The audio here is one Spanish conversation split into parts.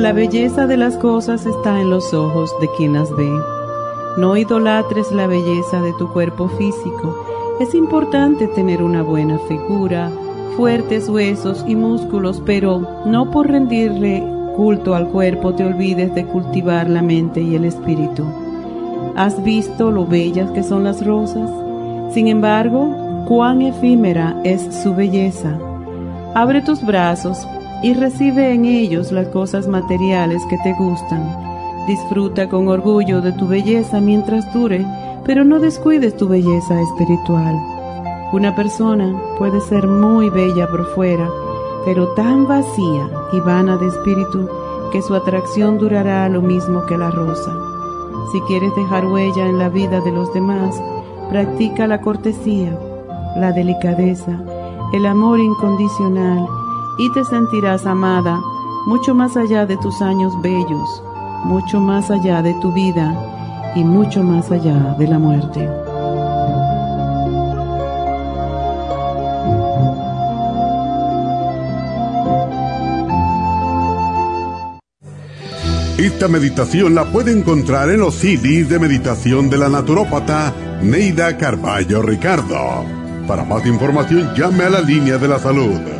La belleza de las cosas está en los ojos de quien las ve. No idolatres la belleza de tu cuerpo físico. Es importante tener una buena figura, fuertes huesos y músculos, pero no por rendirle culto al cuerpo te olvides de cultivar la mente y el espíritu. ¿Has visto lo bellas que son las rosas? Sin embargo, cuán efímera es su belleza. Abre tus brazos y recibe en ellos las cosas materiales que te gustan. Disfruta con orgullo de tu belleza mientras dure, pero no descuides tu belleza espiritual. Una persona puede ser muy bella por fuera, pero tan vacía y vana de espíritu que su atracción durará lo mismo que la rosa. Si quieres dejar huella en la vida de los demás, practica la cortesía, la delicadeza, el amor incondicional y te sentirás amada mucho más allá de tus años bellos, mucho más allá de tu vida y mucho más allá de la muerte. Esta meditación la puede encontrar en los CDs de meditación de la naturópata Neida Carballo Ricardo. Para más información llame a la línea de la salud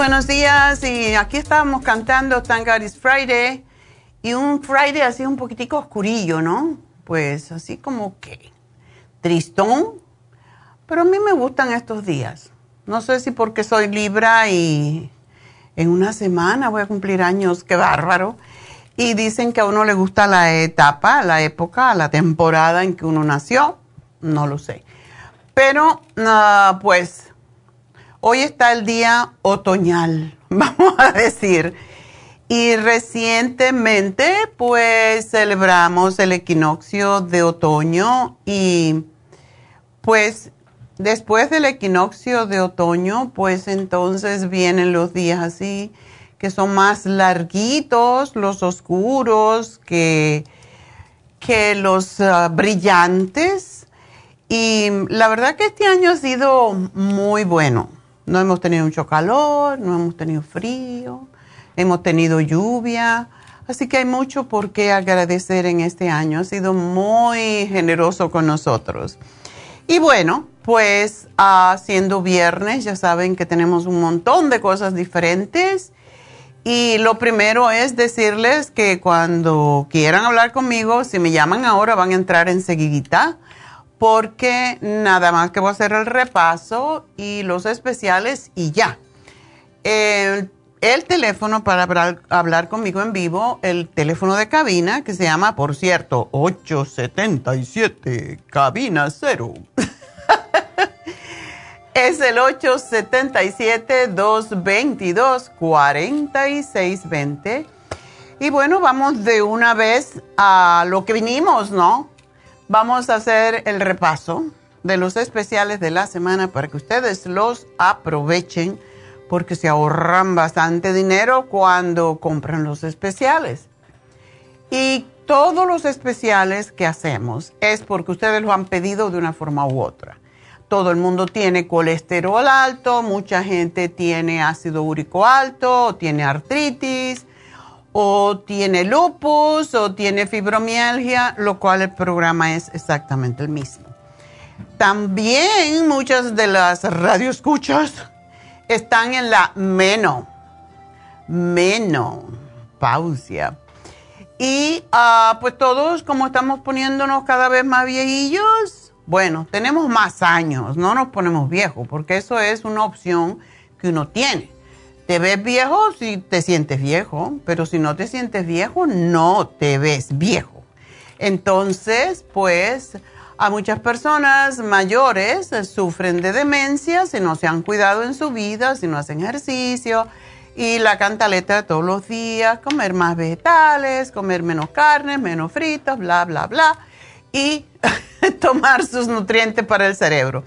Buenos días. Y aquí estábamos cantando Thank God It's Friday. Y un Friday así un poquitico oscurillo, ¿no? Pues así como que tristón. Pero a mí me gustan estos días. No sé si porque soy Libra y en una semana voy a cumplir años, qué bárbaro. Y dicen que a uno le gusta la etapa, la época, la temporada en que uno nació. No lo sé. Pero, uh, pues Hoy está el día otoñal, vamos a decir. Y recientemente, pues, celebramos el equinoccio de otoño y, pues, después del equinoccio de otoño, pues entonces vienen los días así, que son más larguitos, los oscuros, que, que los ah, brillantes. Y la verdad que este año ha sido muy bueno no hemos tenido mucho calor, no hemos tenido frío. hemos tenido lluvia, así que hay mucho por qué agradecer en este año. Ha sido muy generoso con nosotros. Y bueno, pues siendo viernes, ya saben que tenemos un montón de cosas diferentes. Y lo primero es decirles que cuando quieran hablar conmigo, si me llaman ahora, van a entrar enseguida, porque nada más que voy a hacer el repaso y los especiales y ya. El, teléfono para hablar, hablar, conmigo en vivo, el teléfono de cabina, que se llama, por cierto, 877 cabina cero. Es el 877-222-4620. Y bueno, vamos de una vez a lo que vinimos, ¿no? Vamos a hacer el repaso de los especiales de la semana para que ustedes los aprovechen porque se ahorran bastante dinero cuando compran los especiales. Y todos los especiales que hacemos es porque ustedes lo han pedido de una forma u otra todo el mundo tiene colesterol alto, mucha gente tiene ácido úrico alto, tiene artritis, o tiene lupus, o tiene fibromialgia, lo cual el programa es exactamente el mismo. También muchas de las radioescuchas están en la meno, menopausia. Y ah, pues todos, como estamos poniéndonos cada vez más viejillos, bueno, tenemos más años, no nos ponemos viejos, porque eso es una opción que uno tiene. Te ves viejo si te sientes viejo, pero si no te sientes viejo, no te ves viejo. Entonces, pues a muchas personas mayores sufren de demencia si no se han cuidado en su vida, si no hacen ejercicio y la cantaleta de todos los días, comer más vegetales, comer menos carne, menos fritos, bla, bla, bla. Y tomar sus nutrientes para el cerebro.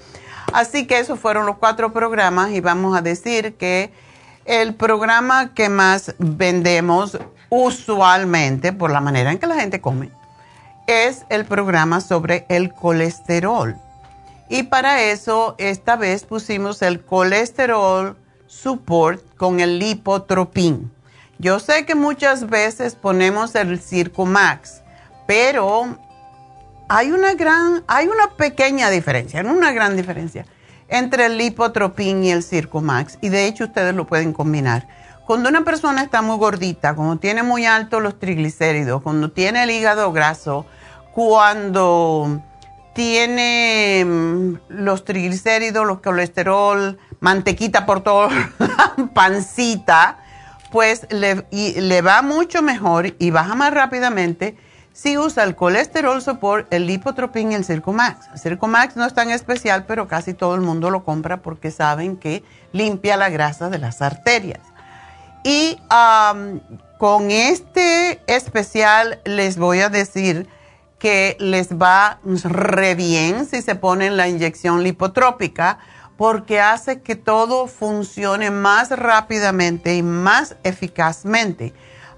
Así que esos fueron los cuatro programas y vamos a decir que el programa que más vendemos usualmente, por la manera en que la gente come, es el programa sobre el colesterol. Y para eso, esta vez pusimos el colesterol support con el lipotropin. Yo sé que muchas veces ponemos el Circumax, pero hay una gran, hay una pequeña diferencia, no una gran diferencia, entre el lipotropin y el Circumax. Y de hecho ustedes lo pueden combinar. Cuando una persona está muy gordita, cuando tiene muy altos los triglicéridos, cuando tiene el hígado graso, cuando tiene mm, los triglicéridos, los colesterol, mantequita por toda la pancita, pues le, le va mucho mejor y baja más rápidamente si usa el colesterol support, el lipotropin y el Circumax. El Circumax no es tan especial, pero casi todo el mundo lo compra porque saben que limpia la grasa de las arterias. Y con este especial les voy a decir que les va re bien si se ponen la inyección lipotrópica porque hace que todo funcione más rápidamente y más eficazmente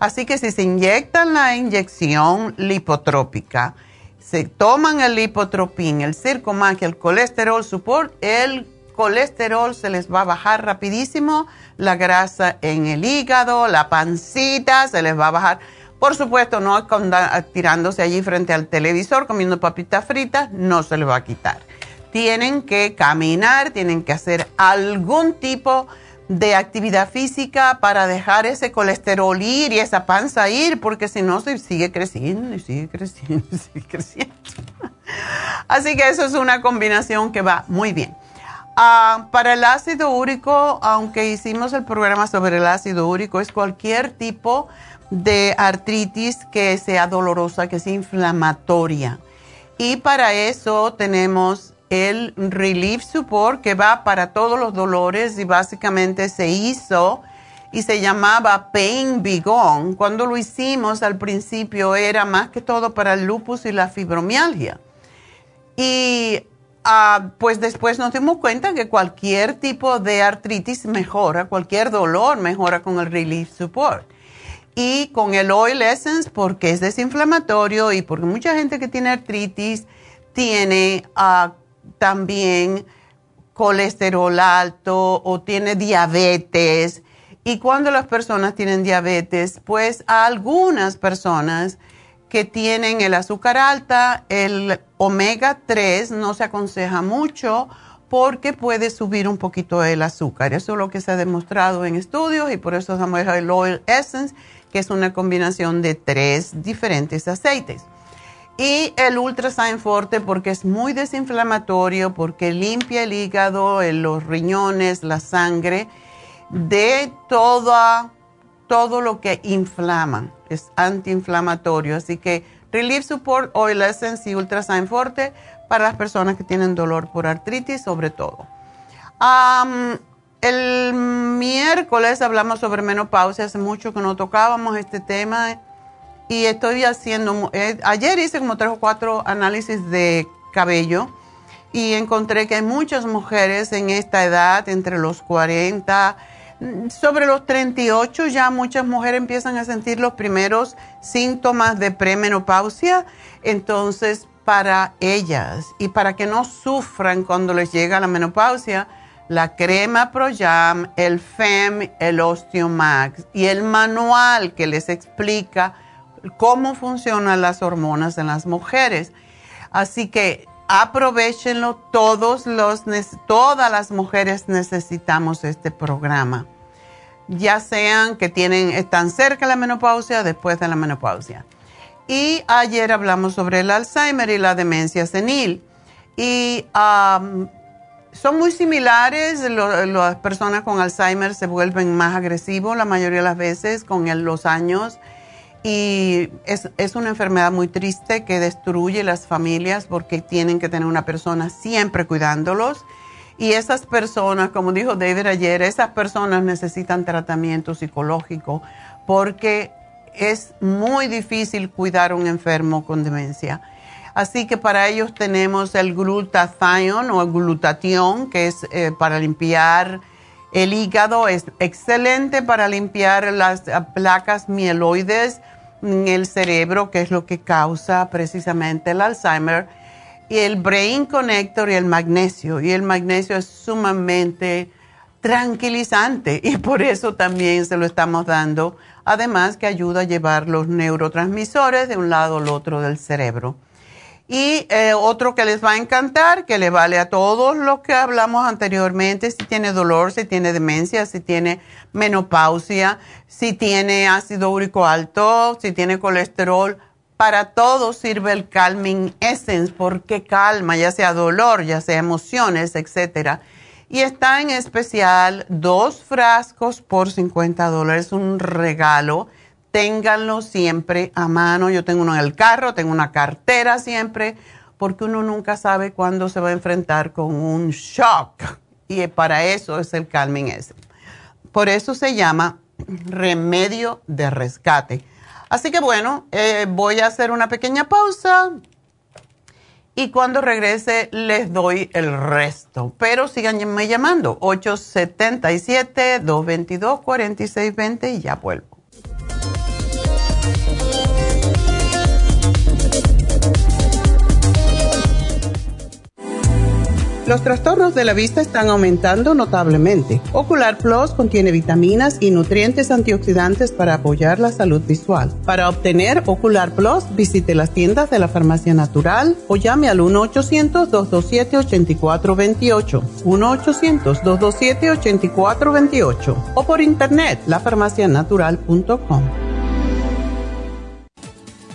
Así que si se inyectan la inyección lipotrópica, se toman el lipotropín, el circomax, el colesterol support, el colesterol se les va a bajar rapidísimo, la grasa en el hígado, la pancita se les va a bajar. Por supuesto, no tirándose allí frente al televisor comiendo papitas fritas, no se les va a quitar. Tienen que caminar, tienen que hacer algún tipo de de actividad física para dejar ese colesterol ir y esa panza ir, porque si no se sigue creciendo y sigue creciendo y sigue creciendo. Así que eso es una combinación que va muy bien. Ah, para el ácido úrico, aunque hicimos el programa sobre el ácido úrico, es cualquier tipo de artritis que sea dolorosa, que sea inflamatoria. Y para eso tenemos el Relief Support que va para todos los dolores y básicamente se hizo y se llamaba Pain Bigón. Cuando lo hicimos al principio era más que todo para el lupus y la fibromialgia. Y ah, pues después nos dimos cuenta que cualquier tipo de artritis mejora, cualquier dolor mejora con el Relief Support. Y con el Oil Essence porque es desinflamatorio y porque mucha gente que tiene artritis tiene... Uh, también colesterol alto o tiene diabetes Y cuando las personas tienen diabetes, pues a algunas personas que tienen el azúcar alta, el omega 3 no se aconseja mucho porque puede subir un poquito el azúcar. Eso es lo que se ha demostrado en estudios y por eso usamos el Oil Essence, que es una combinación de tres diferentes aceites. Y el Ultrasign Forte porque es muy desinflamatorio, porque limpia el hígado, los riñones, la sangre de toda, todo lo que inflama. Es antiinflamatorio. Así que Relief Support Oil Essence y Ultrasign Forte para las personas que tienen dolor por artritis, sobre todo. el miércoles hablamos sobre menopausia. Hace mucho que no tocábamos este tema. Y estoy haciendo, eh, ayer hice como tres o cuatro análisis de cabello y encontré que hay muchas mujeres en esta edad, entre los 40 sobre los 38 ya muchas mujeres empiezan a sentir los primeros síntomas de premenopausia, entonces para ellas y para que no sufran cuando les llega la menopausia, la crema ProYam, el FEM, el Osteomax y el manual que les explica cómo funcionan las hormonas en las mujeres. Así que aprovechenlo, todos los, todas las mujeres necesitamos este programa, ya sean que tienen, están cerca de la menopausia o después de la menopausia. Y ayer hablamos sobre el Alzheimer y la demencia senil. Y son muy similares, las personas con Alzheimer se vuelven más agresivos la mayoría de las veces con los años y es, es, una enfermedad muy triste que destruye las familias porque tienen que tener una persona siempre cuidándolos. Y esas personas, como dijo David ayer, esas personas necesitan tratamiento psicológico porque es muy difícil cuidar a un enfermo con demencia. Así que para ellos tenemos el glutathione o glutatión, que es eh, para limpiar el hígado, es excelente para limpiar las placas mieloides en el cerebro, que es lo que causa precisamente el Alzheimer, y el Brain Connector y el magnesio. Y el magnesio es sumamente tranquilizante y por eso también se lo estamos dando. Además que ayuda a llevar los neurotransmisores de un lado al otro del cerebro. Y eh, otro que les va a encantar, que le vale a todos los que hablamos anteriormente, si tiene dolor, si tiene demencia, si tiene menopausia, si tiene ácido úrico alto, si tiene colesterol, para todo sirve el Calming Essence porque calma, ya sea dolor, ya sea emociones, etc. Y está en especial dos frascos por 50 dólares, un regalo ténganlo siempre a mano. Yo tengo uno en el carro, tengo una cartera siempre, porque uno nunca sabe cuándo se va a enfrentar con un shock. Y para eso es el Calming S. Por eso se llama remedio de rescate. Así que bueno, eh, voy a hacer una pequeña pausa y cuando regrese les doy el resto. Pero síganme llamando 877-222-4620 y ya vuelvo. Los trastornos de la vista están aumentando notablemente. Ocular Plus contiene vitaminas y nutrientes antioxidantes para apoyar la salud visual. Para obtener Ocular Plus, visite las tiendas de la Farmacia Natural o llame al 1-800-227-8428. 1-800-227-8428 o por internet lafarmacianatural.com.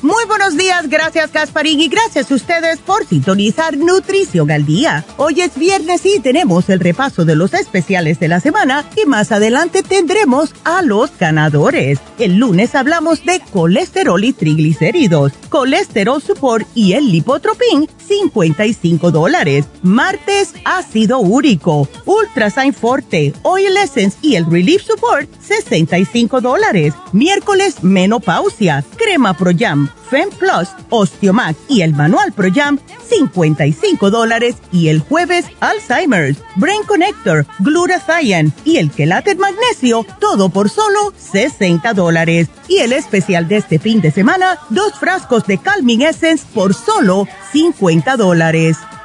Muy buenos días, gracias Casparín y gracias a ustedes por sintonizar Nutrición al Día. Hoy es viernes y tenemos el repaso de los especiales de la semana y más adelante tendremos a los ganadores. El lunes hablamos de colesterol y triglicéridos, colesterol support y el lipotropin, 55 dólares. Martes, ácido úrico, ultrasign forte, oil essence y el relief support, 65 dólares. Miércoles, menopausia, crema pro jam Jam, Fem Plus, Osteomac y el Manual Pro Jam, 55 dólares. Y el jueves, Alzheimer's, Brain Connector, Glutathione y el Quelate Magnesio, todo por solo 60 dólares. Y el especial de este fin de semana, dos frascos de Calming Essence por solo 50 dólares.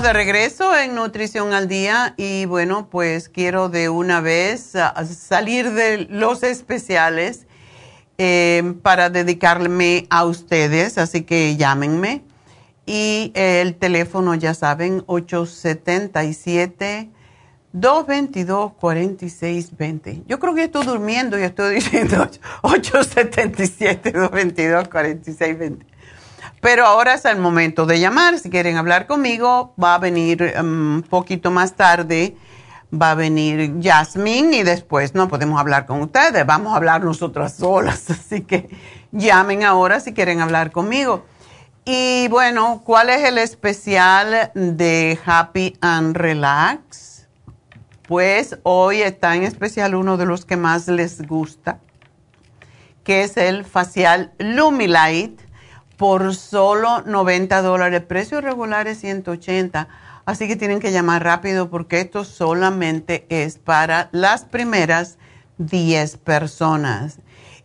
De regreso en Nutrición al Día y bueno, pues quiero de una vez ah, salir de los especiales eh, para dedicarme a ustedes, así que llámenme. Y el teléfono, ya saben, 877-222-4620. Yo creo que estoy durmiendo y estoy diciendo 877-222-4620. Pero ahora es el momento de llamar. Si quieren hablar conmigo, va a venir un um, poquito más tarde. Va a venir Jasmine y después no podemos hablar con ustedes. Vamos a hablar nosotras solas. Así que llamen ahora si quieren hablar conmigo. Y bueno, ¿cuál es el especial de Happy and Relax? Pues hoy está en especial uno de los que más les gusta, que es el facial Lumilight por solo 90 dólares. Precio regular es 180. Así que tienen que llamar rápido porque esto solamente es para las primeras 10 personas.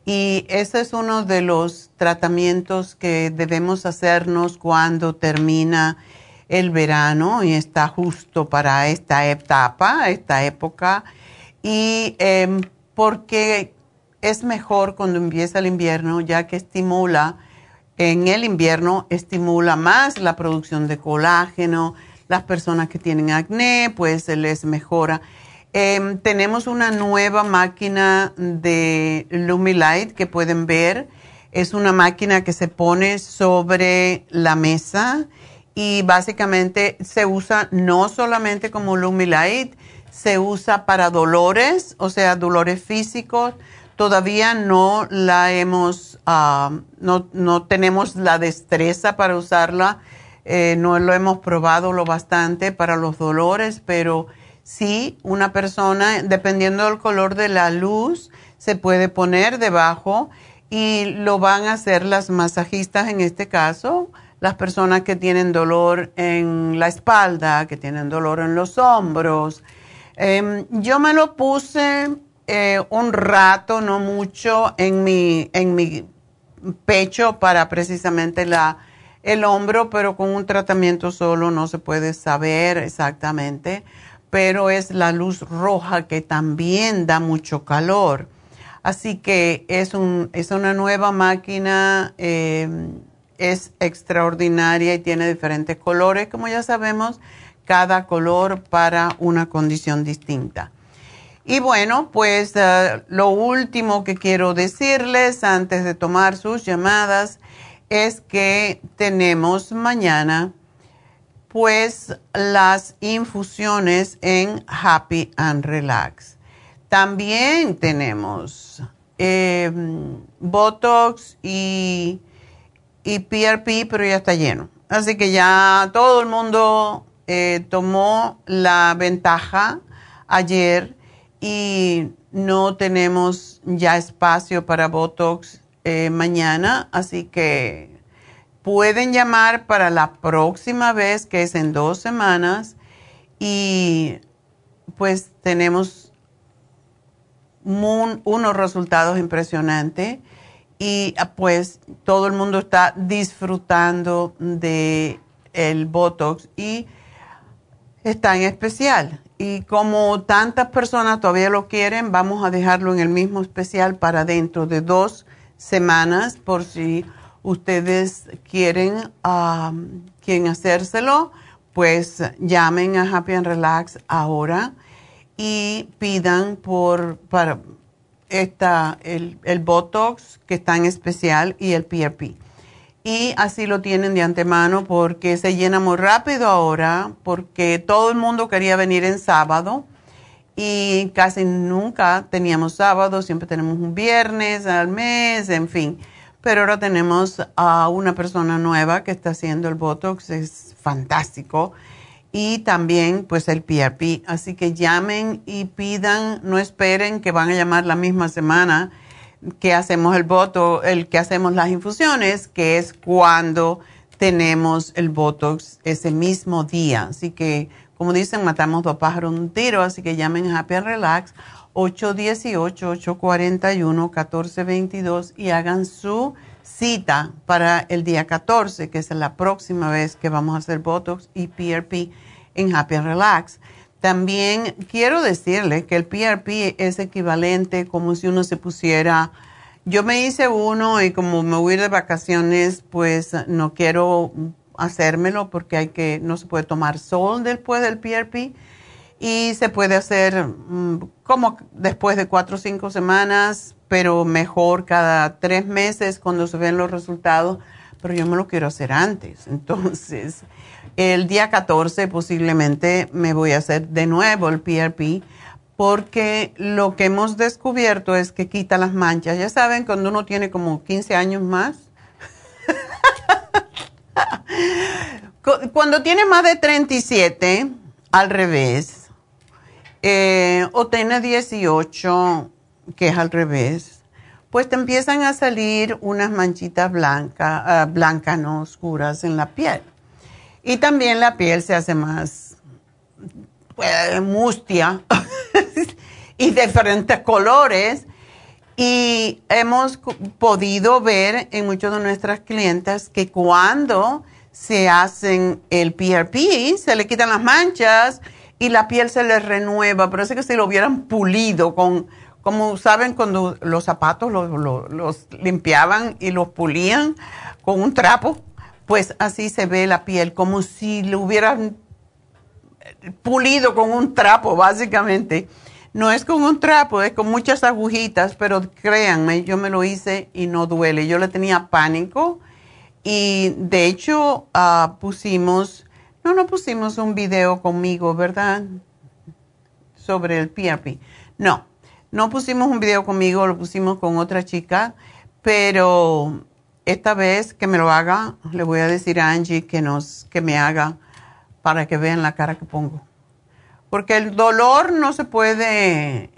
Y ese es uno de los tratamientos que debemos hacernos cuando termina el verano y está justo para esta etapa, esta época. Y em, porque es mejor cuando empieza el invierno ya que estimula en el invierno estimula más la producción de colágeno. Las personas que tienen acné, pues se les mejora. Em, tenemos una nueva máquina de Lumilight que pueden ver. Es una máquina que se pone sobre la mesa y básicamente se usa no solamente como Lumilight, se usa para dolores, o sea, dolores físicos, Todavía no la hemos, ah, no, tenemos la destreza para usarla, eh, no lo hemos probado lo bastante para los dolores, pero sí una persona, dependiendo del color de la luz, se puede poner debajo y lo van a hacer las masajistas en este caso, las personas que tienen dolor en la espalda, que tienen dolor en los hombros. Em, yo me lo puse eh, un rato, no mucho, en mi, en mi pecho para precisamente la, el hombro, pero con un tratamiento solo no se puede saber exactamente, pero es la luz roja que también da mucho calor. Así que es, un, es una nueva máquina, eh, es extraordinaria y tiene diferentes colores, como ya sabemos, cada color para una condición distinta. Y bueno, pues eh, lo último que quiero decirles antes de tomar sus llamadas es que tenemos mañana pues las infusiones en Happy and Relax. También tenemos em, Botox y, y, PRP, pero ya está lleno. Así que ya todo el mundo eh, tomó la ventaja ayer y no tenemos ya espacio para Botox eh, mañana, así que pueden llamar para la próxima vez, que es en dos semanas, y pues tenemos unos resultados impresionantes y ah, pues todo el mundo está disfrutando de el Botox y está en especial. Y como tantas personas todavía lo quieren, vamos a dejarlo en el mismo especial para dentro de dos semanas por si ustedes quieren, quieren hacérselo, pues llamen a Happy and Relax ahora y pidan por para esta, el, el Botox que está en especial y el PRP y así lo tienen de antemano porque se llena muy rápido ahora, porque todo el mundo quería venir en sábado y casi nunca teníamos sábado, siempre tenemos un viernes al mes, en fin. Pero ahora tenemos a una persona nueva que está haciendo el Botox, es fantástico. Y también pues el PRP. Así que llamen y pidan, no esperen que van a llamar la misma semana que hacemos el voto, el que hacemos las infusiones, que es cuando tenemos el Botox ese mismo día. Así que, como dicen, matamos dos pájaros un tiro, así que llamen Happy and Relax 818-841-1422 y hagan su cita para el día 14, que es la próxima vez que vamos a hacer Botox y PRP en Happy and Relax. También quiero decirle que el PRP es equivalente como si uno se pusiera, yo me hice uno y como me voy de vacaciones, pues no quiero hacérmelo porque hay que, no se puede tomar sol después del PRP y se puede hacer mm, como después de cuatro o cinco semanas, pero mejor cada tres meses cuando se ven los resultados, pero yo me lo quiero hacer antes. Entonces, el día 14 posiblemente me voy a hacer de nuevo el PRP porque lo que hemos descubierto es que quita las manchas. Ya saben, cuando uno tiene como 15 años más. cuando tiene más de 37, al revés, eh, o tiene 18, que es al revés, pues te empiezan a salir unas manchitas blancas, ah, blancas no oscuras en la piel. Y también la piel se hace más pues, mustia y diferentes colores. Y hemos podido ver en muchos de nuestras clientes que cuando se hacen el PRP, se le quitan las manchas y la piel se les renueva. Parece que si lo hubieran pulido con, como saben, cuando los zapatos los, los limpiaban y los pulían con un trapo pues así se ve la piel, como si lo hubieran pulido con un trapo, básicamente. No es con un trapo, es con muchas agujitas, pero créanme, yo me lo hice y no duele. Yo le tenía pánico y de hecho ah, pusimos, no, no pusimos un video conmigo, ¿verdad? Sobre el PRP. No, no pusimos un video conmigo, lo pusimos con otra chica, pero esta vez que me lo haga, le voy a decir a Angie que, nos, que me haga para que vean la cara que pongo. Porque el dolor no se puede,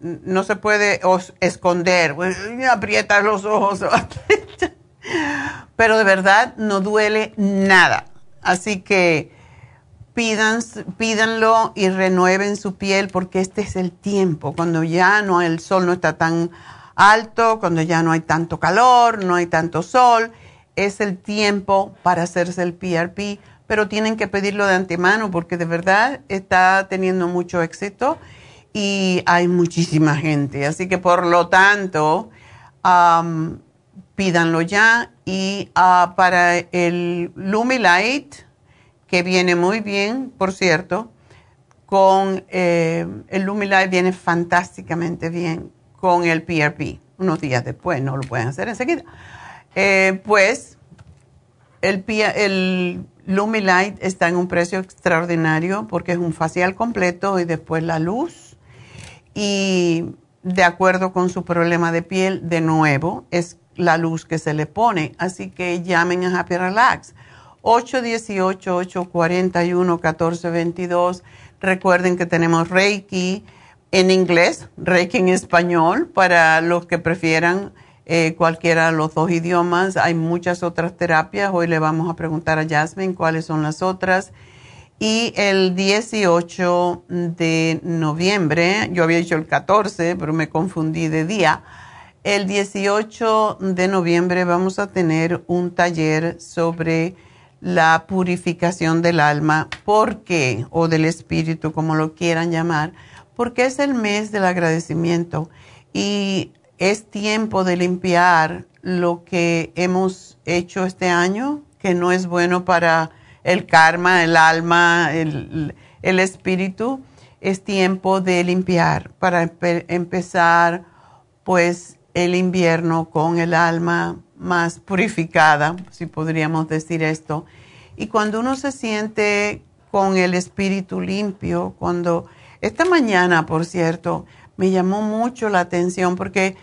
no se puede esconder. Aprietas los ojos. Pero de verdad no duele nada. Así que pidan, pídanlo y renueven su piel porque este es el tiempo, cuando ya no el sol no está tan alto, cuando ya no hay tanto calor, no hay tanto sol, es el tiempo para hacerse el PRP, pero tienen que pedirlo de antemano porque de verdad está teniendo mucho éxito y hay muchísima gente. Así que por lo tanto, pídanlo ya. Y ah, para el Lumilight, que viene muy bien, por cierto, con eh, el Lumilight viene fantásticamente bien con el PRP. Unos días después, no lo pueden hacer enseguida. Eh, pues el, el Lumilight está en un precio extraordinario porque es un facial completo y después la luz. Y de acuerdo con su problema de piel, de nuevo, es la luz que se le pone. Así que llamen a Happy Relax. 818-841-1422. Recuerden que tenemos Reiki en inglés, Reiki en español, para los que prefieran eh, cualquiera de los dos idiomas. Hay muchas otras terapias. Hoy le vamos a preguntar a Jasmine cuáles son las otras. Y el 18 de noviembre, yo había dicho el 14, pero me confundí de día. El 18 de noviembre vamos a tener un taller sobre la purificación del alma. ¿Por qué? O del espíritu, como lo quieran llamar. Porque es el mes del agradecimiento y es tiempo de limpiar lo que hemos hecho este año, que no es bueno para el karma, el alma, el, espíritu. Es tiempo de limpiar para empezar pues el invierno con el alma más purificada, si podríamos decir esto. Y cuando uno se siente con el espíritu limpio, cuando esta mañana, por cierto, me llamó mucho la atención porque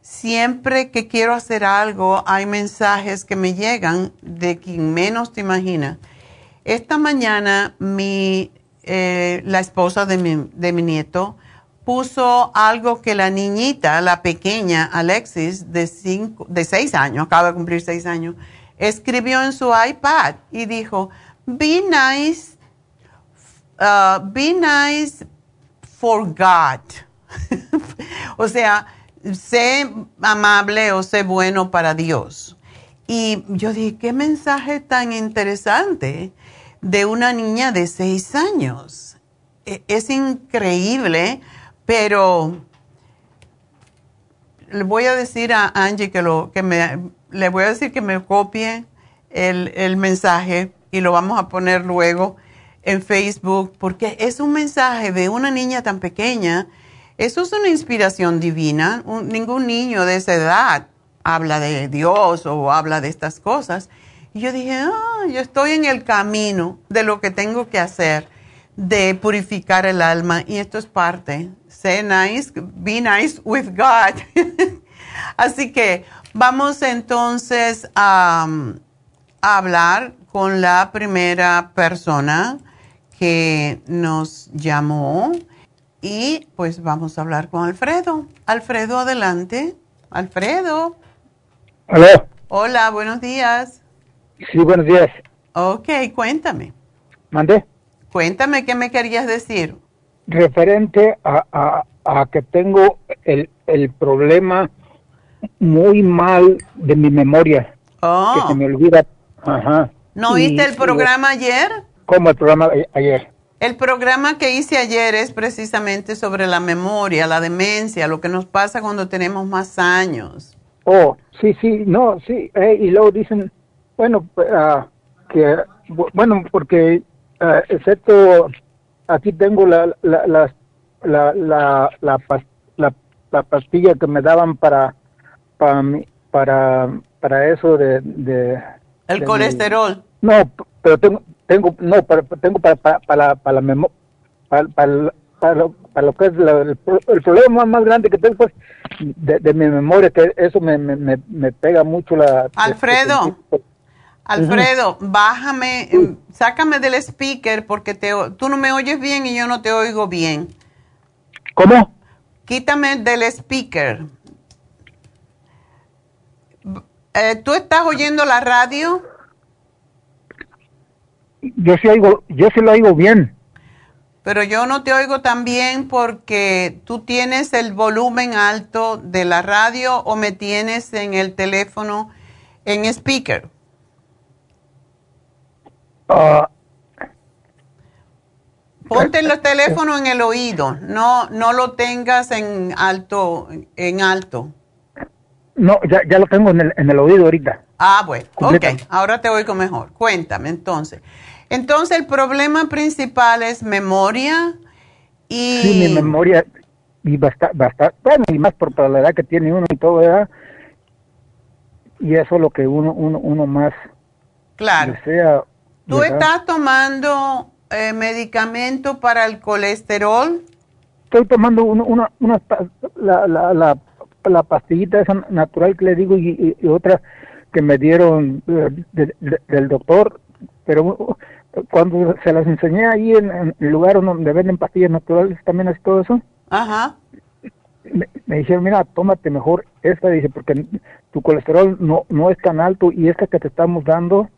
siempre que quiero hacer algo hay mensajes que me llegan de quien menos te imagina. Esta mañana mi, eh, la esposa de mi, de mi nieto puso algo que la niñita, la pequeña Alexis, de, cinco, de seis años, acaba de cumplir seis años, escribió en su iPad y dijo, be nice, uh, be nice for God. o sea, sé amable o sé bueno para Dios. Y yo dije, qué mensaje tan interesante de una niña de seis años. E, es increíble pero le voy a decir a Angie que lo que me le voy a decir que me copie el, el mensaje y lo vamos a poner luego en Facebook porque es un mensaje de una niña tan pequeña. Eso es una inspiración divina. ningún niño de esa edad habla de Dios o habla de estas cosas. Y yo dije, ah, yo estoy en el camino de lo que tengo que hacer, de purificar el alma. Y esto es parte Say nice, be nice with God. Así que vamos entonces a, hablar con la primera persona que nos llamó y pues vamos a hablar con Alfredo. Alfredo, adelante. Alfredo. Hola. Hola, buenos días. Sí, buenos días. Ok, cuéntame. ¿Mande? Cuéntame qué me querías decir referente a, a, que tengo el, el, problema muy mal de mi memoria. Que se me olvida. Ajá. ¿No viste el programa ayer? ¿Cómo el programa ayer? El programa que hice ayer es precisamente sobre la memoria, la demencia, lo que nos pasa cuando tenemos más años. Oh, sí, sí, no, sí. Eh, y luego dicen, bueno, uh, que, bueno, porque uh, excepto aquí tengo la la la la la, la, la, pastilla que me daban para para para para eso de, de el colesterol. no, pero tengo tengo no, para, tengo para para para, para la para, para, para, lo, para, lo, que es el, el, problema más grande que tengo pues de, de mi memoria que eso me, me, me, pega mucho la Alfredo Alfredo, bájame, em, sácame del speaker porque te, tú no me oyes bien y yo no te oigo bien. ¿Cómo? Quítame del speaker. Eh, ¿Tú estás oyendo la radio? Yo sí, oigo, yo sí lo oigo bien. Pero yo no te oigo tan bien porque tú tienes el volumen alto de la radio o me tienes en el teléfono en speaker. Ah. Ponte el teléfono en el oído, no, no lo tengas en alto, en alto. No, ya, ya lo tengo en el, en el oído ahorita. Ah, bueno, ok, ahora te oigo mejor. Cuéntame entonces. Entonces el problema principal es memoria y... Sí, mi memoria, y bastante, basta, bueno, y más por la edad que tiene uno y todo, ¿verdad? Y eso es lo que uno, uno, uno más claro. desea ¿Tú estás tomando eh, medicamento para el colesterol? Estoy tomando una, una, la, la, la, la, pastillita esa natural que le digo y, otra que me dieron eh, del doctor, pero cuando se las enseñé ahí en, el lugar donde venden pastillas naturales, también es todo eso. Ajá. Me, me, dijeron, mira, tómate mejor esta, dice, porque tu colesterol no, no es tan alto y esta que te estamos dando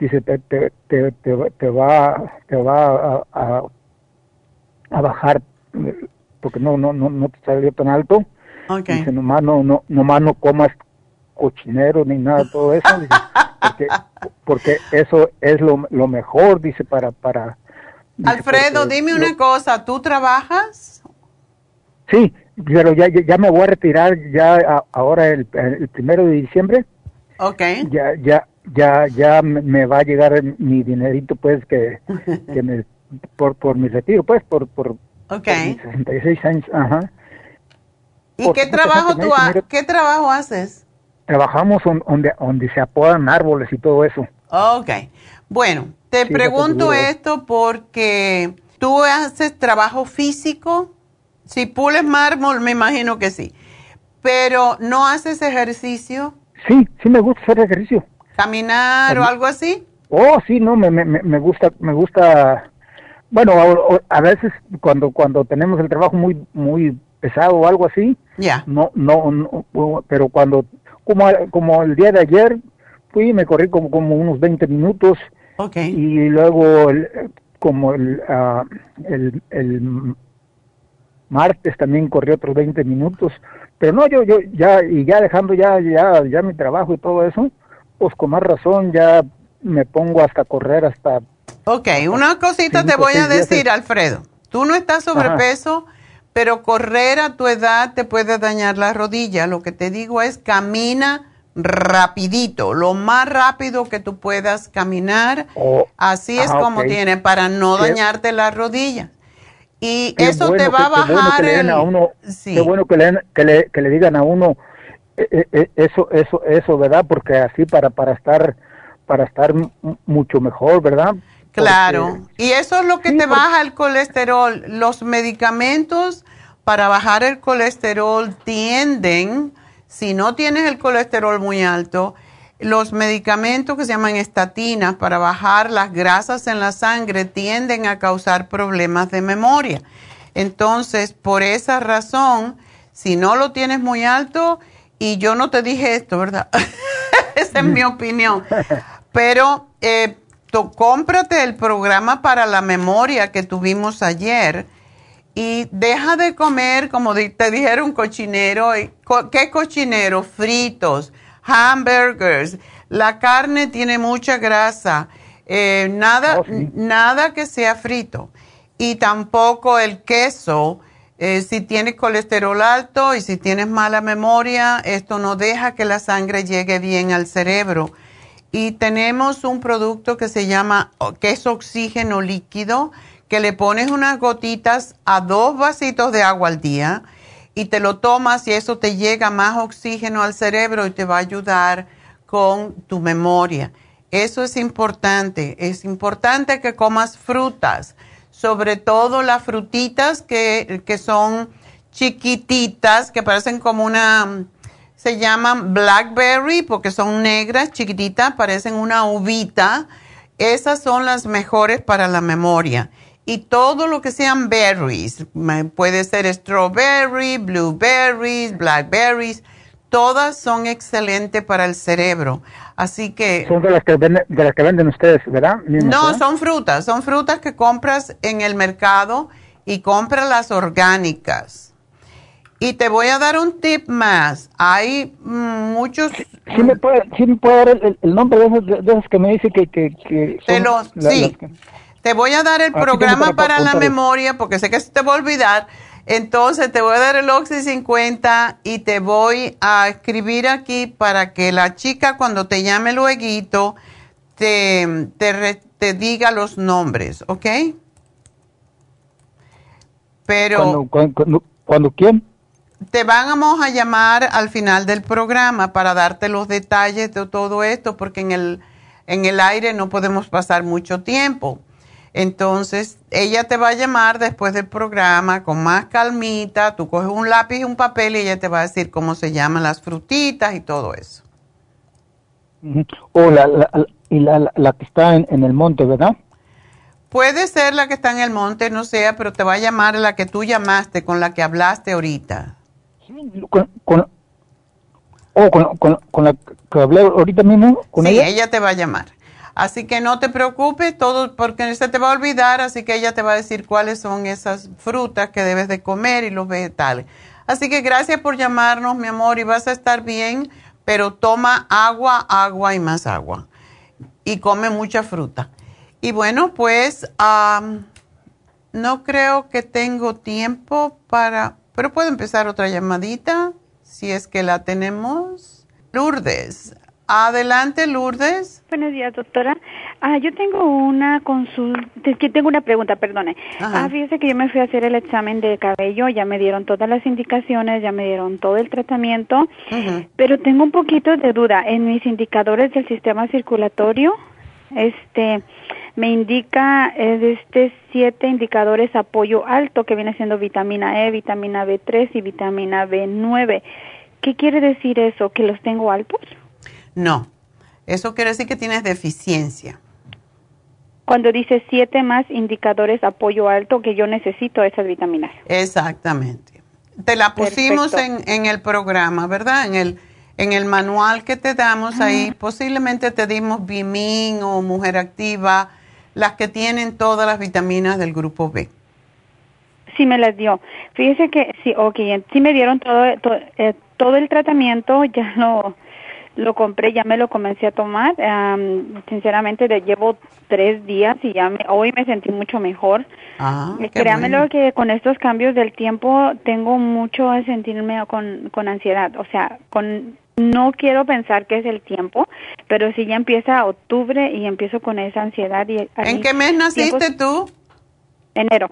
dice te, te, te, te va te va a, a, bajar porque no no no no te salió tan alto okay. dice nomás no no nomás no comas cochinero ni nada todo eso porque, eso es lo, lo, mejor, dice, para... para Alfredo, dime una cosa, ¿tú trabajas? Sí, pero ya, ya me voy a retirar ya ahora el, el primero de diciembre. Ok. Ya, ya, ya, ya me va a llegar mi dinerito, pues, que, que me, por, por mi retiro, pues, por, por, okay. 66 años, ajá. ¿Y qué trabajo tú qué trabajo haces? Trabajamos donde, donde se apodan árboles y todo eso. Ok. Bueno, te pregunto esto porque tú haces trabajo físico. Si pules mármol, me imagino que sí. Pero ¿no haces ejercicio? Sí, sí me gusta hacer ejercicio. ¿Caminar o algo así? Oh, sí, no, me, me, me gusta, me gusta. Bueno, a, veces cuando cuando tenemos el trabajo muy muy pesado o algo así, ya. No, no, no, pero cuando como como el día de ayer fui me corrí como como unos 20 minutos. Okay. Y luego como el, uh, el, el martes también corrí otros 20 minutos, pero no, yo, yo ya, y ya dejando ya, ya, ya mi trabajo y todo eso, pues con más razón ya me pongo hasta correr hasta... Ok, una cosita te voy a decir, Alfredo. Tú no estás sobrepeso, pero correr a tu edad te puede dañar la rodilla. Lo que te digo es camina rapidito, lo más rápido que tú puedas caminar. Oh, Así es como tiene, para no dañarte las rodillas. Y eso te va a bajar qué el... A uno, Qué bueno que le, que le, que le digan a uno eh, eh, eso, eso, eso, ¿verdad? Porque así para, para estar para estar mucho mejor, ¿verdad? Claro, y eso es lo que te baja el colesterol. Los medicamentos para bajar el colesterol tienden, si no tienes el colesterol muy alto, los medicamentos que se llaman estatinas para bajar las grasas en la sangre tienden a causar problemas de memoria. Entonces, por esa razón, si no lo tienes muy alto, y yo no te dije esto, ¿verdad? Esa es mi opinión. Pero eh, cómprate el programa para la memoria que tuvimos ayer y deja de comer, como te dijeron, cochinero. ¿Qué cochinero? Fritos, hamburgers. La carne tiene mucha grasa. Eh, nada, oh, nada que sea frito. Y tampoco el queso. Eh, si tienes colesterol alto y si tienes mala memoria, esto no deja que la sangre llegue bien al cerebro y tenemos un producto que se llama, que es oxígeno líquido, que le pones unas gotitas a dos vasitos de agua al día y te lo tomas y eso te llega más oxígeno al cerebro y te va a ayudar con tu memoria. Eso es importante. Es importante que comas frutas, sobre todo las frutitas que, que son chiquititas, que parecen como una se llaman blackberry porque son negras, chiquititas, parecen una uvita. Esas son las mejores para la memoria. Y todo lo que sean berries, puede ser strawberry, blueberries, blackberries, todas son excelentes para el cerebro. Así que... Son de las que venden, de las que venden ustedes, ¿verdad? no, son frutas, son frutas que compras en el mercado y compras las orgánicas. Y te voy a dar un tip más. Hay muchos... ¿Sí, me puede, dar el, nombre de esos, que me dice que... que, sí, te voy a dar el programa para, la memoria porque sé que se te va a olvidar. Entonces te voy a dar el Oxy 50 y te voy a escribir aquí para que la chica cuando te llame luego te, te, te diga los nombres, ¿ok? Pero... ¿Cuándo, cuando, quién? Te vamos a llamar al final del programa para darte los detalles de todo esto, porque en el, en el aire no podemos pasar mucho tiempo. Entonces, ella te va a llamar después del programa con más calmita, tú coges un lápiz y un papel y ella te va a decir cómo se llaman las frutitas y todo eso. O la, la, la, que está en, en el monte, ¿verdad? Puede ser la que está en el monte, no sea, pero te va a llamar la que tú llamaste, con la que hablaste ahorita con, con, oh, con, con, la que hablé ahorita mismo. Con sí, ella? te va a llamar. Así que no te preocupes, todo porque se te va a olvidar, así que ella te va a decir cuáles son esas frutas que debes de comer y los vegetales. Así que gracias por llamarnos, mi amor, y vas a estar bien, pero toma agua, agua y más agua. y come mucha fruta. Y bueno, pues no creo que tengo tiempo para, pero puedo empezar otra llamadita si es que la tenemos. Lourdes, adelante Lourdes. Buenos días, doctora. Ah, yo tengo una consulta, que tengo una pregunta, perdone. Ah, fíjese que yo me fui a hacer el examen de cabello, ya me dieron todas las indicaciones, ya me dieron todo el tratamiento, pero tengo un poquito de duda en mis indicadores del sistema circulatorio. Este, me indica eh, este siete indicadores apoyo alto que viene siendo vitamina E, vitamina B3 y vitamina B9. ¿Qué quiere decir eso? ¿Que los tengo altos? No, eso quiere decir que tienes deficiencia cuando dice siete más indicadores apoyo alto que yo necesito esas vitaminas. Exactamente. Te la pusimos en, en, el programa, ¿verdad? En el, en el manual que te damos ahí, posiblemente te dimos Bimin o Mujer Activa, las que tienen todas las vitaminas del grupo B. Sí me las dio. Fíjese que sí, ok, sí me dieron todo, todo, eh, todo el tratamiento, ya lo lo compré, ya me lo comencé a tomar. sinceramente, le llevo tres días y ya hoy me sentí mucho mejor. Ah, Créamelo que con estos cambios del tiempo tengo mucho a sentirme con, con ansiedad. O sea, con no quiero pensar que es el tiempo, pero si ya empieza octubre y empiezo con esa ansiedad. Y, ¿En qué mes naciste tú? Enero.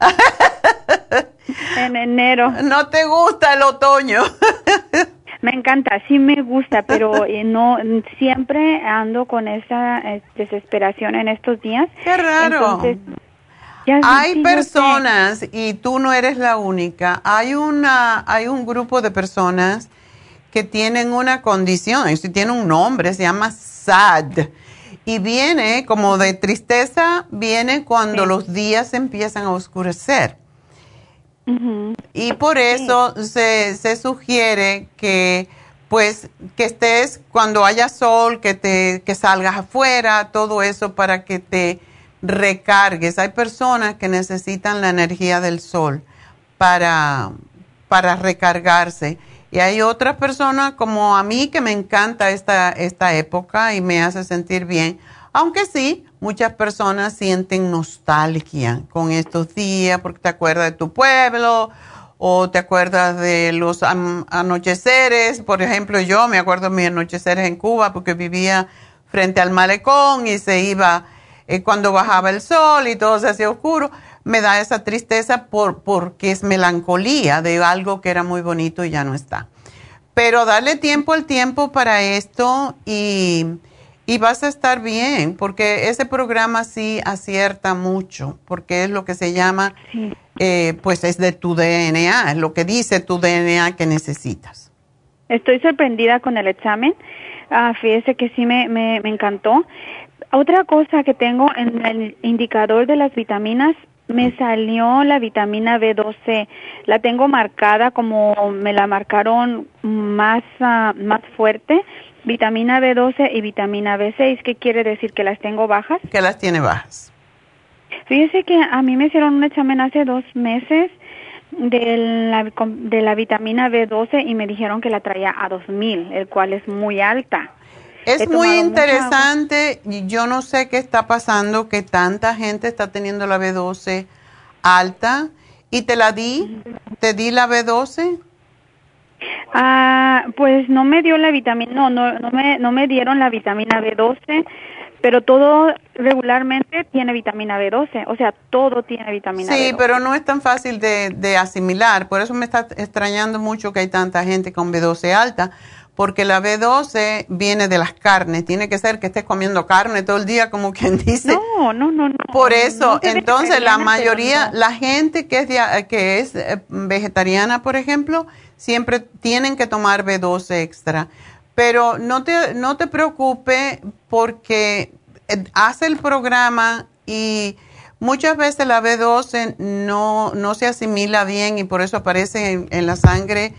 en enero. No te gusta el otoño. Me encanta, sí me gusta, pero eh, no siempre ando con esa eh, desesperación en estos días. Qué raro. hay personas y tú no eres la única. Hay una, hay un grupo de personas que tienen una condición, y tiene un nombre, se llama SAD. Y viene como de tristeza, viene cuando los días empiezan a oscurecer. Y por eso se, se, sugiere que pues que estés cuando haya sol, que te que salgas afuera, todo eso para que te recargues. Hay personas que necesitan la energía del sol para para recargarse. Y hay otras personas como a mí que me encanta esta, esta época y me hace sentir bien. Aunque sí, muchas personas sienten nostalgia con estos días porque te acuerdas de tu pueblo o te acuerdas de los anocheceres. Por ejemplo, yo me acuerdo de mis anocheceres en Cuba porque vivía frente al malecón y se iba eh, cuando bajaba el sol y todo se hacía oscuro. Me da esa tristeza por, porque es melancolía de algo que era muy bonito y ya no está. Pero darle tiempo al tiempo para esto y y vas a estar bien, porque ese programa sí acierta mucho, porque es lo que se llama, eh, pues es de tu DNA, es lo que dice tu DNA que necesitas. Estoy sorprendida con el examen, ah, fíjese que sí me, me, me encantó. Otra cosa que tengo en el indicador de las vitaminas, me salió la vitamina B12, la tengo marcada como me la marcaron más, uh, más fuerte vitamina B12 y vitamina B6. ¿Qué quiere decir? ¿Que las tengo bajas? Que las tiene bajas. Fíjese que a mí me hicieron un examen hace dos meses de la, de la vitamina B12 y me dijeron que la traía a 2000, el cual es muy alta. Es muy interesante, y yo no sé qué está pasando, que tanta gente está teniendo la B12 alta. ¿Y te la di? ¿Te di la B12? Ah, pues no me dio la vitamina, no, no, no me, no me dieron la vitamina B12, pero todo regularmente tiene vitamina B12, o sea, todo tiene vitamina B12. Sí, pero no es tan fácil de, de asimilar, por eso me está extrañando mucho que hay tanta gente con B12 alta, porque la B12 viene de las carnes, tiene que ser que estés comiendo carne todo el día, como quien dice. No, no, no, no. Por eso, entonces la mayoría, la gente que es, que es eh, vegetariana, por ejemplo, siempre tienen que tomar B12 extra. Pero no te, no te preocupes porque eh, hace el programa y muchas veces la B12 no, no se asimila bien y por eso aparece en, la sangre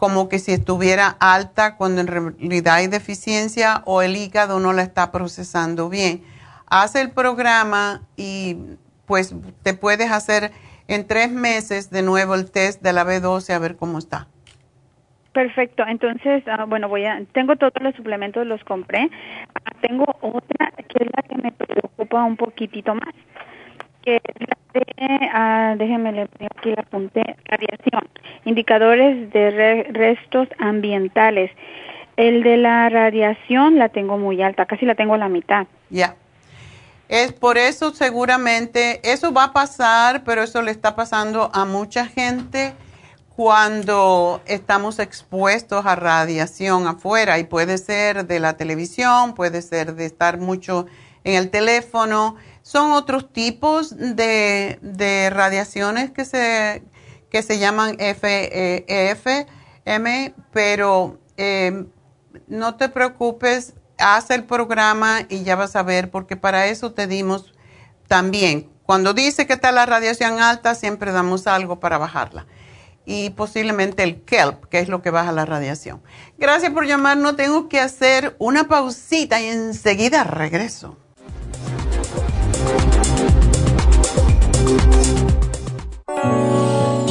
como que si estuviera alta cuando en realidad hay deficiencia o el hígado no la está procesando bien. Hace el programa y pues te puedes hacer en tres meses de nuevo el test de la B12 a ver cómo está. Perfecto, entonces, ah, bueno, voy a, tengo todos los suplementos, los compré. Ah, tengo otra que es la que me preocupa un poquitito más, que ah, déjenme le aquí la radiación, indicadores de restos ambientales. El de la radiación la tengo muy alta, casi la tengo a la mitad. Ya. Es por eso seguramente, eso va a pasar, pero eso le está pasando a mucha gente cuando estamos expuestos a radiación afuera y puede ser de la televisión, puede ser de estar mucho en el teléfono. Son otros tipos de, radiaciones que se, que se llaman FEFM, pero eh, no te preocupes, haz el programa y ya vas a ver, porque para eso te dimos también. Cuando dice que está la radiación alta, siempre damos algo para bajarla y posiblemente el kelp, que es lo que baja la radiación. Gracias por llamar, no tengo que hacer una pausita y enseguida regreso.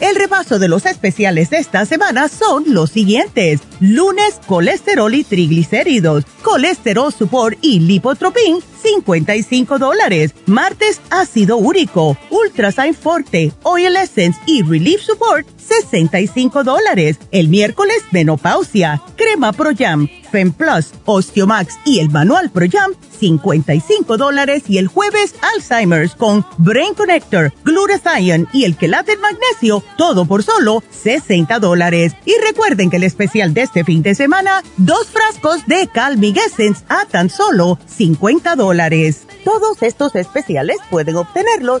El repaso de los especiales de esta semana son los siguientes. Lunes, colesterol y triglicéridos, colesterol support y lipotropin, 55 dólares. Martes, ácido úrico, ultrasign forte, oil essence y relief support, 65 dólares. El miércoles, menopausia, crema pro jam, Fem Plus, Osteomax y el manual pro jam, 55 dólares. Y el jueves, Alzheimer's con Brain Connector, Glutathione y el quelate magnesio, todo por solo 60 dólares. Y recuerden que el especial de este fin de semana, dos frascos de Calming Essence a tan solo 50 dólares. Todos estos especiales pueden obtenerlos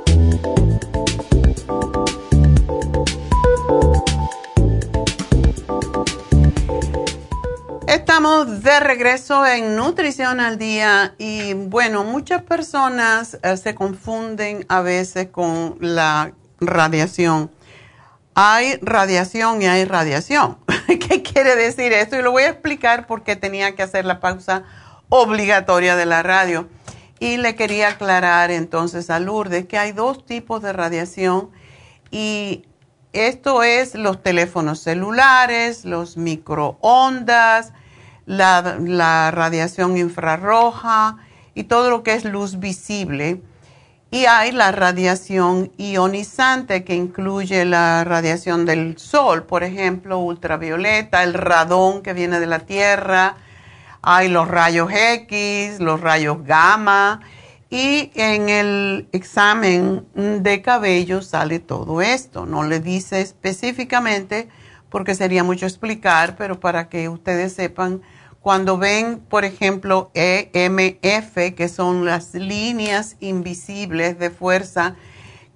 Estamos de regreso en Nutrición al Día y bueno, muchas personas eh, se confunden a veces con la radiación. Hay radiación y hay radiación. ¿Qué quiere decir esto? Y lo voy a explicar porque tenía que hacer la pausa obligatoria de la radio. Y le quería aclarar entonces a Lourdes que hay dos tipos de radiación y esto es los teléfonos celulares, los microondas, la, radiación infrarroja y todo lo que es luz visible. Y hay la radiación ionizante que incluye la radiación del sol, por ejemplo, ultravioleta, el radón que viene de la Tierra, hay los rayos X, los rayos gamma y en el examen de cabello sale todo esto. No le dice específicamente porque sería mucho explicar, pero para que ustedes sepan cuando ven, por ejemplo, EMF, que son las líneas invisibles de fuerza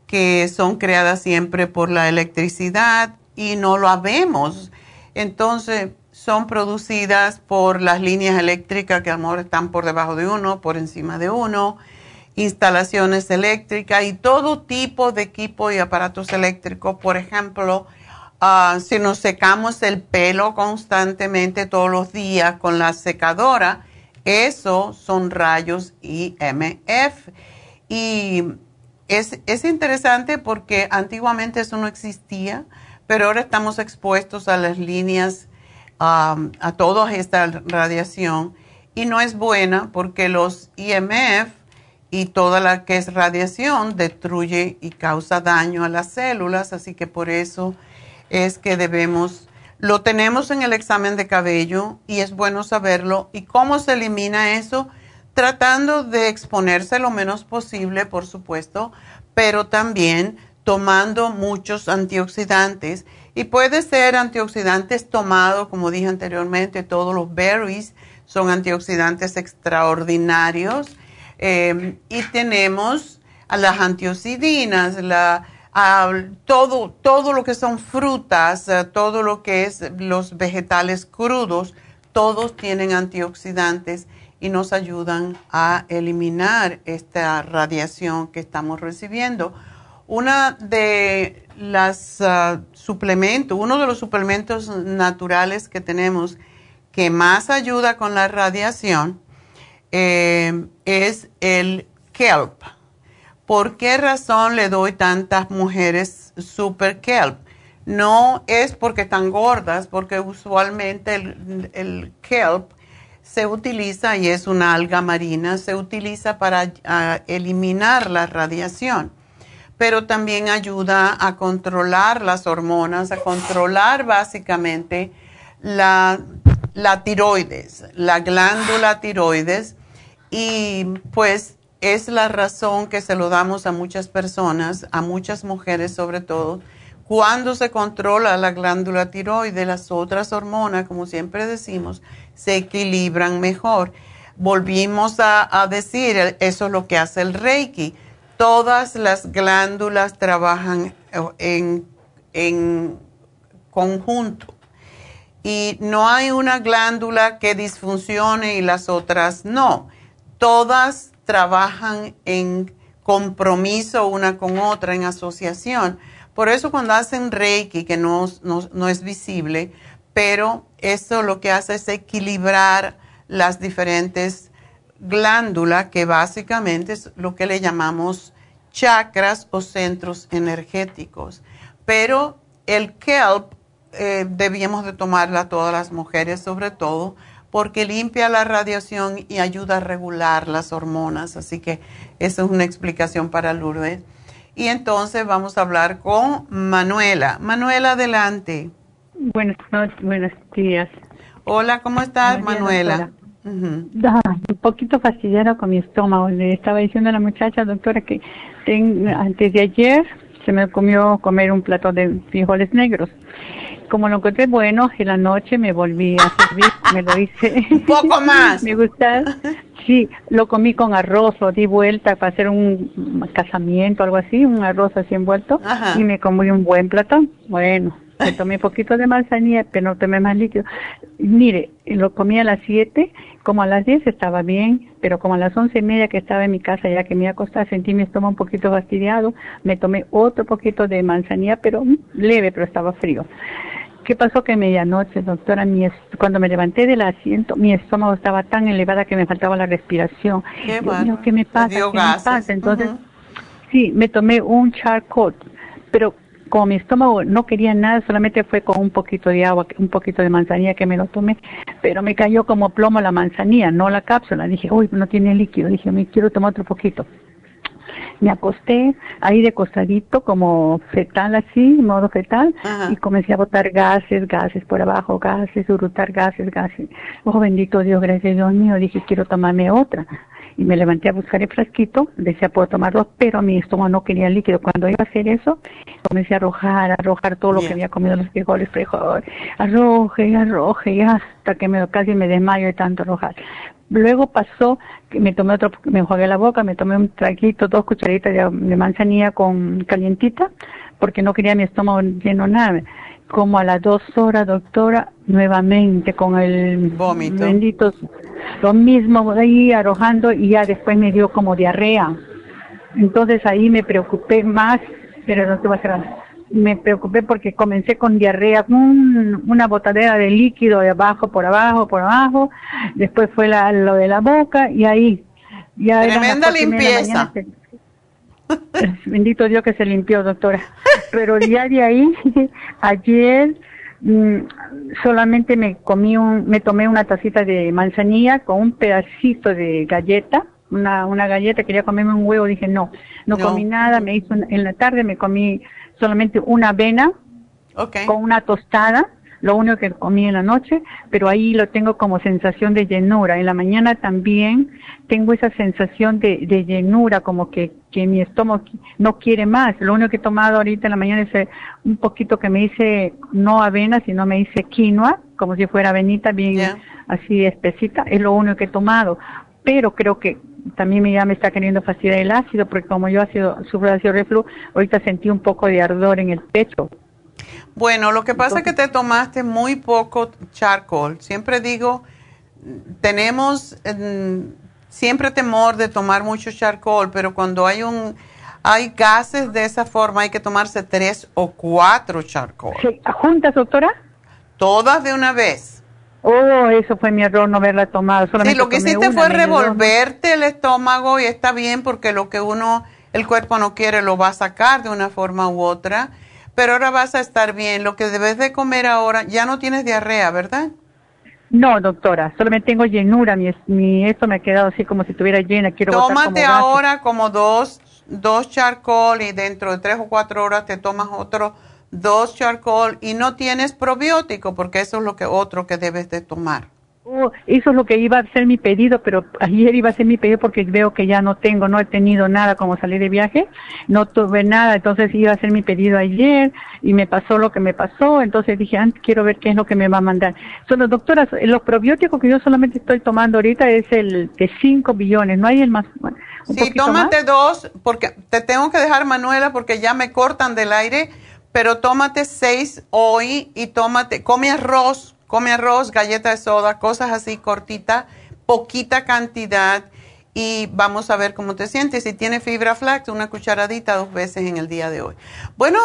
que son creadas siempre por la electricidad y no lo vemos, entonces son producidas por las líneas eléctricas que a lo mejor están por debajo de uno, por encima de uno, instalaciones eléctricas y todo tipo de equipo y aparatos eléctricos, por ejemplo, Ah, si nos secamos el pelo constantemente todos los días con la secadora, eso son rayos IMF. Y es, es interesante porque antiguamente eso no existía, pero ahora estamos expuestos a las líneas, a toda esta radiación y no es buena porque los IMF y toda la que es radiación destruye y causa daño a las células, así que por eso es que debemos, lo tenemos en el examen de cabello y es bueno saberlo. ¿Y cómo se elimina eso? Tratando de exponerse lo menos posible, por supuesto, pero también tomando muchos antioxidantes. Y puede ser antioxidantes tomados, como dije anteriormente, todos los berries son antioxidantes extraordinarios. Eh, y tenemos las antioxidinas, la todo, todo lo que son frutas, eh, todo lo que es los vegetales crudos, todos tienen antioxidantes y nos ayudan a eliminar esta radiación que estamos recibiendo. Una de las uh, suplementos, uno de los suplementos naturales que tenemos que más ayuda con la radiación eh, es el kelp. ¿Por qué razón le doy tantas mujeres super kelp? No es porque están gordas, porque usualmente el, kelp se utiliza, y es una alga marina, se utiliza para eliminar la radiación, pero también ayuda a controlar las hormonas, a controlar básicamente la, la tiroides, la glándula tiroides, y pues es la razón que se lo damos a muchas personas, a muchas mujeres sobre todo. Cuando se controla la glándula tiroide, las otras hormonas, como siempre decimos, se equilibran mejor. Volvimos a, decir, eso es lo que hace el Reiki. Todas las glándulas trabajan en, en conjunto y no hay una glándula que disfuncione y las otras no. Todas trabajan en compromiso una con otra, en asociación. Por eso cuando hacen Reiki, que no, no, es visible, pero eso lo que hace es equilibrar las diferentes glándulas, que básicamente es lo que le llamamos chakras o centros energéticos. Pero el kelp eh, debíamos de tomarla todas las mujeres, sobre todo, porque limpia la radiación y ayuda a regular las hormonas. Así que esa es una explicación para Lourdes. Y entonces vamos a hablar con Manuela. Manuela, adelante. Buenas noches, buenos días. Hola, ¿cómo estás, Manuela? un poquito fastidiada con mi estómago. Le estaba diciendo a la muchacha, doctora, que antes de ayer se me comió comer un plato de frijoles negros como lo encontré bueno, en la noche me volví a servir, me lo hice. Un poco más. me gusta. Sí, lo comí con arroz, lo di vuelta para hacer un casamiento, algo así, un arroz así envuelto. Y me comí un buen plato. Bueno, me tomé un poquito de manzanilla, pero no tomé más líquido. Mire, lo comí a las 7, como a las 10 estaba bien, pero como a las once y media que estaba en mi casa, ya que me iba a acostar, sentí mi estómago un poquito fastidiado, me tomé otro poquito de manzanilla, pero leve, pero estaba frío. ¿Qué pasó que medianoche, doctora? Mi cuando me levanté del asiento, mi estómago estaba tan elevada que me faltaba la respiración. ¿Qué, ¿qué me pasa? ¿Qué me pasa? Entonces, sí, me tomé un charcot, pero como mi estómago no quería nada, solamente fue con un poquito de agua, un poquito de manzanilla que me lo tomé, pero me cayó como plomo la manzanilla, no la cápsula. Dije, uy, no tiene líquido. Dije, me quiero tomar otro poquito me acosté ahí de costadito como fetal así, modo fetal, y comencé a botar gases, gases por abajo, gases, urutar gases, gases. Oh, bendito Dios, gracias Dios mío, dije, quiero tomarme otra. Y me levanté a buscar el frasquito, decía, puedo tomar dos, pero mi estómago no quería líquido. Cuando iba a hacer eso, comencé a arrojar, a arrojar todo lo que había comido los frijoles, frijoles, arroje, arroje, hasta que me, casi me desmayo de tanto arrojar. Luego pasó me tomé otro, me enjuagué la boca, me tomé un traguito, dos cucharitas de, manzanilla con calientita, porque no quería mi estómago lleno nada. Como a las dos horas, doctora, nuevamente con el vómito. Bendito, lo mismo ahí arrojando y ya después me dio como diarrea. Entonces ahí me preocupé más, pero no te va a hacer me preocupé porque comencé con diarrea, una botadera de líquido de abajo por abajo, por abajo, después fue la, lo de la boca y ahí ya Tremenda limpieza. Bendito Dios que se limpió, doctora. Pero ya de ahí, ayer mm, solamente me comí un, me tomé una tacita de manzanilla con un pedacito de galleta, una, una galleta, quería comerme un huevo, dije no, no, comí nada, me hizo en la tarde me comí solamente una avena con una tostada lo único que comí en la noche, pero ahí lo tengo como sensación de llenura. En la mañana también tengo esa sensación de, llenura, como que, que mi estómago no quiere más. Lo único que he tomado ahorita en la mañana es eh, un poquito que me hice, no avena, sino me hice quinoa, como si fuera avenita bien así espesita, es lo único que he tomado. Pero creo que también me, ya me está queriendo fastidiar el ácido, porque como yo ácido, sufro de ácido reflujo, ahorita sentí un poco de ardor en el pecho. Bueno, lo que pasa es que te tomaste muy poco charcoal. Siempre digo, tenemos siempre temor de tomar mucho charcoal, pero cuando hay un hay gases de esa forma hay que tomarse tres o cuatro charcoal. ¿Juntas, doctora? Todas de una vez. Oh, eso fue mi error no haberla tomado. sí, lo que hiciste fue revolverte el estómago y está bien porque lo que uno, el cuerpo no quiere, lo va a sacar de una forma u otra pero ahora vas a estar bien. Lo que debes de comer ahora, ya no tienes diarrea, ¿verdad? No, doctora, solamente tengo llenura. Mi, mi esto me ha quedado así como si estuviera llena. Quiero Tómate ahora como dos, dos charcoal y dentro de tres o cuatro horas te tomas otro dos charcoal y no tienes probiótico porque eso es lo que otro que debes de tomar. Oh, eso es lo que iba a ser mi pedido, pero ayer iba a ser mi pedido porque veo que ya no tengo, no he tenido nada como salir de viaje, no tuve nada, entonces iba a ser mi pedido ayer y me pasó lo que me pasó, entonces dije, antes quiero ver qué es lo que me va a mandar. Son los doctoras, los probióticos que yo solamente estoy tomando ahorita es el de 5 billones, no hay el más. sí, tómate dos, porque te tengo que dejar, Manuela, porque ya me cortan del aire, pero tómate seis hoy y tómate, come arroz come arroz, galleta de soda, cosas así cortita, poquita cantidad y vamos a ver cómo te sientes. Si tiene fibra flax, una cucharadita dos veces en el día de hoy. Bueno,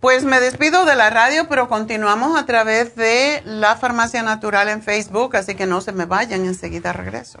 pues me despido de la radio, pero continuamos a través de la Farmacia Natural en Facebook, así que no se me vayan, enseguida regreso.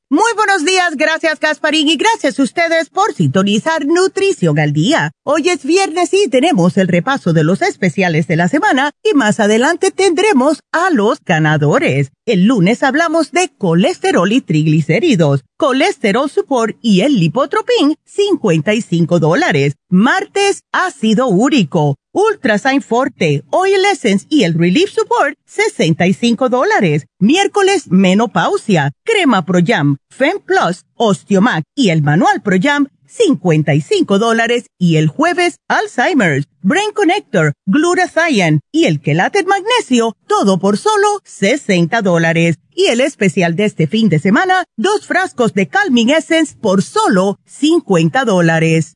Muy buenos días, gracias Gasparín y gracias a ustedes por sintonizar Nutrición al Día. Hoy es viernes y tenemos el repaso de los especiales de la semana y más adelante tendremos a los ganadores. El lunes hablamos de colesterol y triglicéridos, colesterol support y el lipotropin, 55 dólares. Martes, ácido úrico Ultrasign Forte, Oil Essence y el Relief Support, 65 dólares. Miércoles, menopausia, crema Pro Jam, Fem Plus, Osteomac y el manual Pro Jam, 55 dólares. Y el jueves, Alzheimer's, Brain Connector, Glutathione y el Quelate Magnesio, todo por solo 60 dólares. Y el especial de este fin de semana, dos frascos de Calming Essence por solo 50 dólares.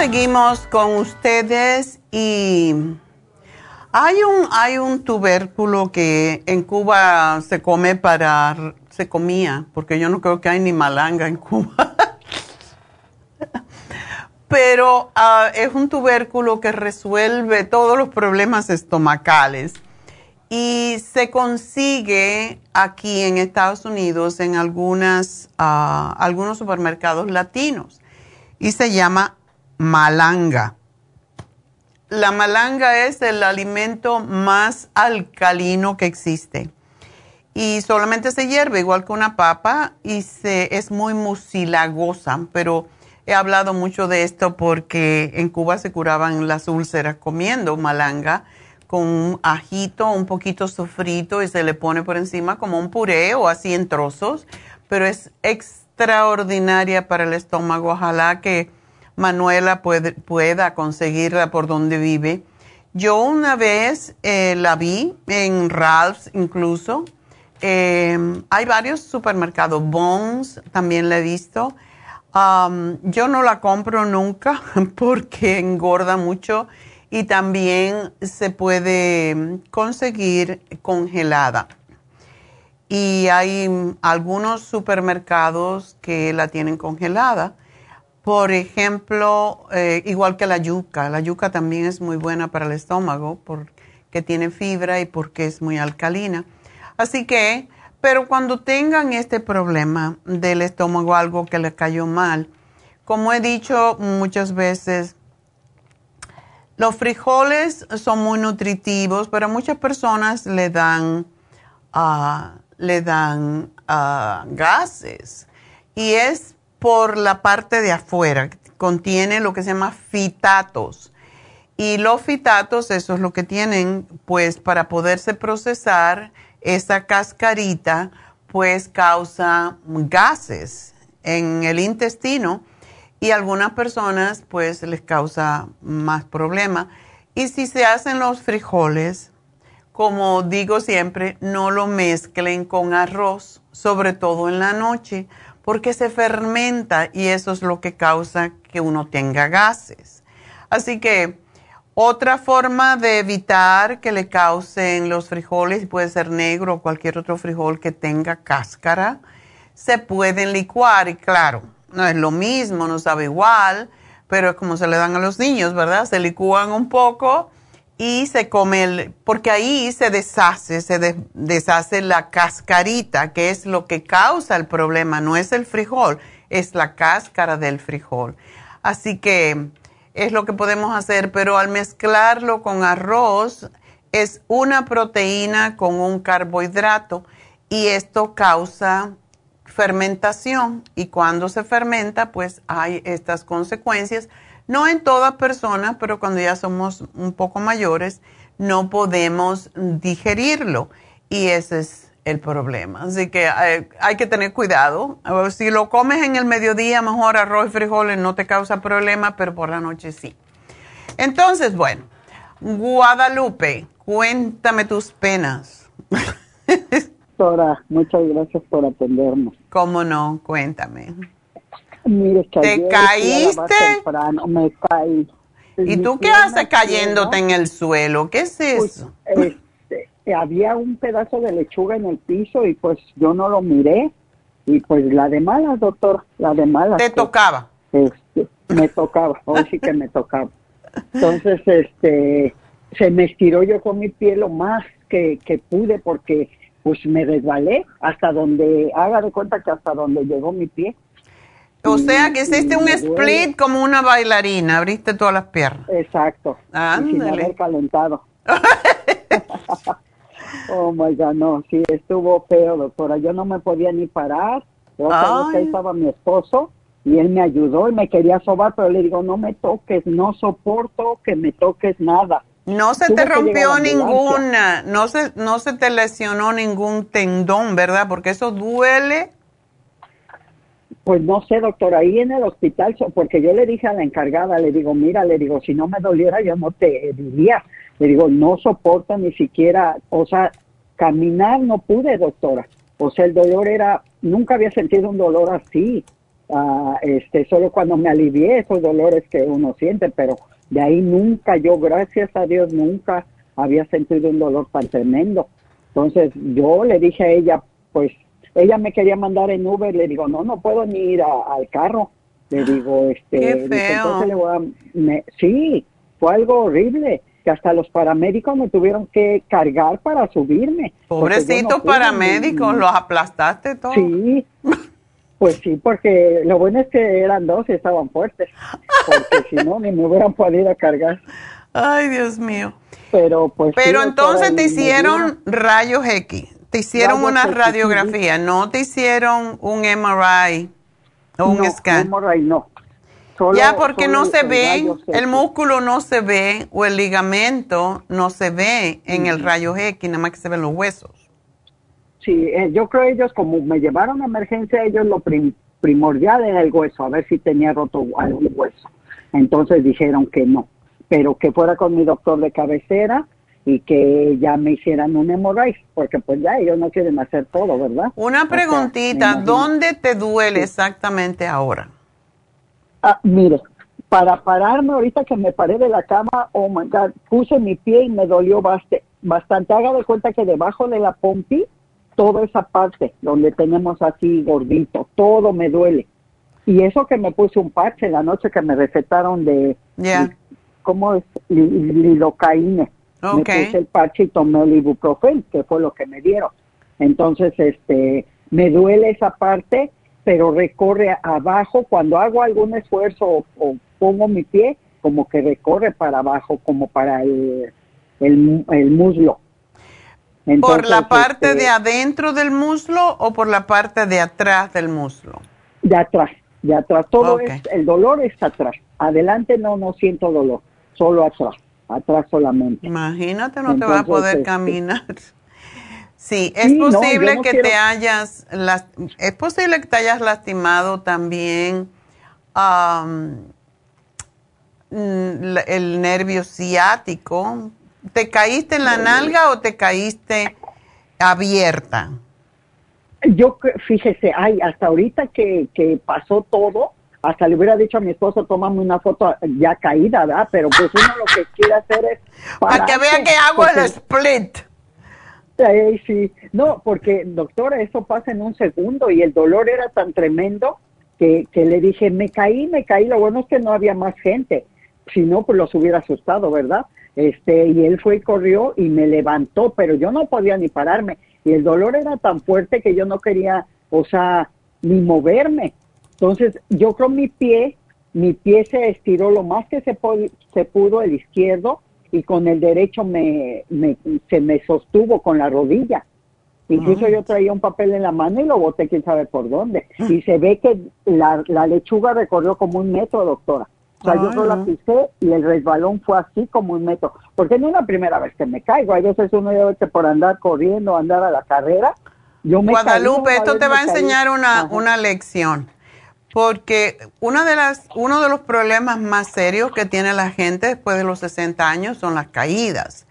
Seguimos con ustedes y hay un, hay un tubérculo que en Cuba se come para, se comía, porque yo no creo que hay ni malanga en Cuba. Pero ah, es un tubérculo que resuelve todos los problemas estomacales y se consigue aquí en Estados Unidos en algunas, ah, algunos supermercados latinos y se llama malanga. La malanga es el alimento más alcalino que existe y solamente se hierve igual que una papa y se, es muy mucilagosa, pero he hablado mucho de esto porque en Cuba se curaban las úlceras comiendo malanga con un ajito, un poquito sofrito y se le pone por encima como un puré o así en trozos, pero es extraordinaria para el estómago. Ojalá que Manuela pueda conseguirla por donde vive. Yo una vez eh, la vi en Ralph's incluso. Em, hay varios supermercados. Bones también la he visto. yo no la compro nunca porque engorda mucho y también se puede conseguir congelada. Y hay algunos supermercados que la tienen congelada por ejemplo, eh, igual que la yuca, la yuca también es muy buena para el estómago porque tiene fibra y porque es muy alcalina. Así que, pero cuando tengan este problema del estómago, algo que les cayó mal, como he dicho muchas veces, los frijoles son muy nutritivos, pero a muchas personas le dan, ah, le dan ah, gases. Y es por la parte de afuera. Contiene lo que se llama fitatos. Y los fitatos, eso es lo que tienen, pues para poderse procesar, esa cascarita, pues causa gases en el intestino y algunas personas pues les causa más problema. Y si se hacen los frijoles, como digo siempre, no lo mezclen con arroz, sobre todo en la noche, porque se fermenta y eso es lo que causa que uno tenga gases. Así que otra forma de evitar que le causen los frijoles, puede ser negro o cualquier otro frijol que tenga cáscara, se pueden licuar y claro, no es lo mismo, no sabe igual, pero es como se le dan a los niños, ¿verdad? Se licúan un poco y se come el, porque ahí se deshace, se deshace la cascarita, que es lo que causa el problema, no es el frijol, es la cáscara del frijol. Así que es lo que podemos hacer, pero al mezclarlo con arroz es una proteína con un carbohidrato y esto causa fermentación y cuando se fermenta pues hay estas consecuencias no en todas personas, pero cuando ya somos un poco mayores, no podemos digerirlo. Y ese es el problema. Así que eh, hay, que tener cuidado. Si lo comes en el mediodía, mejor arroz y frijoles no te causa problema, pero por la noche sí. Entonces, bueno, Guadalupe, cuéntame tus penas. Doctora, muchas gracias por atendernos. ¿Cómo no? Cuéntame. Mire, ¿Te caíste? me caí. ¿Y tú qué haces cayéndote en el suelo? ¿Qué es pues, eso? este, había un pedazo de lechuga en el piso y pues yo no lo miré. Y pues la de malas, doctor, la de malas. ¿Te tocaba? Este, me tocaba, hoy sí que me tocaba. Entonces, este, se me estiró yo con mi pie lo más que, que pude porque pues me resbalé hasta donde, haga de cuenta que hasta donde llegó mi pie. O sea que hiciste un split como una bailarina, abriste todas las piernas. Exacto. sin haber calentado. oh my God, no, sí, estuvo feo, doctora. Yo no me podía ni parar. Yo ahí estaba mi esposo y él me ayudó y me quería sobar, pero le digo, no me toques, no soporto que me toques nada. No se te rompió ninguna, no se, no se te lesionó ningún tendón, ¿verdad? Porque eso duele. Pues no sé, doctor, ahí en el hospital, porque yo le dije a la encargada, le digo, mira, le digo, si no me doliera yo no te diría. Le digo, no soporto ni siquiera, o sea, caminar no pude, doctora. O sea, el dolor era, nunca había sentido un dolor así. Ah, este, solo cuando me alivié esos dolores que uno siente, pero de ahí nunca, yo gracias a Dios nunca había sentido un dolor tan tremendo. Entonces yo le dije a ella, pues ella me quería mandar en Uber, le digo, no, no puedo ni ir al carro. Le digo, este, entonces le voy a, sí, fue algo horrible, que hasta los paramédicos me tuvieron que cargar para subirme. Pobrecitos paramédicos, los aplastaste todos. Sí, Pues sí, porque lo bueno es que eran dos y estaban fuertes, porque si no, ni me hubieran podido cargar. Ay, Dios mío. Pero pues. Pero entonces te hicieron rayos X, te hicieron una radiografía, no te hicieron un MRI o un no, scan. MRI no. ya porque no se ve, el músculo no se ve o el ligamento no se ve en el rayo X, nada más que se ven los huesos. Sí, eh, yo creo ellos, como me llevaron a emergencia, ellos lo primordial era el hueso, a ver si tenía roto algún hueso. Entonces dijeron que no, pero que fuera con mi doctor de cabecera y que ya me hicieran un hemorragia, porque pues ya ellos no quieren hacer todo, ¿verdad? Una preguntita, ¿dónde te duele exactamente ahora? Ah, mire, para pararme ahorita que me paré de la cama, oh my God, puse mi pie y me dolió bastante. bastante. Haga de cuenta que debajo de la pompi toda esa parte donde tenemos así gordito, todo me duele. Y eso que me puse un parche la noche que me recetaron de, ¿cómo es? Lidocaína. Me puse el parche y tomé el ibuprofeno, que fue lo que me dieron. Entonces, este, me duele esa parte, pero recorre abajo. Cuando hago algún esfuerzo o, pongo mi pie, como que recorre para abajo, como para el, el muslo. ¿Por la parte de este, adentro del muslo o por la parte de atrás del muslo? De atrás, de atrás. Todo es, el dolor está atrás. Adelante no, no siento dolor, solo atrás, atrás solamente. Imagínate, no te vas a poder este, caminar. Sí, es posible que te hayas, es posible que te hayas lastimado también el nervio ciático, ¿Te caíste en la nalga o te caíste abierta? Yo, fíjese, ay, hasta ahorita que, pasó todo, hasta le hubiera dicho a mi esposo, tómame una foto ya caída, ¿verdad? Pero pues uno lo que quiere hacer es... Para que vea que hago el split. Sí, sí. No, porque, doctora, eso pasa en un segundo y el dolor era tan tremendo que, que le dije, me caí, me caí. Lo bueno es que no había más gente. Si no, pues los hubiera asustado, ¿verdad? este, y él fue y corrió y me levantó, pero yo no podía ni pararme, y el dolor era tan fuerte que yo no quería, o sea, ni moverme. Entonces, yo creo mi pie, mi pie se estiró lo más que se, se pudo el izquierdo, y con el derecho me, se me sostuvo con la rodilla. Incluso yo traía un papel en la mano y lo boté quién sabe por dónde. Y se ve que la, la lechuga recorrió como un metro, doctora. O sea, yo solo la pisé y el resbalón fue así como un metro. Porque no es la primera vez que me caigo. Hay veces uno ya ve que por andar corriendo, andar a la carrera, yo me Guadalupe, esto te va a enseñar una, una lección. Porque una de las, uno de los problemas más serios que tiene la gente después de los 60 años son las caídas.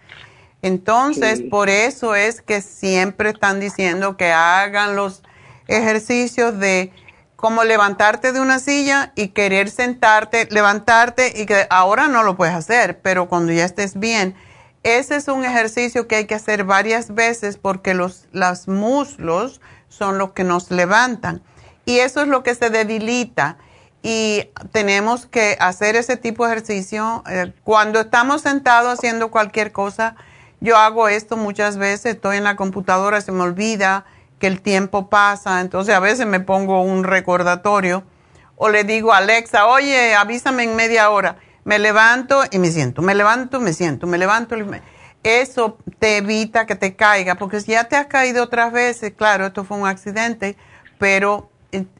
Entonces, por eso es que siempre están diciendo que hagan los ejercicios de como levantarte de una silla y querer sentarte, levantarte y que ahora no lo puedes hacer, pero cuando ya estés bien, ese es un ejercicio que hay que hacer varias veces porque los, los muslos son los que nos levantan y eso es lo que se debilita y tenemos que hacer ese tipo de ejercicio. Eh, cuando estamos sentados haciendo cualquier cosa, yo hago esto muchas veces, estoy en la computadora, se me olvida que el tiempo pasa, entonces a veces me pongo un recordatorio o le digo a Alexa, oye, avísame en media hora. Me levanto y me siento, me levanto, me siento, me levanto. Eso te evita que te caiga, porque si ya te has caído otras veces, claro, esto fue un accidente, pero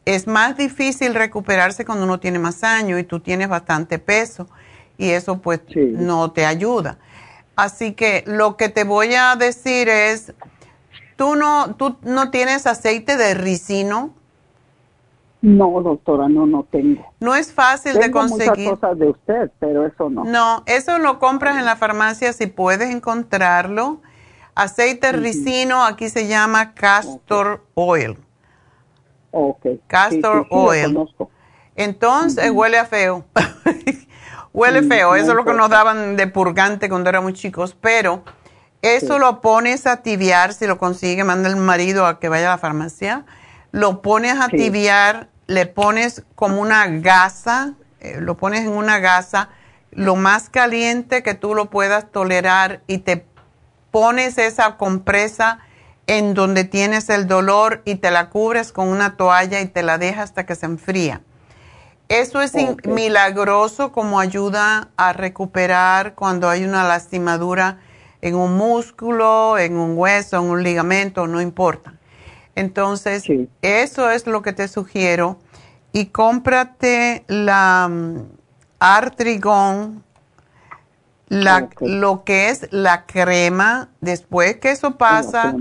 es más difícil recuperarse cuando uno tiene más años y tú tienes bastante peso y eso pues no te ayuda. Así que lo que te voy a decir es, ¿tú no, tú no tienes aceite de ricino? No, doctora, no, no tengo. No es fácil de conseguir. Muchas cosas de usted, pero eso no. No, eso lo compras en la farmacia si puedes encontrarlo. Aceite ricino, aquí se llama castor oil. Ok. Castor oil. Entonces, huele a feo. huele feo, eso es lo que nos daban de purgante cuando éramos chicos, pero eso lo pones a tibiar, si lo consigue, manda el marido a que vaya a la farmacia, lo pones a tibiar le pones como una gasa, eh, lo pones en una gasa, lo más caliente que tú lo puedas tolerar y te pones esa compresa en donde tienes el dolor y te la cubres con una toalla y te la dejas hasta que se enfría. Eso es milagroso como ayuda a recuperar cuando hay una lastimadura en un músculo, en un hueso, en un ligamento, no importa. Entonces, eso es lo que te sugiero. Y cómprate la um, Artrigón, lo que es la crema. Después que eso pasa,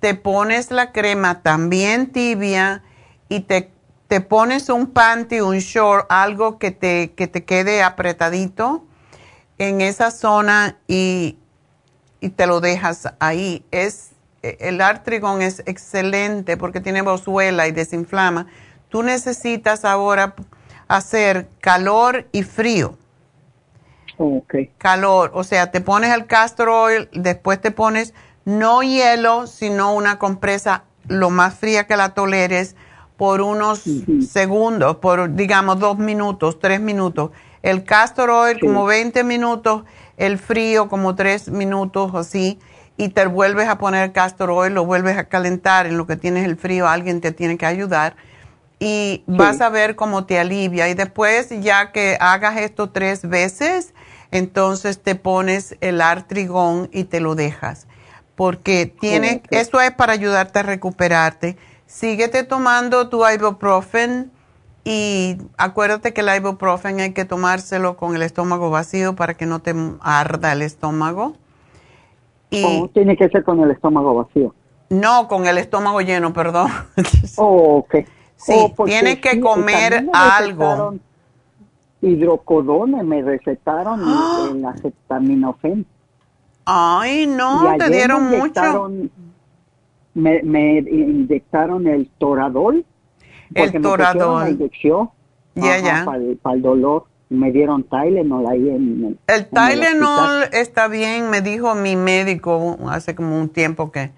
te pones la crema también tibia y te, te pones un panty, un short, algo que te, que te quede apretadito en esa zona y, y te lo dejas ahí. Es el artrigón es excelente porque tiene bozuela y desinflama. Tú necesitas ahora hacer calor y frío. Okay. Calor, o sea, te pones el castor oil, después te pones no hielo, sino una compresa lo más fría que la toleres por unos segundos, por digamos dos minutos, tres minutos. El castor oil como 20 minutos, el frío como tres minutos así y te vuelves a poner castor oil, lo vuelves a calentar en lo que tienes el frío, alguien te tiene que ayudar y vas a ver cómo te alivia. Y después, ya que hagas esto tres veces, entonces te pones el artrigón y te lo dejas. Porque tiene, eso es para ayudarte a recuperarte. Síguete tomando tu ibuprofen y acuérdate que el ibuprofen hay que tomárselo con el estómago vacío para que no te arda el estómago y tiene que ser con el estómago vacío? No, con el estómago lleno, perdón. Oh, ok. Sí, oh, tiene que comer algo. Hidrocodone me recetaron ¡Ah! el acetaminofén. Ay, no, te dieron mucho. Me, me inyectaron el toradol. El toradol. Me inyección, ya, ya. Para el dolor me dieron Tylenol ahí en el El Tylenol está bien, me dijo mi médico hace como un tiempo que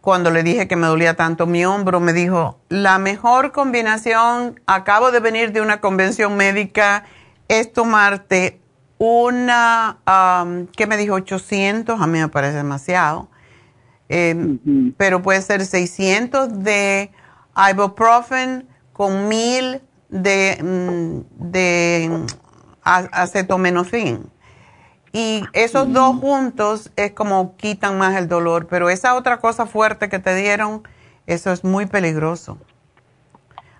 cuando le dije que me dolía tanto mi hombro, me dijo, la mejor combinación, acabo de venir de una convención médica, es tomarte una, ¿qué me dijo? 800, a mí me parece demasiado, em, pero puede ser 600 de ibuprofen con 1000 de, mm, de acetaminofén. Y esos dos juntos es como quitan más el dolor, pero esa otra cosa fuerte que te dieron, eso es muy peligroso.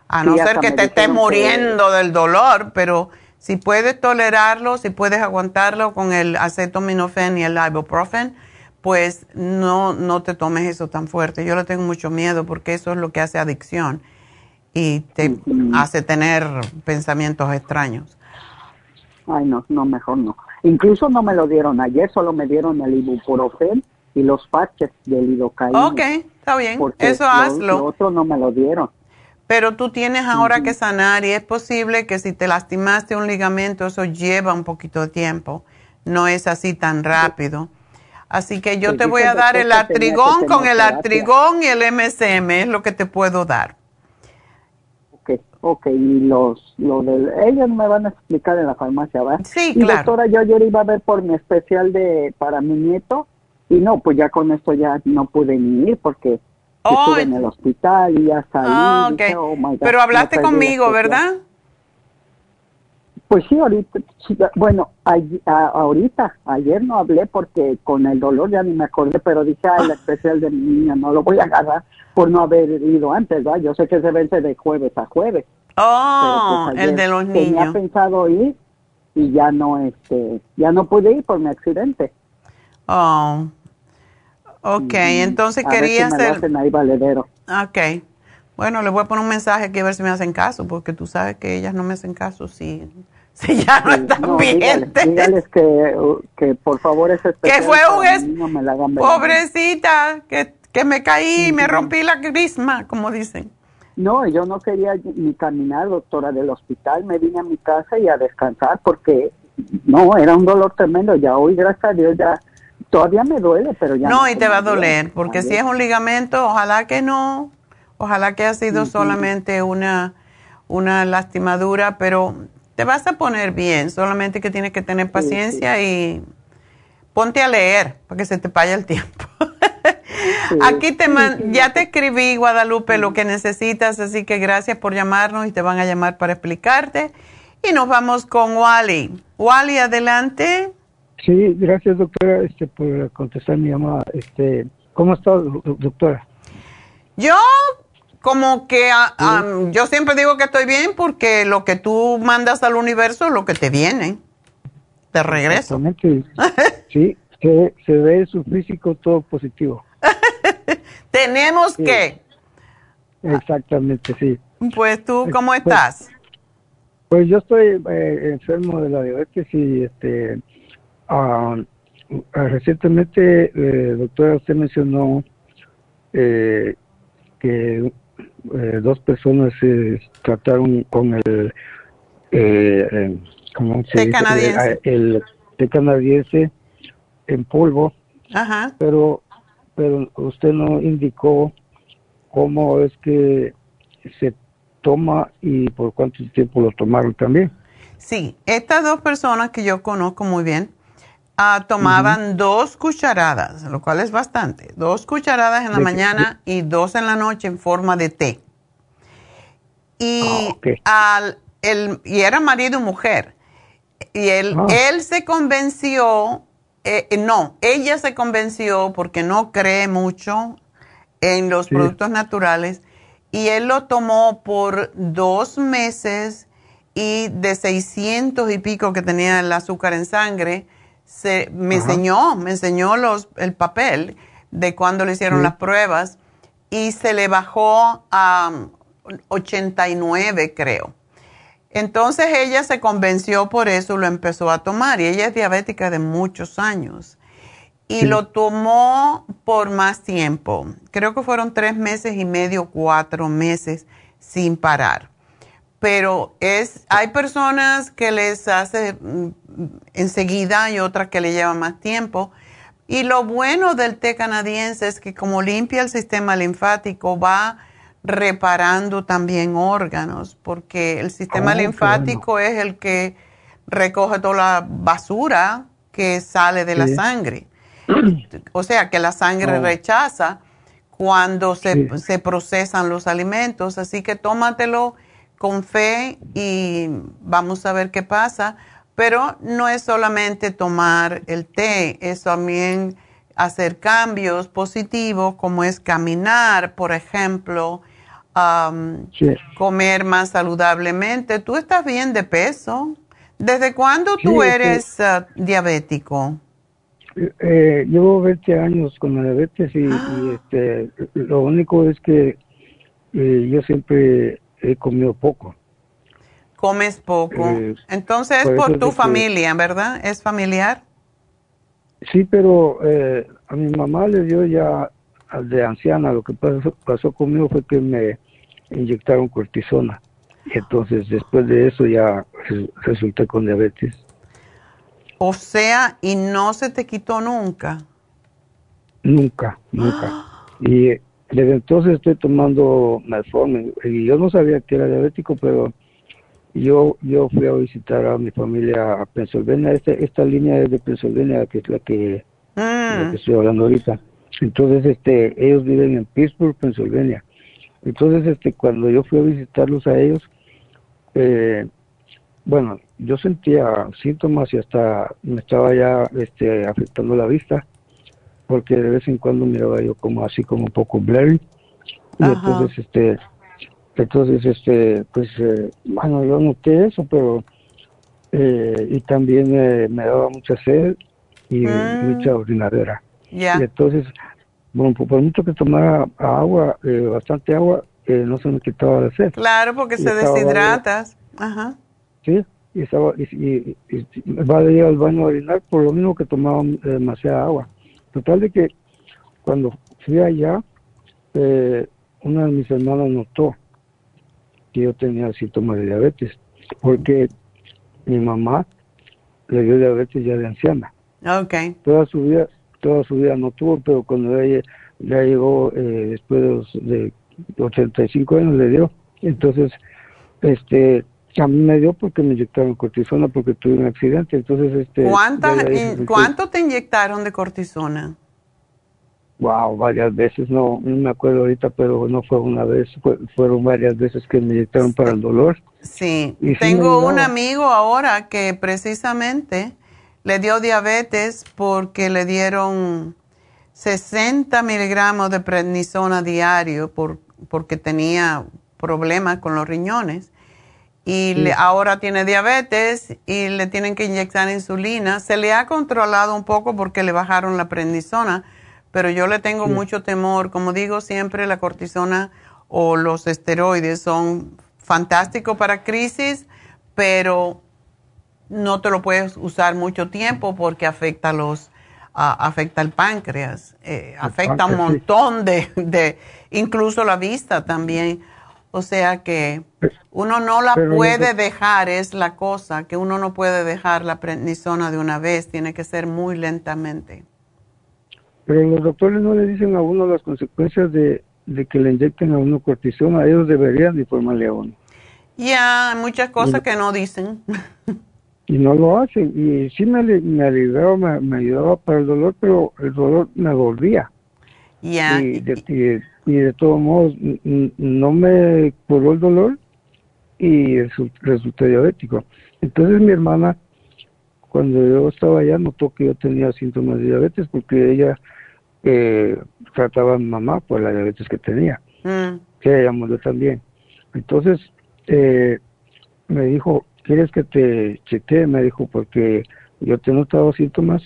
A no ser que te estés muriendo del dolor, pero si puedes tolerarlo, si puedes aguantarlo con el acetaminofén y el ibuprofen, pues no, no te tomes eso tan fuerte. Yo le tengo mucho miedo porque eso es lo que hace adicción y te hace tener pensamientos extraños. Ay, no, no, mejor no. Incluso no me lo dieron ayer, solo me dieron el ibuprofen y los patches del lidocaína. Ok, está bien, eso hazlo. Lo otro no me lo dieron. Pero tú tienes ahora que sanar y es posible que si te lastimaste un ligamento, eso lleva un poquito de tiempo. No es así tan rápido. Así que yo te voy a dar el artrigón con el artrigón y el MSM, es lo que te puedo dar. Ok, y los, lo del, ellos me van a explicar en la farmacia, ¿verdad? Sí, y doctora, yo ayer iba a ver por mi especial de, para mi nieto, y no, pues ya con esto ya no pude ni ir porque estuve en el hospital y ya salí. Ah, okay. oh Pero hablaste conmigo, ¿verdad? Pues sí, ahorita, bueno, ahorita, ayer no hablé porque con el dolor ya ni me acordé, pero dije, ay, la ah. especial de mi niña, no lo voy a agarrar por no haber ido antes, ¿verdad? Yo sé que se vence de jueves a jueves. Oh, pues, el de los niños. Tenía pensado ir y ya no, este, ya no pude ir por mi accidente. Oh, ok, entonces quería hacer... ahí valedero. Ok, bueno, le voy a poner un mensaje aquí a ver si me hacen caso, porque tú sabes que ellas no me hacen caso si, si ya no están bien. Dígales, que, que, por favor ese Que fue un... No me la hagan Pobrecita, que, que me caí y me rompí la crisma, como dicen. No, yo no quería ni caminar, doctora, del hospital. Me vine a mi casa y a descansar porque no, era un dolor tremendo. Ya hoy, gracias a Dios, ya todavía me duele, pero ya. No, y te va a doler, porque si es un ligamento, ojalá que no, ojalá que haya sido solamente una, una lastimadura, pero te vas a poner bien, solamente que tienes que tener paciencia y ponte a leer para que se te vaya el tiempo. Aquí te ya te escribí, Guadalupe, lo que necesitas, así que gracias por llamarnos y te van a llamar para explicarte. Y nos vamos con Wally. Wally, adelante. Sí, gracias, doctora, este, por contestar mi llamada. Este, ¿Cómo está, doctora? Yo, como que, ah, ah, yo siempre digo que estoy bien porque lo que tú mandas al universo es lo que te viene. De regreso. sí, se, se ve su físico todo positivo. Tenemos que. Exactamente, sí. Pues tú, ¿cómo pues, estás? Pues, yo estoy eh, enfermo de la diabetes y este ah, recientemente, eh, doctora, usted mencionó eh, que dos personas se trataron con el ¿cómo se canadiense. el té canadiense en polvo. Ajá. Pero pero usted no indicó cómo es que se toma y por cuánto tiempo lo tomaron también. Sí, estas dos personas que yo conozco muy bien ah, tomaban dos cucharadas, lo cual es bastante, dos cucharadas en la mañana y dos en la noche en forma de té. Y, ah, al, el, y era marido y mujer. Y él, ah. él se convenció eh, eh, no, ella se convenció porque no cree mucho en los productos naturales y él lo tomó por dos meses y de 600 y pico que tenía el azúcar en sangre, se, me enseñó, me enseñó los, el papel de cuando le hicieron las pruebas y se le bajó a 89 creo. Entonces ella se convenció por eso, lo empezó a tomar y ella es diabética de muchos años. Y lo tomó por más tiempo. Creo que fueron tres meses y medio, cuatro meses sin parar. Pero es, hay personas que les hace mm, enseguida y otras que le llevan más tiempo. Y lo bueno del té canadiense es que como limpia el sistema linfático, va reparando también órganos, porque el sistema oh, linfático es el que recoge toda la basura que sale de la sangre. O sea, que la sangre oh. rechaza cuando se, se, procesan los alimentos. Así que tómatelo con fe y vamos a ver qué pasa. Pero no es solamente tomar el té, es también hacer cambios positivos como es caminar, por ejemplo, comer más saludablemente. ¿Tú estás bien de peso? ¿Desde cuándo tú eres ah, diabético? Eh, llevo 20 años con la diabetes y, ah. este, lo único es que eh, yo siempre he comido poco. Comes poco. Eh, Entonces es por, tu familia, ¿verdad? ¿Es familiar? Sí, pero a mi mamá le dio ya de anciana. Lo que pasó, pasó conmigo fue que me inyectaron cortisona. Y entonces después de eso ya resulté con diabetes. O sea, ¿y no se te quitó nunca? Nunca, nunca. Y desde entonces estoy tomando metformin. Y yo no sabía que era diabético, pero yo yo fui a visitar a mi familia a Pennsylvania. Esta, esta línea es de Pennsylvania, que es la que, la que estoy hablando ahorita. Entonces, este, ellos viven en Pittsburgh, Pennsylvania. Entonces, este, cuando yo fui a visitarlos a ellos, eh, bueno, yo sentía síntomas y hasta me estaba ya este, afectando la vista, porque de vez en cuando miraba yo como así como un poco blurry. Y entonces, este, entonces, este, pues, eh, bueno, yo noté eso, pero, eh, y también eh, me daba mucha sed y mm. mucha orinadera. Y entonces, bueno, por, mucho que tomara agua, bastante agua, no se me quitaba la sed. Claro, porque se deshidratas. Ajá. Sí, y, estaba, y, va a ir al baño a orinar por lo mismo que tomaba demasiada agua. Total de que cuando fui allá, una de mis hermanas notó que yo tenía síntomas de diabetes, porque mi mamá le dio diabetes ya de anciana. Okay. Toda su vida, toda su vida no tuvo, pero cuando ella ya llegó eh, después de, 85 años le dio. Entonces, este, a mí me dio porque me inyectaron cortisona porque tuve un accidente. Entonces, este. ¿Cuánto te inyectaron de cortisona? Wow, varias veces, no, no me acuerdo ahorita, pero no fue una vez, fueron varias veces que me inyectaron para el dolor. Sí, tengo un amigo ahora que precisamente le dio diabetes porque le dieron 60 miligramos de prednisona diario por, porque tenía problemas con los riñones. Y ahora tiene diabetes y le tienen que inyectar insulina. Se le ha controlado un poco porque le bajaron la prednisona pero yo le tengo mucho temor. Como digo siempre, la cortisona o los esteroides son fantásticos para crisis, pero no te lo puedes usar mucho tiempo porque afecta los afecta el páncreas, eh, afecta un montón de, de, incluso la vista también. O sea que uno no la puede dejar, es la cosa, que uno no puede dejar la prednisona de una vez, tiene que ser muy lentamente. Pero los doctores no le dicen a uno las consecuencias de, que le inyecten a uno cortisona, ellos deberían informarle a uno. Ya, hay muchas cosas que no dicen. Y no lo hacen. Y sí me, me ayudaba, me, ayudaba para el dolor, pero el dolor me volvía. Ya. Y, de, de todos modos, no me curó el dolor y resulté diabético. Entonces mi hermana, cuando yo estaba allá, notó que yo tenía síntomas de diabetes porque ella eh, trataba a mi mamá por la diabetes que tenía, mm. que ella murió también. Entonces, eh, me dijo, ¿quieres que te chequee? Me dijo, porque yo te he notado síntomas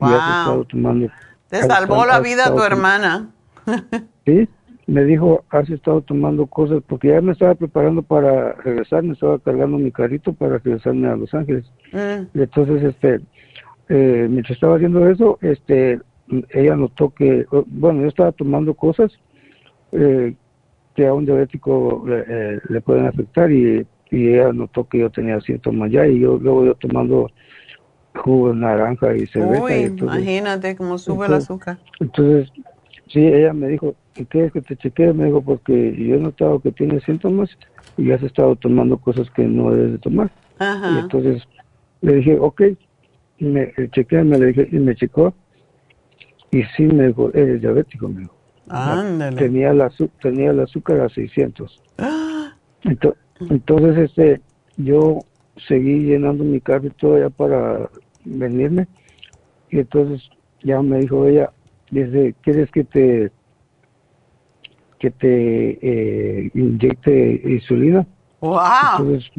y has estado tomando... Te salvó la vida tu hermana. sí, me dijo, has estado tomando cosas, porque ya me estaba preparando para regresar, me estaba cargando mi carrito para regresarme a Los Ángeles. Mm. entonces, este, eh, mientras estaba haciendo eso, este, ella notó que, bueno, yo estaba tomando cosas eh, que a un diabético eh, le pueden afectar y, ella notó que yo tenía síntomas ya y yo luego yo tomando jugo de naranja y cerveza. Uy, imagínate cómo sube el azúcar. Entonces, sí, ella me dijo, ¿y quieres que te chequee? Me dijo, porque yo he notado que tiene síntomas y has estado tomando cosas que no debes de tomar. Y entonces le dije, ok, y me chequeé, me le dije, y me checó y sí me dijo, eres diabético, me dijo. Tenía, la, tenía el azúcar a 600. Entonces, este, yo seguí llenando mi carro todavía para venirme. Y entonces ya me dijo ella, dice, ¿quieres que te que te eh, inyecte insulina? Wow. Entonces,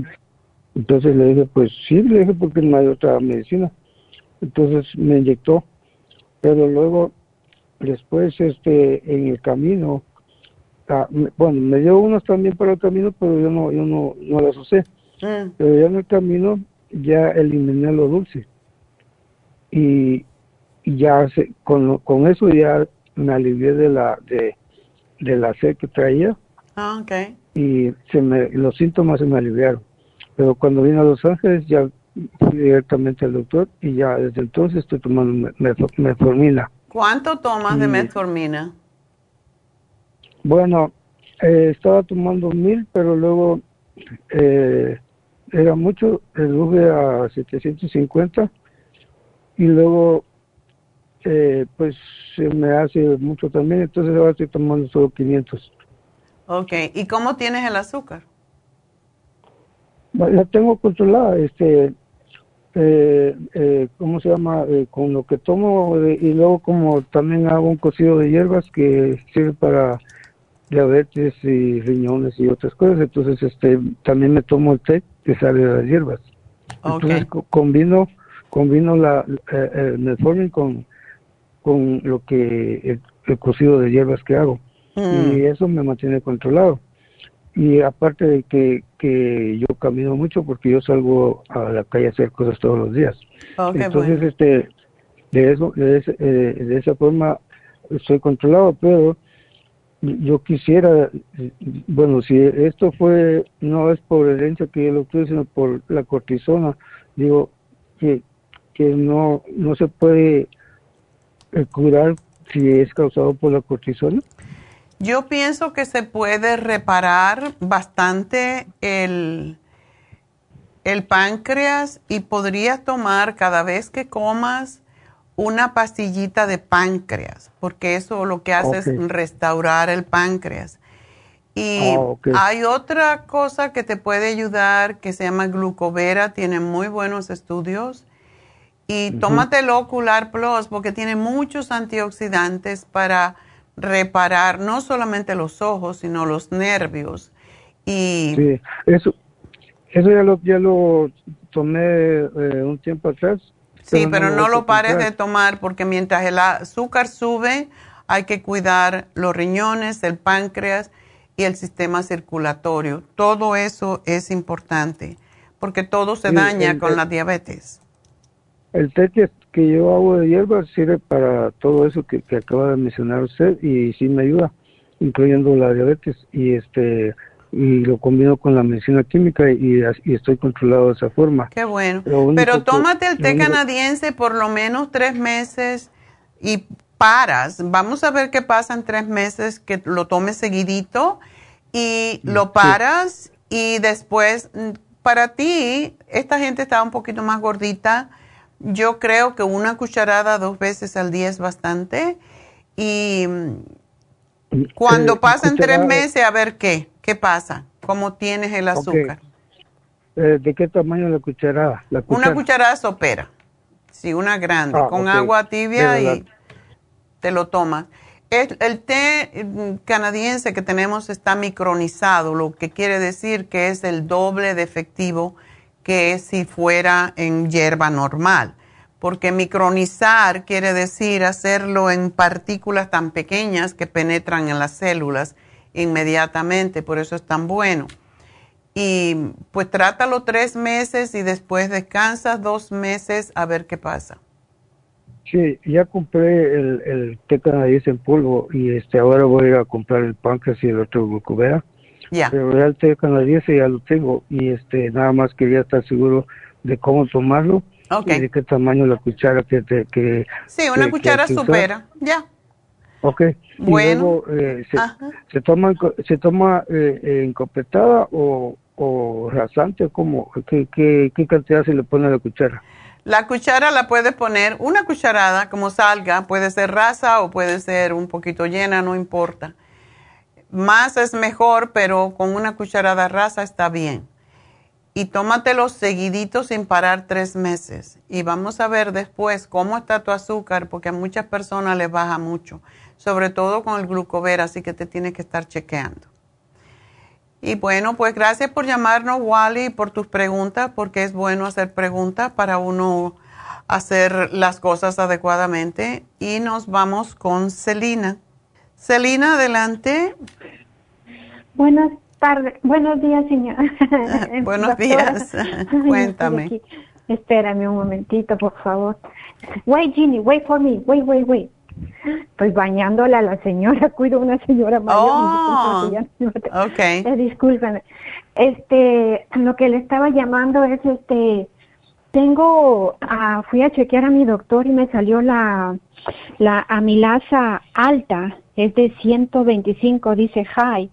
entonces le dije, pues sí, le dije porque no hay otra medicina. Entonces me inyectó pero luego después este en el camino ah, bueno me dio unos también para el camino pero yo no yo no no las usé mm. pero ya en el camino ya eliminé lo dulce y, ya se, con con eso ya me alivié de la de, de la sed que traía ah, okay. y se me los síntomas se me aliviaron pero cuando vine a Los Ángeles ya fui directamente al doctor y ya desde entonces estoy tomando metformina. ¿Cuánto tomas de metformina? Bueno, eh, estaba tomando mil, pero luego eh, era mucho, reduje a 750 y luego eh, pues se me hace mucho también, entonces ahora estoy tomando solo 500. Ok, ¿y cómo tienes el azúcar? La tengo controlada, este, eh, eh, ¿cómo se llama? Eh, con lo que tomo y luego como también hago un cocido de hierbas que sirve para diabetes y riñones y otras cosas, entonces este también me tomo el té que sale de las hierbas. Entonces combino combino la el metformin con con lo que el, cocido de hierbas que hago. Mm. y eso me mantiene controlado. Y aparte de que, que yo camino mucho porque yo salgo a la calle a hacer cosas todos los días. Entonces este de eso de, eh, de esa forma estoy controlado pero yo quisiera, bueno, si esto fue, no es por herencia que yo lo tuve, sino por la cortisona, digo que, que no, no se puede curar si es causado por la cortisona. Yo pienso que se puede reparar bastante el, el páncreas y podrías tomar cada vez que comas una pastillita de páncreas, porque eso lo que hace es restaurar el páncreas. Y ah, hay otra cosa que te puede ayudar que se llama glucovera, tiene muy buenos estudios. Y tómate el Ocular Plus porque tiene muchos antioxidantes para reparar no solamente los ojos, sino los nervios. Y sí, eso, eso ya lo, ya lo tomé eh, un tiempo atrás Sí, pero no, lo pares de tomar porque mientras el azúcar sube, hay que cuidar los riñones, el páncreas y el sistema circulatorio. Todo eso es importante porque todo se daña con la diabetes. El té que, yo hago de hierba sirve para todo eso que, que acaba de mencionar usted y sí me ayuda, incluyendo la diabetes. Y este y lo combino con la medicina química y, estoy controlado de esa forma. Qué bueno. Pero tómate el té canadiense por lo menos tres meses y paras. Vamos a ver qué pasa en tres meses, que lo tomes seguidito y mm, lo paras y después, mm, para ti, esta gente está un poquito más gordita. Yo creo que una cucharada dos veces al día es bastante. Y mm, cuando eh, pasan tres meses, a ver qué. ¿Qué pasa? ¿Cómo tienes el azúcar? Eh, ¿De qué tamaño la cucharada? Una cucharada sopera. Sí, una grande, ah, con agua tibia y te lo tomas. El, té mm, canadiense que tenemos está micronizado, lo que quiere decir que es el doble de efectivo que si fuera en hierba normal. Porque micronizar quiere decir hacerlo en partículas tan pequeñas que penetran en las células inmediatamente, por eso es tan bueno. Y pues trátalo tres meses y después descansas dos meses a ver qué pasa. Sí, ya compré el, el té canadiense en polvo y este ahora voy a comprar el páncreas y el otro glucovera. Ya. Pero el té canadiense ya lo tengo y este nada más quería estar seguro de cómo tomarlo y de qué tamaño la cuchara que... que sí, una cuchara supera, ya. Ok. Bueno. Eh, se, toma, se toma eh, encopetada o, o rasante? ¿cómo? ¿Qué, qué, qué cantidad se le pone a la cuchara? La cuchara la puede poner, una cucharada como salga, puede ser rasa o puede ser un poquito llena, no importa. Más es mejor, pero con una cucharada rasa está bien. Y tómatelo seguidito sin parar tres meses. Y vamos a ver después cómo está tu azúcar, porque a muchas personas les baja mucho sobre todo con el glucover, así que te tienes que estar chequeando. Y bueno, pues gracias por llamarnos, Wally, por tus preguntas, porque es bueno hacer preguntas para uno hacer las cosas adecuadamente. Y nos vamos con Celina. Celina, adelante. Buenas tardes, buenos días, señora. buenos días, cuéntame. Espérame un momentito, por favor. Wait, Ginny, wait for me, wait, wait, wait. Pues bañándola a la señora, cuido a una señora mayor. Oh, okay. Eh, disculpen. Este, lo que le estaba llamando es este, tengo, ah, fui a chequear a mi doctor y me salió la, la amilasa alta, es de 125, dice high.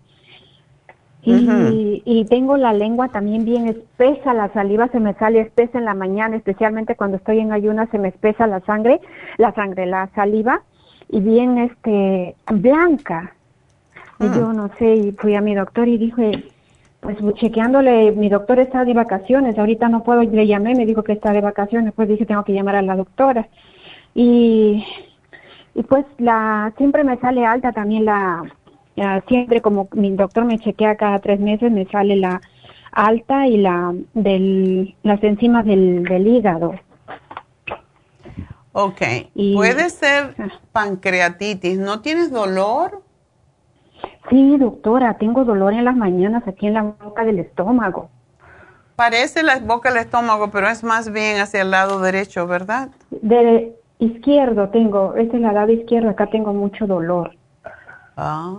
y, y, tengo la lengua también bien espesa, la saliva se me sale espesa en la mañana, especialmente cuando estoy en ayunas se me espesa la sangre, la sangre, la saliva y bien este blanca. Y yo no sé, y fui a mi doctor y dije, pues chequeándole, mi doctor está de vacaciones, ahorita no puedo, le llamé, me dijo que está de vacaciones, pues dije tengo que llamar a la doctora. Y, y pues la siempre me sale alta también la, siempre como mi doctor me chequea cada tres meses, me sale la alta y la del, las enzimas del, del hígado. Ok, puede ser pancreatitis, ¿no tienes dolor? Sí, doctora, tengo dolor en las mañanas aquí en la boca del estómago. Parece la boca del estómago, pero es más bien hacia el lado derecho, ¿verdad? De izquierdo tengo, es el lado izquierdo, acá tengo mucho dolor. Ah.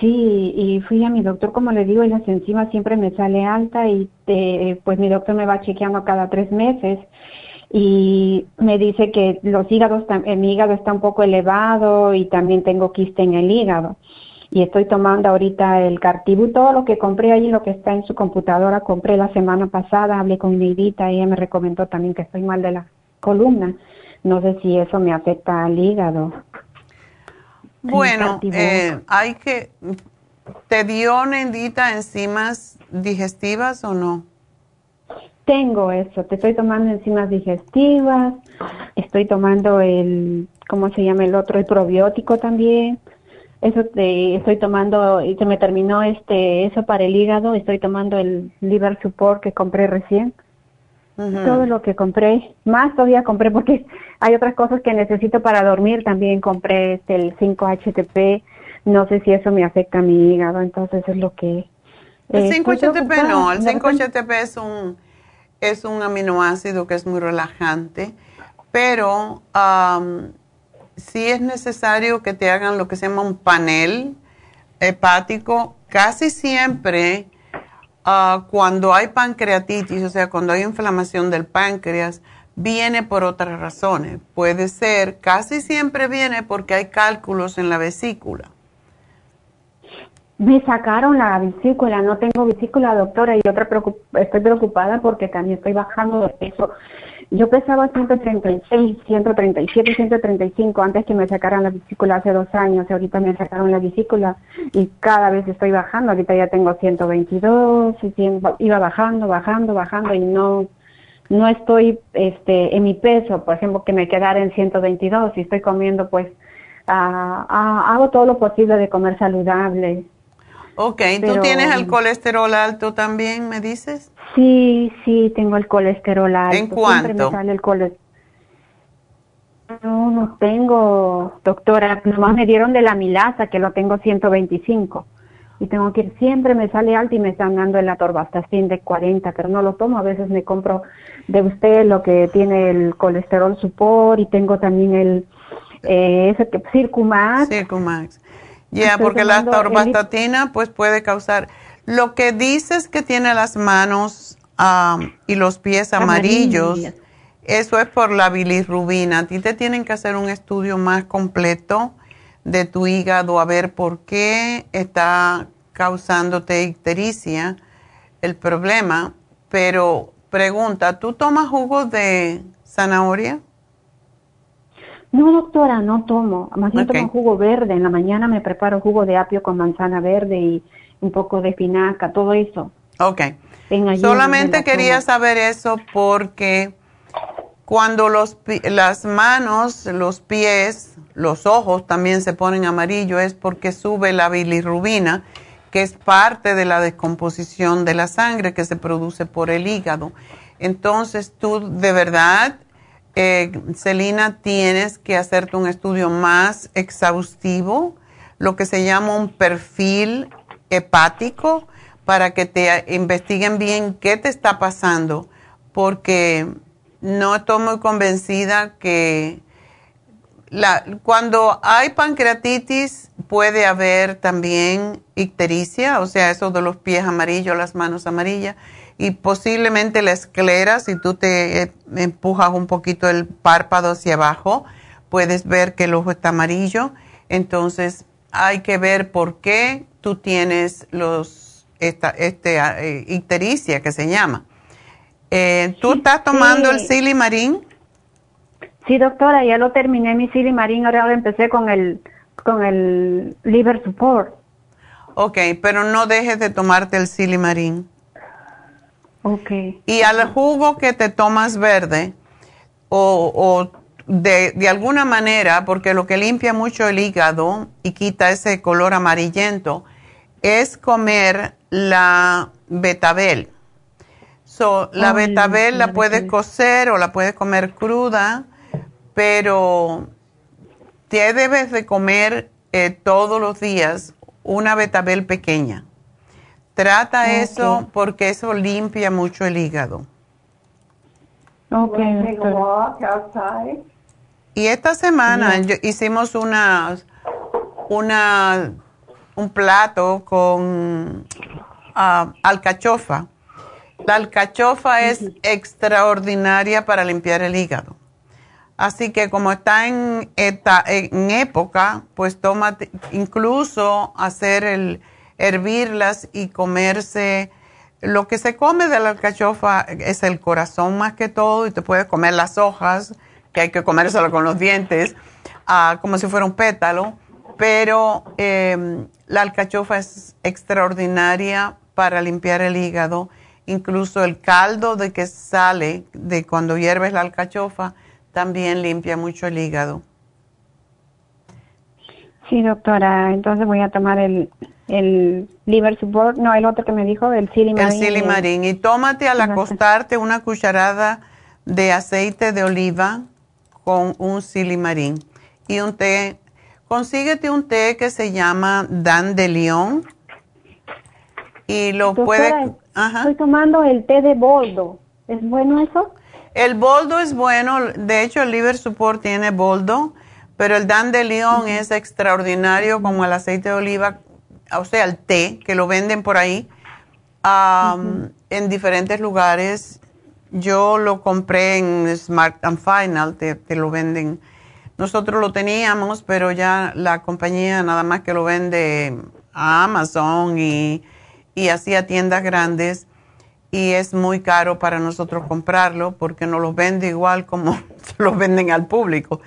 Sí, y fui a mi doctor, como le digo, y las enzimas siempre me sale alta y eh, pues mi doctor me va chequeando cada tres meses y me dice que los hígados, mi hígado está un poco elevado y también tengo quiste en el hígado y estoy tomando ahorita el Cartibu, todo lo que compré ahí, lo que está en su computadora, compré la semana pasada, hablé con Neidita y ella me recomendó también que estoy mal de la columna. No sé si eso me afecta al hígado. Bueno, eh, hay que... ¿Te dio Neidita enzimas digestivas o no? Tengo eso, te estoy tomando enzimas digestivas, estoy tomando el, ¿cómo se llama el otro? El probiótico también eso te, estoy tomando y se me terminó este eso para el hígado estoy tomando el liver support que compré recién todo lo que compré más todavía compré porque hay otras cosas que necesito para dormir también compré este el 5-HTP no sé si eso me afecta a mi hígado entonces es lo que el 5-HTP no el 5-HTP es un es un aminoácido que es muy relajante pero si es necesario que te hagan lo que se llama un panel hepático. Casi siempre ah, cuando hay pancreatitis, o sea, cuando hay inflamación del páncreas, viene por otras razones. Puede ser, casi siempre viene porque hay cálculos en la vesícula. Me sacaron la vesícula, no tengo vesícula, doctora, y otra estoy preocupada porque también estoy bajando de peso. Yo pesaba 136, 137, 135 antes que me sacaran la vesícula hace dos años. Ahorita me sacaron la vesícula y cada vez estoy bajando. Ahorita ya tengo 122, iba bajando, bajando, bajando y no no estoy este en mi peso, por ejemplo, que me quedara en 122 y estoy comiendo pues hago todo lo posible de comer saludable. Ok, ¿tú tienes el colesterol alto también, me dices? Sí, sí, tengo el colesterol alto. ¿En cuánto? Siempre me sale el colesterol. No, no tengo, doctora, nomás me dieron de la milasa, que lo tengo 125. Y tengo que ir, siempre me sale alto y me están dando el atorvastatin de 40, pero no lo tomo. A veces me compro de usted lo que tiene el colesterol supor y tengo también el, eh, ese que, Circumax. Circumax. Ya, porque la atorvastatina pues puede causar lo que dices que tiene las manos y los pies amarillos, eso es por la bilirrubina. A ti te tienen que hacer un estudio más completo de tu hígado a ver por qué está causándote ictericia el problema. Pero pregunta, ¿tú tomas jugo de zanahoria? No, doctora, no tomo. Más bien tomo jugo verde. En la mañana me preparo jugo de apio con manzana verde y un poco de espinaca, todo eso. Ok. Solamente quería saber eso porque cuando los, las manos, los pies, los ojos también se ponen amarillos es porque sube la bilirrubina, que es parte de la descomposición de la sangre que se produce por el hígado. Entonces tú de verdad, eh, Celina, tienes que hacerte un estudio más exhaustivo, lo que se llama un perfil hepático para que te investiguen bien qué te está pasando, porque no estoy muy convencida que cuando hay pancreatitis puede haber también ictericia, o sea, eso de los pies amarillos, las manos amarillas, y posiblemente la esclera, si tú te eh, empujas un poquito el párpado hacia abajo, puedes ver que el ojo está amarillo, entonces hay que ver por qué tú tienes los esta este eh, ictericia que se llama. Eh, ¿Tú estás tomando el silimarín? Sí, doctora, ya lo terminé mi silimarín, ahora empecé con el con el liver support. Ok, pero no dejes de tomarte el silimarín. Ok. Y al jugo que te tomas verde, o, o de, de, alguna manera, porque lo que limpia mucho el hígado y quita ese color amarillento, es comer la betabel. So, la betabel la puedes cocer o la puedes comer cruda, pero te debes de comer eh, todos los días una betabel pequeña. Trata eso porque eso limpia mucho el hígado. Okay. Y esta semana hicimos una, una, un plato con ah, alcachofa. La alcachofa es extraordinaria para limpiar el hígado. Así que como está en, en época, pues toma incluso hacer el hervirlas y comerse. Lo que se come de la alcachofa es el corazón más que todo y te puedes comer las hojas, que hay que comérselo con los dientes, ah, como si fuera un pétalo. Pero em, la alcachofa es extraordinaria para limpiar el hígado. Incluso el caldo de que sale de cuando hierves la alcachofa también limpia mucho el hígado. Sí, doctora, entonces voy a tomar el, el liver support, no, el otro que me dijo, el silimarín. El silimarín. Y tómate al acostarte una cucharada de aceite de oliva con un silimarín y un té. Consíguete un té que se llama Dan de León y lo puedes... Estoy tomando el té de boldo. ¿Es bueno eso? El boldo es bueno, de hecho el liver support tiene boldo, pero el dan de león es extraordinario como el aceite de oliva, o sea, el té, que lo venden por ahí en diferentes lugares. Yo lo compré en Smart and Final, te, lo venden. Nosotros lo teníamos, pero ya la compañía nada más que lo vende a Amazon y, y así a tiendas grandes y es muy caro para nosotros comprarlo porque no los vende igual como los venden al público.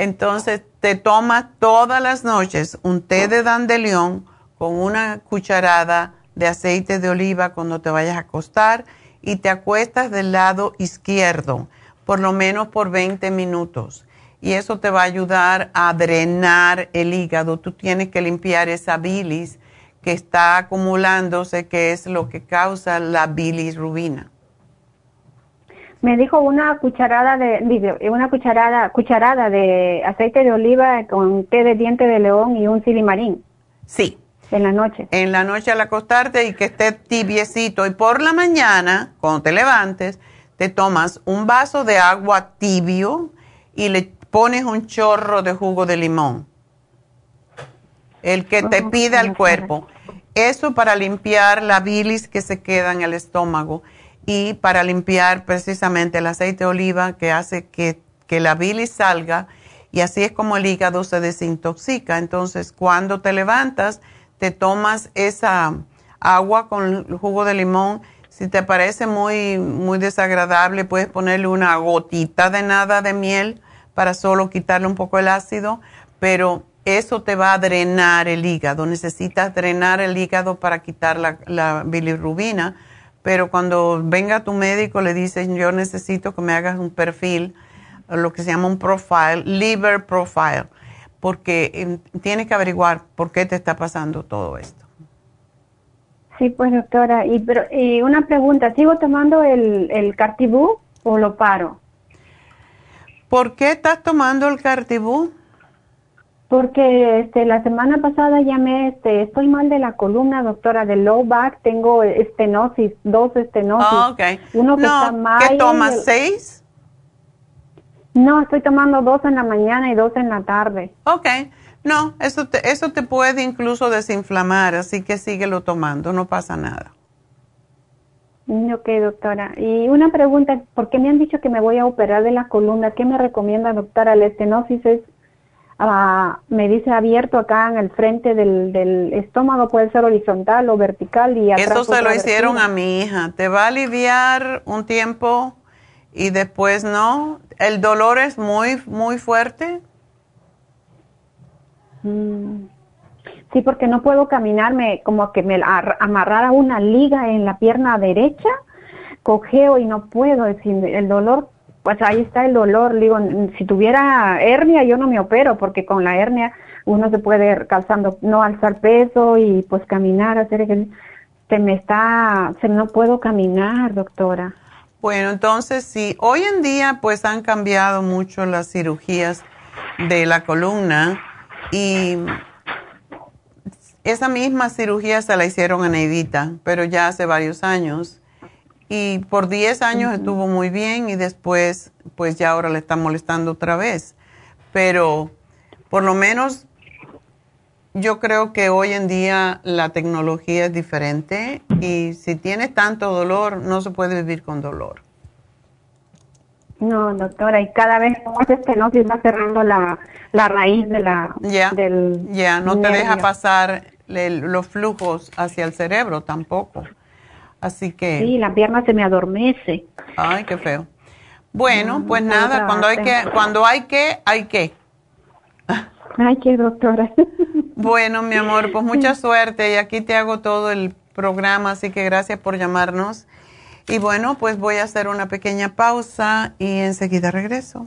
Entonces te tomas todas las noches un té de dandelión con una cucharada de aceite de oliva cuando te vayas a acostar y te acuestas del lado izquierdo, por lo menos por 20 minutos. Y eso te va a ayudar a drenar el hígado. Tú tienes que limpiar esa bilis que está acumulándose, que es lo que causa la bilirrubina. Me dijo una cucharada de una cucharada cucharada de aceite de oliva con té de diente de león y un silimarín. Sí. En la noche. En la noche al acostarte y que esté tibiecito y por la mañana, cuando te levantes, te tomas un vaso de agua tibio y le pones un chorro de jugo de limón el que te pide al cuerpo. Eso para limpiar la bilis que se queda en el estómago y para limpiar precisamente el aceite de oliva que hace que, que la bilis salga y así es como el hígado se desintoxica. Entonces, cuando te levantas, te tomas esa agua con jugo de limón. Si te parece muy, muy desagradable, puedes ponerle una gotita de nada de miel para solo quitarle un poco el ácido, pero eso te va a drenar el hígado. Necesitas drenar el hígado para quitar la, bilirrubina, pero cuando venga tu médico le dices, yo necesito que me hagas un perfil, lo que se llama un profile, liver profile, porque em, tienes que averiguar por qué te está pasando todo esto. Sí, pues doctora, y, pero, y una pregunta, ¿sigo tomando el, el Cartibú o lo paro? ¿Por qué estás tomando el Cartibú? Porque este, la semana pasada llamé, este, estoy mal de la columna, doctora, de low back, tengo estenosis, dos estenosis. Oh, ok. Uno que está mal. ¿Qué tomas, seis? No, estoy tomando dos en la mañana y dos en la tarde. Ok. No, eso te, eso te puede incluso desinflamar, así que síguelo tomando, no pasa nada. Mm, ok, doctora. Y una pregunta, ¿por qué me han dicho que me voy a operar de la columna? ¿Qué me recomienda, doctora? La estenosis es ah, me dice abierto acá en el frente del, del, estómago, puede ser horizontal o vertical. y Eso se lo hicieron a mi hija. Te va a aliviar un tiempo y después no. ¿El dolor es muy, muy fuerte? Mm. Sí, porque no puedo caminarme, como que me amarrara una liga en la pierna derecha, cojeo y no puedo. decir, el dolor, pues ahí está el dolor. Digo, si tuviera hernia, yo no me opero, porque con la hernia uno se puede calzando, no alzar peso y pues caminar, hacer ejercicio. Se me está, se no puedo caminar, doctora. Bueno, entonces sí, hoy en día pues han cambiado mucho las cirugías de la columna y esa misma cirugía se la hicieron a Neidita, pero ya hace varios años. Y por 10 años estuvo muy bien y después pues ya ahora le está molestando otra vez. Pero por lo menos yo creo que hoy en día la tecnología es diferente y si tienes tanto dolor, no se puede vivir con dolor. No, doctora, y cada vez más estenosis va cerrando la, la raíz de la Ya, ya, no te deja pasar los flujos hacia el cerebro tampoco. Así que... Sí, la pierna se me adormece. Ay, qué feo. Bueno, pues nada, cuando hay que, cuando hay que, hay que. Ay, qué doctora. Bueno, mi amor, pues mucha suerte y aquí te hago todo el programa, así que gracias por llamarnos. Y bueno, pues voy a hacer una pequeña pausa y enseguida regreso.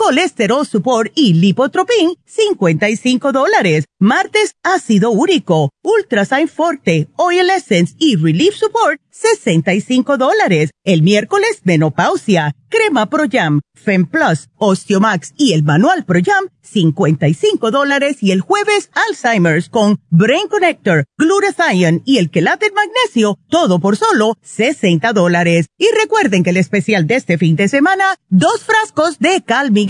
Colesterol support y lipotropin, 55 dólares. Martes, ácido úrico, ultrasign forte, oil essence y relief support, 65 dólares. El miércoles, menopausia, crema Pro Jam, Fem Plus, Osteomax y el manual Pro Jam, 55 dólares. Y el jueves, Alzheimer's con Brain Connector, Glutathione y el quelate magnesio, todo por solo 60 dólares. Y recuerden que el especial de este fin de semana, dos frascos de Calming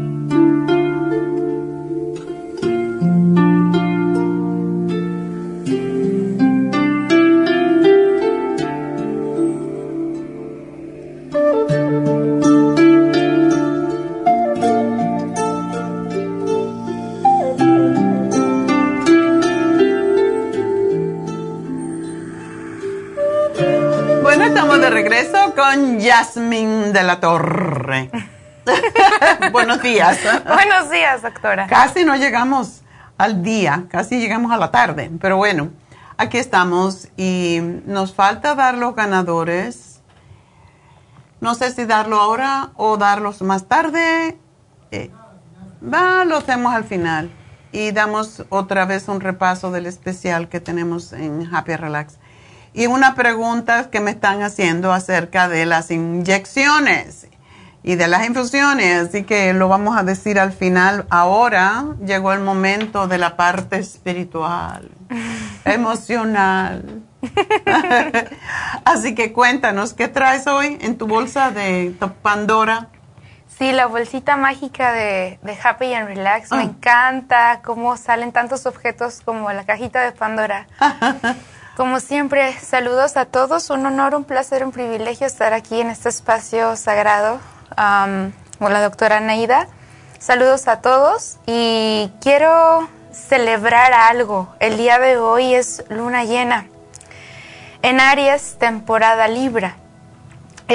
Regreso con Yasmin de la Torre. Buenos días. Buenos días, doctora. Casi no llegamos al día, casi llegamos a la tarde, pero bueno. aquí estamos y nos falta dar los ganadores. No sé si darlo ahora o darlos más tarde. Eh, va, lo hacemos al final y damos otra vez un repaso del especial que tenemos en Happy Relax. Y una pregunta que me están haciendo acerca de las inyecciones y de las infusiones, así que lo vamos a decir al final. Ahora llegó el momento de la parte espiritual, emocional. así que cuéntanos, ¿qué traes hoy en tu bolsa de Pandora? Sí, la bolsita mágica de, Happy and Relax. Me ah. encanta cómo salen tantos objetos como la cajita de Pandora. como siempre, saludos a todos. Un honor, un placer, un privilegio estar aquí en este espacio sagrado con la doctora Neida. Saludos a todos y quiero celebrar algo. El día de hoy es luna llena. En Aries, temporada Libra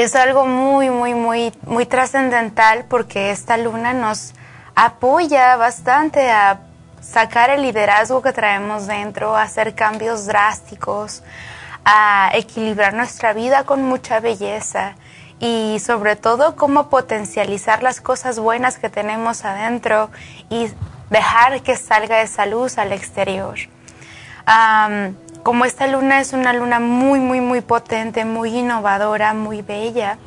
es algo muy, muy, muy, muy trascendental porque esta luna nos apoya bastante a sacar el liderazgo que traemos dentro, hacer cambios drásticos, a equilibrar nuestra vida con mucha belleza y sobre todo cómo potencializar las cosas buenas que tenemos adentro y dejar que salga esa luz al exterior. Como esta luna es una luna muy, muy, muy potente, muy innovadora, muy bella,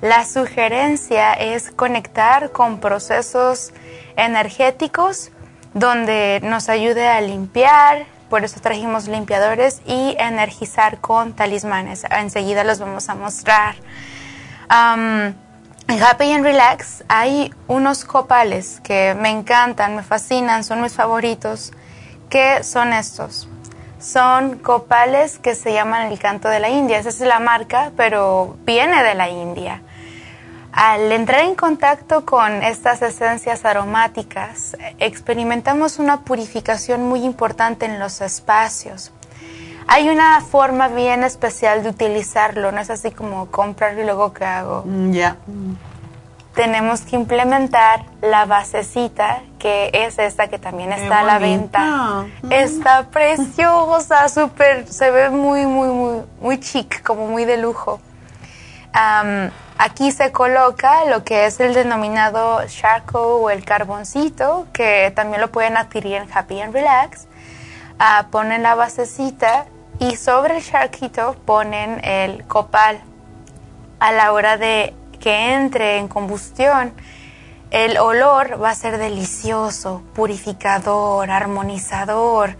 la sugerencia es conectar con procesos energéticos donde nos ayude a limpiar, por eso trajimos limpiadores y energizar con talismanes. Enseguida los vamos a mostrar. en Happy and Relax hay unos copales que me encantan, me fascinan, son mis favoritos. ¿Qué son estos? son copales que se llaman el canto de la India. Esa es la marca, pero viene de la India. Al entrar en contacto con estas esencias aromáticas, experimentamos una purificación muy importante en los espacios. Hay una forma bien especial de utilizarlo, no es así como comprarlo y luego qué hago. Mm, ya tenemos que implementar la basecita, que es esta que también está a la venta. Está preciosa, súper, se ve muy, muy, muy, muy chic, como muy de lujo. Aquí se coloca lo que es el denominado charcoal o el carboncito, que también lo pueden adquirir en Happy and Relax. Ah, ponen la basecita y sobre el charquito ponen el copal. A la hora de que entre en combustión, el olor va a ser delicioso, purificador, armonizador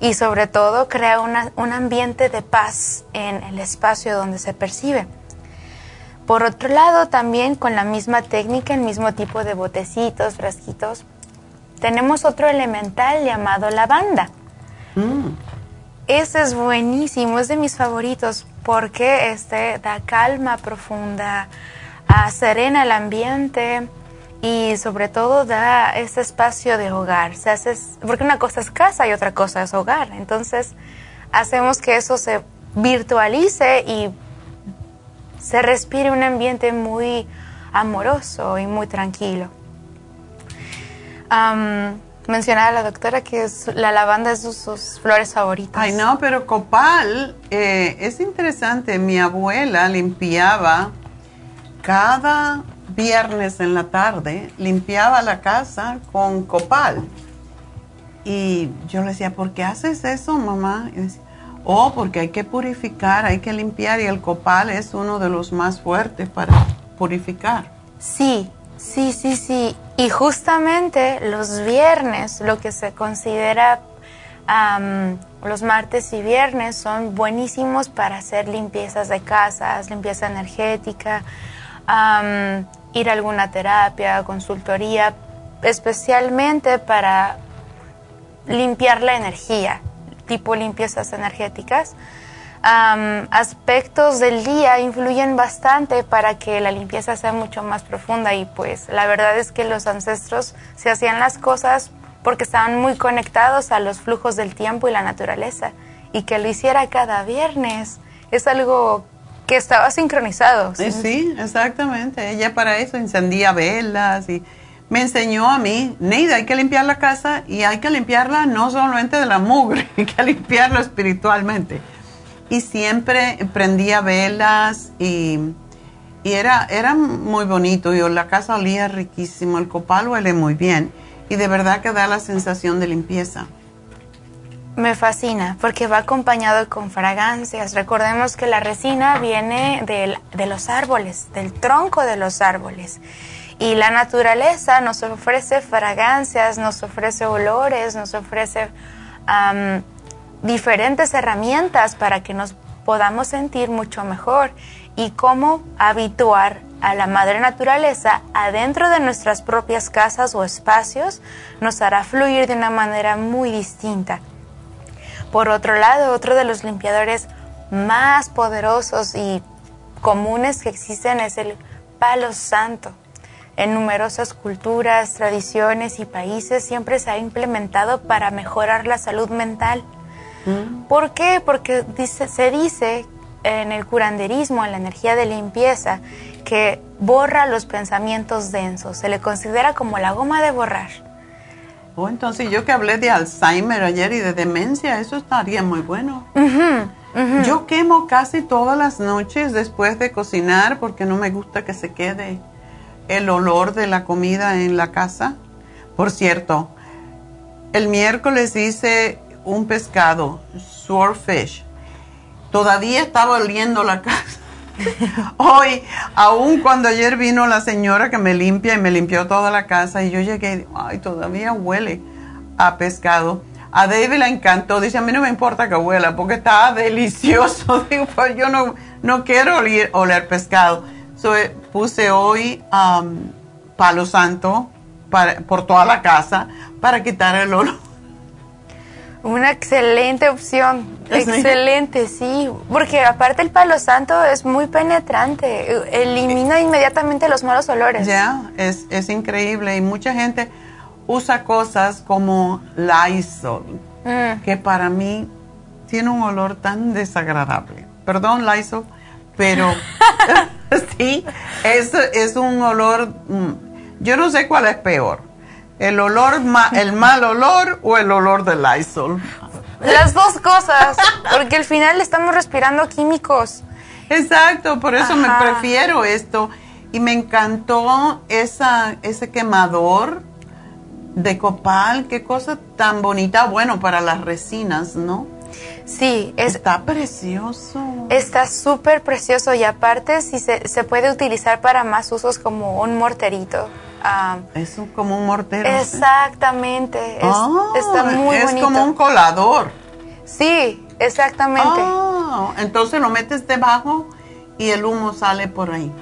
y sobre todo crea un ambiente de paz en el espacio donde se percibe. Por otro lado, también con la misma técnica, el mismo tipo de botecitos, frasquitos, tenemos otro elemental llamado lavanda. Mm. Ese es buenísimo, es de mis favoritos porque este da calma profunda, serena el ambiente y sobre todo da ese espacio de hogar. Se hace, porque una cosa es casa y otra cosa es hogar. Entonces hacemos que eso se virtualice y se respire un ambiente muy amoroso y muy tranquilo. mencionaba la doctora que la lavanda es de sus flores favoritas. Ay, no, pero copal eh, es interesante. Mi abuela limpiaba cada viernes en la tarde limpiaba la casa con copal. Y yo le decía, ¿por qué haces eso, mamá? Y decía, oh, porque hay que purificar, hay que limpiar y el copal es uno de los más fuertes para purificar. Sí, sí, sí, sí. Y justamente los viernes, lo que se considera los martes y viernes son buenísimos para hacer limpiezas de casas, limpieza energética ir a alguna terapia, consultoría, especialmente para limpiar la energía, tipo limpiezas energéticas. aspectos del día influyen bastante para que la limpieza sea mucho más profunda y pues la verdad es que los ancestros se hacían las cosas porque estaban muy conectados a los flujos del tiempo y la naturaleza y que lo hiciera cada viernes es algo que estaba sincronizado. Sí, sí, exactamente. Ella para eso encendía velas y me enseñó a mí, Neida, hay que limpiar la casa y hay que limpiarla no solamente de la mugre, hay que limpiarla espiritualmente. Y siempre prendía velas y, y era, era muy bonito. Y la casa olía riquísimo, el copal huele muy bien y de verdad que da la sensación de limpieza. Me fascina porque va acompañado con fragancias. Recordemos que la resina viene de los árboles, del tronco de los árboles. Y la naturaleza nos ofrece fragancias, nos ofrece olores, nos ofrece diferentes herramientas para que nos podamos sentir mucho mejor y cómo habituar a la madre naturaleza adentro de nuestras propias casas o espacios nos hará fluir de una manera muy distinta. Por otro lado, otro de los limpiadores más poderosos y comunes que existen es el palo santo en numerosas culturas, tradiciones y países siempre se ha implementado para mejorar la salud mental. Mm. ¿Por qué? Porque se dice en el curanderismo, en la energía de limpieza, que borra los pensamientos densos. Se le considera como la goma de borrar. Oh, entonces yo que hablé de Alzheimer ayer y de demencia, eso estaría muy bueno. Yo quemo casi todas las noches después de cocinar porque no me gusta que se quede el olor de la comida en la casa. Por cierto, el miércoles hice un pescado, swordfish. Todavía estaba oliendo la casa. Hoy, aún cuando ayer vino la señora que me limpia y me limpió toda la casa y yo llegué, ay, todavía huele a pescado. A David le encantó, dice, a mí no me importa que huela porque está delicioso. Digo, pues yo no, no quiero oler, oler pescado. So, puse hoy um, palo santo para, por toda la casa para quitar el olor. Una excelente opción, excelente, sí, porque aparte el palo santo es muy penetrante, elimina inmediatamente los malos olores. Ya, es, es increíble y mucha gente usa cosas como Lysol, mm. que para mí tiene un olor tan desagradable. Perdón, Lysol, pero sí, es, es un olor, mm, yo no sé cuál es peor, el olor, el mal olor o el olor del Lysol. Las dos cosas, porque al final estamos respirando químicos. Exacto, por eso me prefiero esto. Y me encantó esa, ese quemador de copal, qué cosa tan bonita, bueno, para las resinas, ¿no? Sí, está precioso. Está súper precioso y aparte sí se, se, puede utilizar para más usos como un morterito. Ah, es como un mortero. Exactamente. Ah, está muy es como un colador. Sí, exactamente. Ah, entonces lo metes debajo y el humo sale por ahí.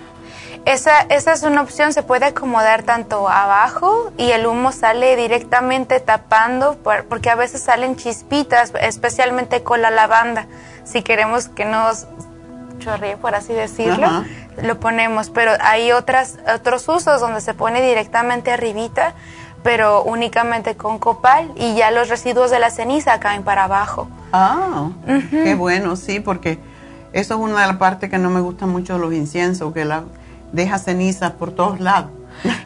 Esa, esa es una opción, se puede acomodar tanto abajo y el humo sale directamente tapando, porque a veces salen chispitas, especialmente con la lavanda. Si queremos que nos chorree, por así decirlo, lo ponemos. Pero hay otras, otros usos donde se pone directamente arribita, pero únicamente con copal y ya los residuos de la ceniza caen para abajo. Ah, qué bueno, sí, porque eso es una de las partes que no me gusta mucho de los inciensos, que la deja ceniza por todos lados.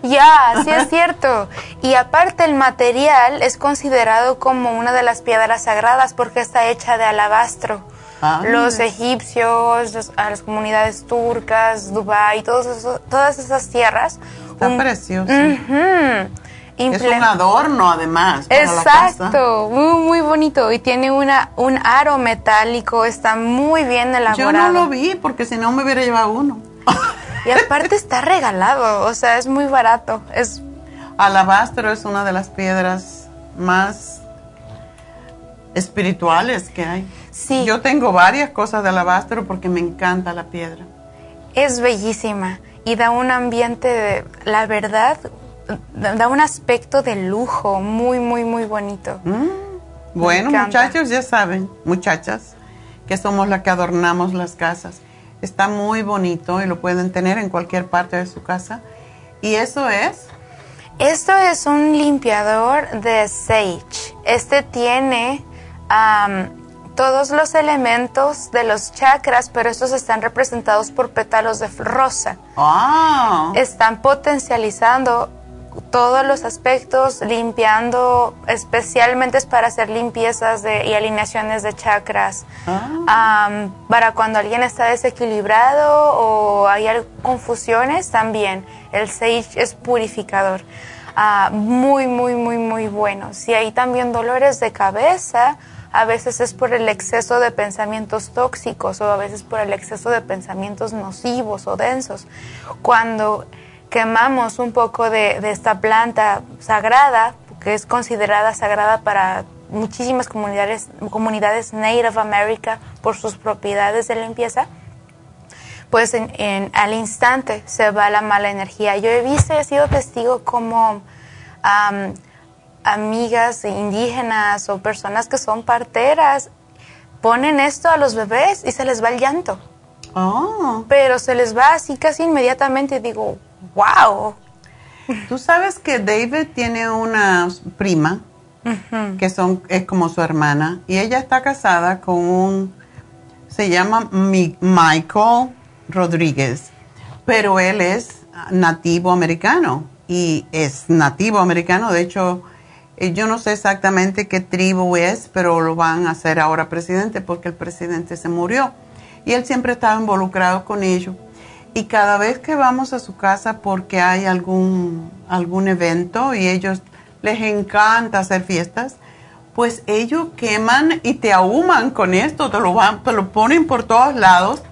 Ya, sí es cierto. Y aparte el material es considerado como una de las piedras sagradas porque está hecha de alabastro. Ah, los egipcios, las comunidades turcas, Dubái, todas esas tierras. Está precioso. es un adorno además. Exacto, Muy, muy bonito. Y tiene una, un aro metálico, está muy bien elaborado. Yo no lo vi porque si no me hubiera llevado uno. Y aparte está regalado, o sea, es muy barato. Es alabastro es una de las piedras más espirituales que hay. Sí. Yo tengo varias cosas de alabastro porque me encanta la piedra. Es bellísima y da un ambiente de, la verdad, da un aspecto de lujo muy, muy, muy bonito. Mm. Bueno, muchachos, ya saben, muchachas, que somos las que adornamos las casas. Está muy bonito y lo pueden tener en cualquier parte de su casa. ¿Y eso es? Esto es un limpiador de sage. Este tiene todos los elementos de los chakras, pero estos están representados por pétalos de rosa. Ah. Están potencializando todos los aspectos, limpiando, especialmente es para hacer limpiezas de, y alineaciones de chakras. Ah. para cuando alguien está desequilibrado o hay confusiones, también el sage es purificador. Ah, muy, muy, muy, muy bueno. Si hay también dolores de cabeza, a veces es por el exceso de pensamientos tóxicos o a veces por el exceso de pensamientos nocivos o densos. Cuando quemamos un poco de, esta planta sagrada, que es considerada sagrada para muchísimas comunidades, comunidades Native America por sus propiedades de limpieza, pues en, al instante se va la mala energía. Yo he visto he sido testigo como amigas indígenas o personas que son parteras ponen esto a los bebés y se les va el llanto. Oh. Pero se les va así casi inmediatamente digo, wow. Tú sabes que David tiene una prima que son, es como su hermana y ella está casada con un, se llama Michael Rodríguez, pero él es nativo americano y es nativo americano, de hecho, eh, yo no sé exactamente qué tribu es, pero lo van a hacer ahora presidente porque el presidente se murió y él siempre estaba involucrado con ello y cada vez que vamos a su casa porque hay algún, algún evento y ellos les encanta hacer fiestas, pues ellos queman y te ahuman con esto, te lo, van, te lo ponen por todos lados.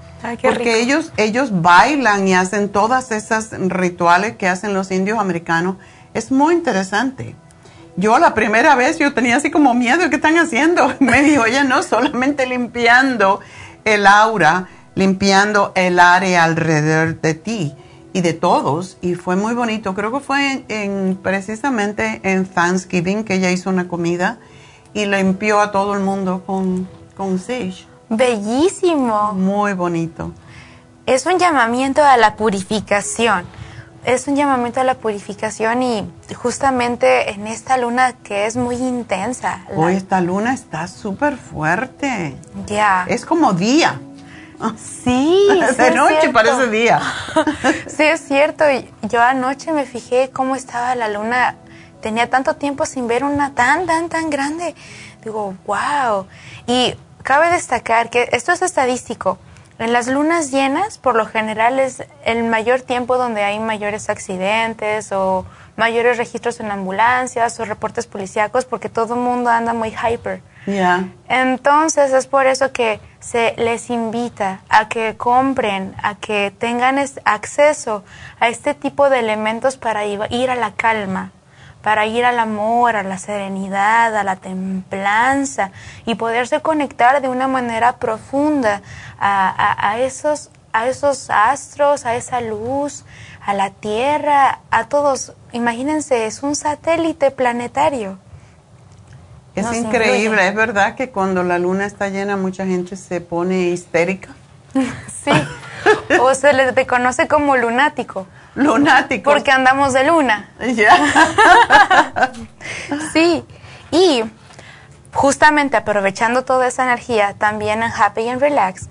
porque ellos ellos bailan y hacen todas esas rituales que hacen los indios americanos. Es muy interesante. Yo la primera vez yo tenía así como miedo, ¿qué están haciendo? Me dijo, oye, no, solamente limpiando el aura limpiando el área alrededor de ti y de todos y fue muy bonito. Creo que fue en, precisamente en Thanksgiving que ella hizo una comida y limpió a todo el mundo con, con sage. Bellísimo. Muy bonito. Es un llamamiento a la purificación. Es un llamamiento a la purificación y justamente en esta luna que es muy intensa. Hoy esta luna está súper fuerte. Ya. Es como día. Sí, de noche parece día. sí, es cierto. Yo anoche me fijé cómo estaba la luna. Tenía tanto tiempo sin ver una tan, tan, tan grande. Digo, wow. Y cabe destacar que esto es estadístico. En las lunas llenas, por lo general, es el mayor tiempo donde hay mayores accidentes o mayores registros en ambulancias o reportes policíacos porque todo el mundo anda muy hyper. Ya. Entonces es por eso que se les invita a que compren, a que tengan acceso a este tipo de elementos para ir a la calma, para ir al amor, a la serenidad, a la templanza y poderse conectar de una manera profunda a, esos, a esos astros, a esa luz, a la Tierra, a todos. Imagínense, es un satélite planetario. Es increíble, es verdad que cuando la luna está llena mucha gente se pone histérica. sí, o se le conoce como lunático. Lunático. Porque andamos de luna. Ya. sí, y justamente aprovechando toda esa energía, también en Happy and Relax,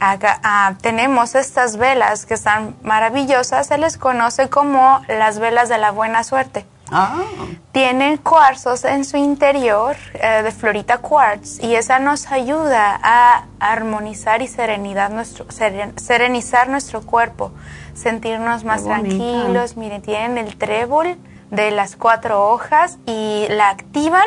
ah, tenemos estas velas que están maravillosas, se les conoce como las velas de la buena suerte. Ah. Tienen cuarzos en su interior eh, de Florita Quartz y esa nos ayuda a armonizar y serenidad nuestro, serenizar nuestro cuerpo, sentirnos más tranquilos. Miren, tienen el trébol de las cuatro hojas y la activan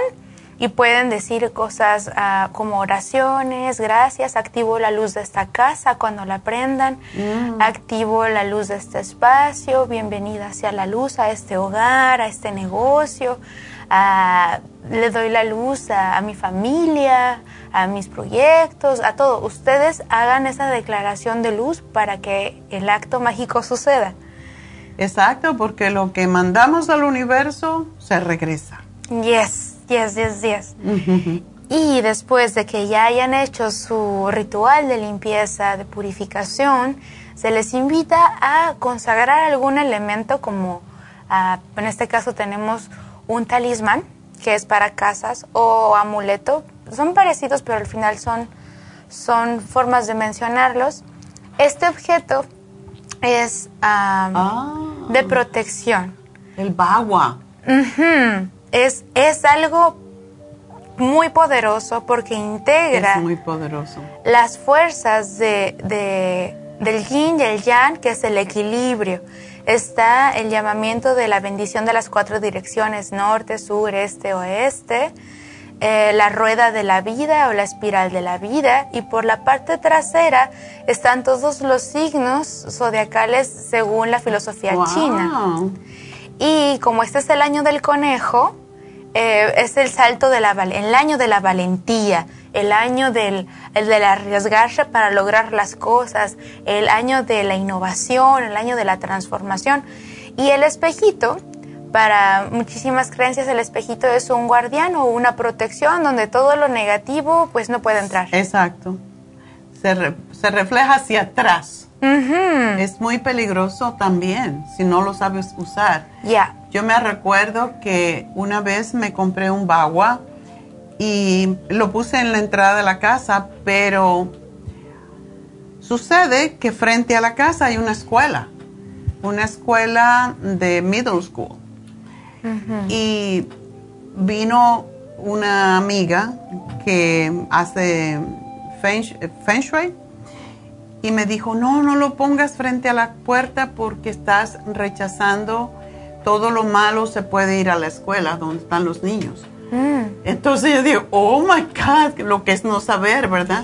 y pueden decir cosas ah, como oraciones, gracias, activo la luz de esta casa cuando la prendan, mm. activo la luz de este espacio, bienvenida hacia la luz a este hogar, a este negocio, ah, le doy la luz a, mi familia, a mis proyectos, a todo. Ustedes hagan esa declaración de luz para que el acto mágico suceda. Exacto, porque lo que mandamos al universo se regresa. Yes. Yes, yes, yes. Y después de que ya hayan hecho su ritual de limpieza, de purificación, se les invita a consagrar algún elemento como, ah, en este caso tenemos un talismán, que es para casas, o amuleto. Son parecidos, pero al final son, son formas de mencionarlos. Este objeto es ah. de protección El bagua. Es, es algo muy poderoso porque integra muy poderoso. las fuerzas de, de, del yin y el yang, que es el equilibrio. Está el llamamiento de la bendición de las cuatro direcciones, norte, sur, este, oeste, eh, la rueda de la vida o la espiral de la vida, y por la parte trasera están todos los signos zodiacales según la filosofía china. Y como este es el año del conejo, eh, es el salto de la el año de la valentía, el año del el de arriesgarse para lograr las cosas, el año de la innovación, el año de la transformación. Y el espejito, para muchísimas creencias, el espejito es un guardián o una protección donde todo lo negativo pues no puede entrar. Exacto. Se, se refleja hacia atrás. Es muy peligroso también si no lo sabes usar. Ya. Yo me recuerdo que una vez me compré un bagua y lo puse en la entrada de la casa, pero sucede que frente a la casa hay una escuela, una escuela de middle school. Y vino una amiga que hace feng shui y me dijo, no, no lo pongas frente a la puerta porque estás rechazando todo lo malo se puede ir a la escuela donde están los niños. Mm. Entonces yo digo, oh my God, lo que es no saber, ¿verdad?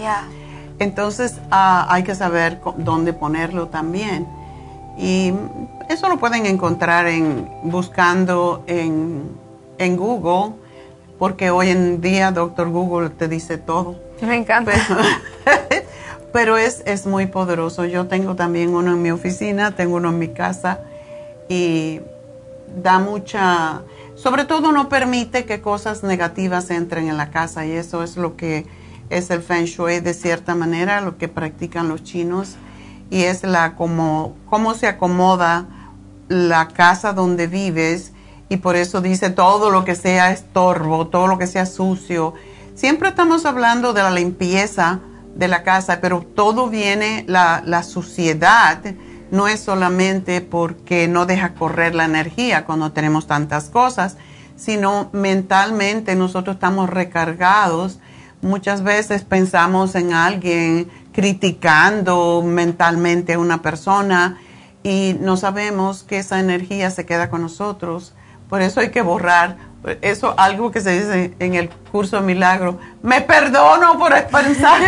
Entonces ah, hay que saber dónde ponerlo también. Y eso lo pueden encontrar en, buscando en, en Google, porque hoy en día Doctor Google te dice todo. Me encanta. pero es, es muy poderoso. Yo tengo también uno en mi oficina, tengo uno en mi casa y da mucha, sobre todo no permite que cosas negativas entren en la casa y eso es lo que es el feng shui de cierta manera, lo que practican los chinos y es la como cómo se acomoda la casa donde vives y por eso dice todo lo que sea estorbo, todo lo que sea sucio. Siempre estamos hablando de la limpieza, de la casa, pero todo viene, la, la suciedad no es solamente porque no deja correr la energía cuando tenemos tantas cosas, sino mentalmente nosotros estamos recargados. Muchas veces pensamos en alguien criticando mentalmente a una persona y no sabemos que esa energía se queda con nosotros. Por eso hay que borrar eso algo que se dice en el curso de milagro, me perdono por pensar,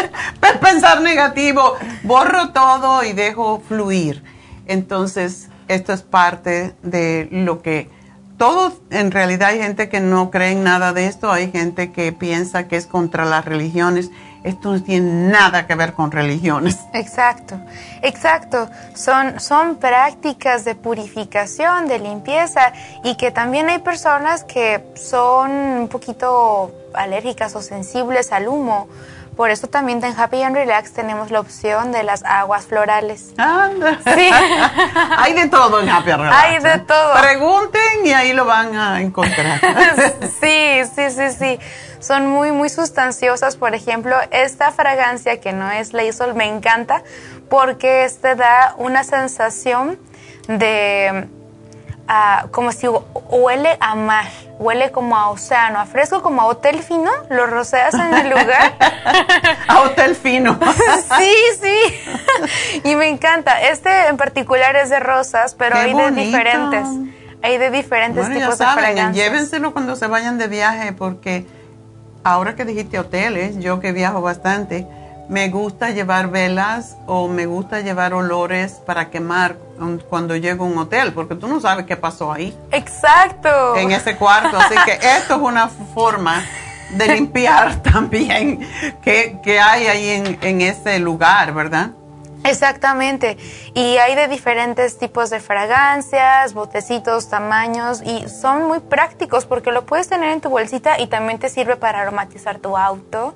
pensar negativo, borro todo y dejo fluir. Entonces, esto es parte de lo que todos, en realidad hay gente que no cree en nada de esto, hay gente que piensa que es contra las religiones esto no tiene nada que ver con religiones. Exacto, exacto. Son, son prácticas de purificación, de limpieza y que también hay personas que son un poquito alérgicas o sensibles al humo. Por eso también en Happy and Relax tenemos la opción de las aguas florales. Anda. Sí. hay de todo en Happy and Relax. Hay de ¿eh? todo. Pregunten y ahí lo van a encontrar. sí, sí, sí, sí son muy, muy sustanciosas. Por ejemplo, esta fragancia que no es Laysol me encanta porque este da una sensación de ah, como si huele a mar, huele como a océano, a fresco, como a hotel fino, lo roceas en el lugar. a hotel fino. sí, sí. y me encanta. Este en particular es de rosas, pero hay de diferentes. Hay de diferentes tipos de fragancias. Llévenselo cuando se vayan de viaje porque ahora que dijiste hoteles, yo que viajo bastante, me gusta llevar velas o me gusta llevar olores para quemar cuando llego a un hotel, porque tú no sabes qué pasó ahí. Exacto. En ese cuarto. Así que esto es una forma de limpiar también que, hay ahí en, en ese lugar, ¿verdad? Exactamente. Y hay de diferentes tipos de fragancias, botecitos, tamaños y son muy prácticos porque lo puedes tener en tu bolsita y también te sirve para aromatizar tu auto,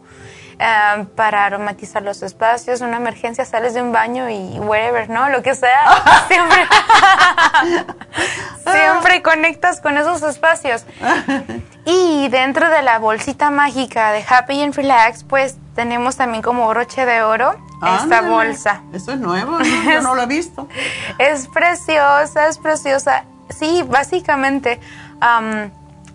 eh, para aromatizar los espacios. Una emergencia sales de un baño y whatever, ¿no? Lo que sea. siempre, siempre conectas con esos espacios. Y dentro de la bolsita mágica de Happy and Relax, pues tenemos también como broche de oro esta bolsa. Eso es nuevo, yo no lo he visto. Es preciosa, es preciosa. Sí, básicamente.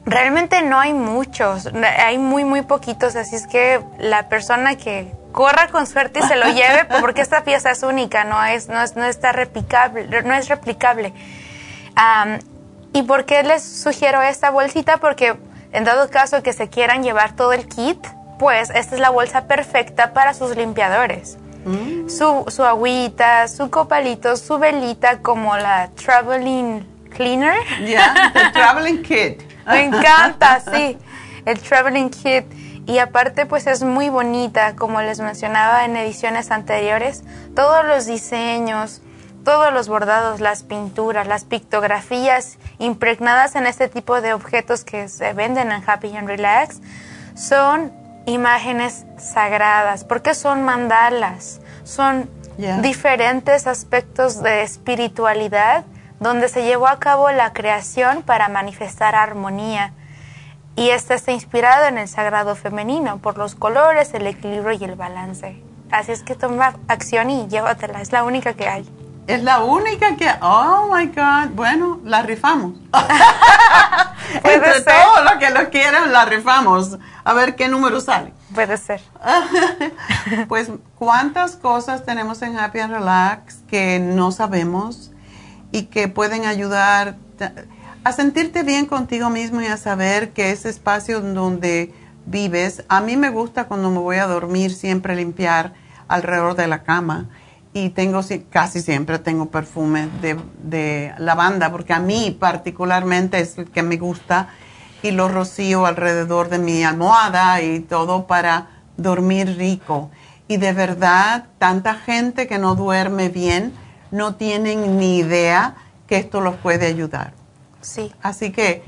Realmente no hay muchos, hay muy, muy poquitos, así es que la persona que corra con suerte y se lo lleve, porque esta pieza es única, no es, no es, no está replicable, no es replicable. ¿Y por qué les sugiero esta bolsita? Porque en dado caso que se quieran llevar todo el kit, pues esta es la bolsa perfecta para sus limpiadores. Mm. Su, su agüita, su copalito, su velita como la Traveling Cleaner. Ya, el Traveling Kit. Me encanta, sí, el Traveling Kit. Y aparte pues es muy bonita, como les mencionaba en ediciones anteriores, todos los diseños, todos los bordados, las pinturas, las pictografías impregnadas en este tipo de objetos que se venden en Happy and Relax son imágenes sagradas, porque son mandalas, son diferentes aspectos de espiritualidad donde se llevó a cabo la creación para manifestar armonía. Y este está inspirado en el sagrado femenino por los colores, el equilibrio y el balance. Así es que toma acción y llévatela, es la única que hay. Es la única que, oh my God, bueno, la rifamos. Entre todos los que lo quieran, la rifamos. A ver qué número sale. Puede ser. pues, ¿cuántas cosas tenemos en Happy and Relax que no sabemos y que pueden ayudar a sentirte bien contigo mismo y a saber que ese espacio donde vives, a mí me gusta cuando me voy a dormir siempre limpiar alrededor de la cama y tengo casi siempre tengo perfume de, de, lavanda porque a mí particularmente es el que me gusta y lo rocío alrededor de mi almohada y todo para dormir rico. Y de verdad, tanta gente que no duerme bien no tienen ni idea que esto los puede ayudar. Sí. Así que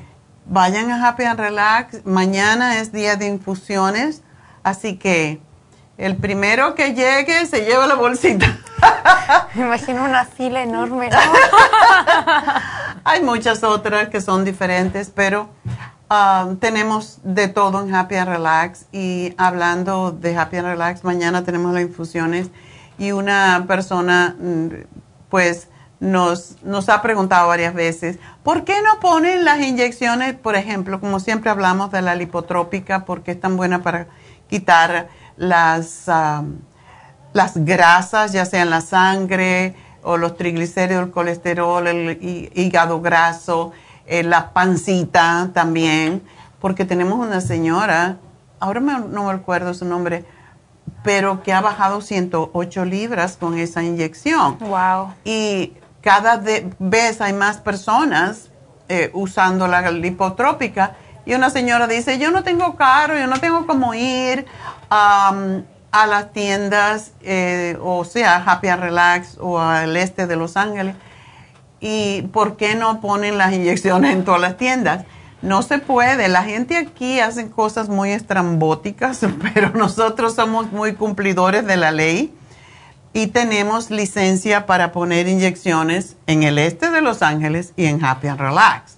vayan a Happy and Relax. Mañana es día de infusiones, así que el primero que llegue se lleva la bolsita. Me imagino una fila enorme. Hay muchas otras que son diferentes, pero um, tenemos de todo en Happy and Relax. Y hablando de Happy and Relax, mañana tenemos las infusiones y una persona, mm, pues, nos, nos ha preguntado varias veces, ¿por qué no ponen las inyecciones, por ejemplo, como siempre hablamos de la lipotrópica, porque es tan buena para quitar las, las grasas, ya sea en la sangre o los triglicéridos, el colesterol, el hígado graso, eh, la pancita también, porque tenemos una señora, ahora no me acuerdo su nombre, pero que ha bajado 108 libras con esa inyección. Wow. Y cada vez hay más personas eh, usando la lipotrópica. Y una señora dice, yo no tengo carro, yo no tengo cómo ir a las tiendas, eh, o sea, Happy and Relax o al este de Los Ángeles. ¿Y por qué no ponen las inyecciones en todas las tiendas? No se puede. La gente aquí hace cosas muy estrambóticas, pero nosotros somos muy cumplidores de la ley y tenemos licencia para poner inyecciones en el este de Los Ángeles y en Happy and Relax.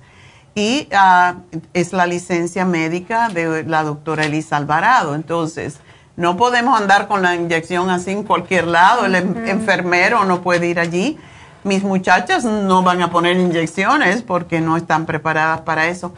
Y ah, es la licencia médica de la doctora Elisa Alvarado. Entonces, no podemos andar con la inyección así en cualquier lado. El enfermero no puede ir allí. Mis muchachas no van a poner inyecciones porque no están preparadas para eso.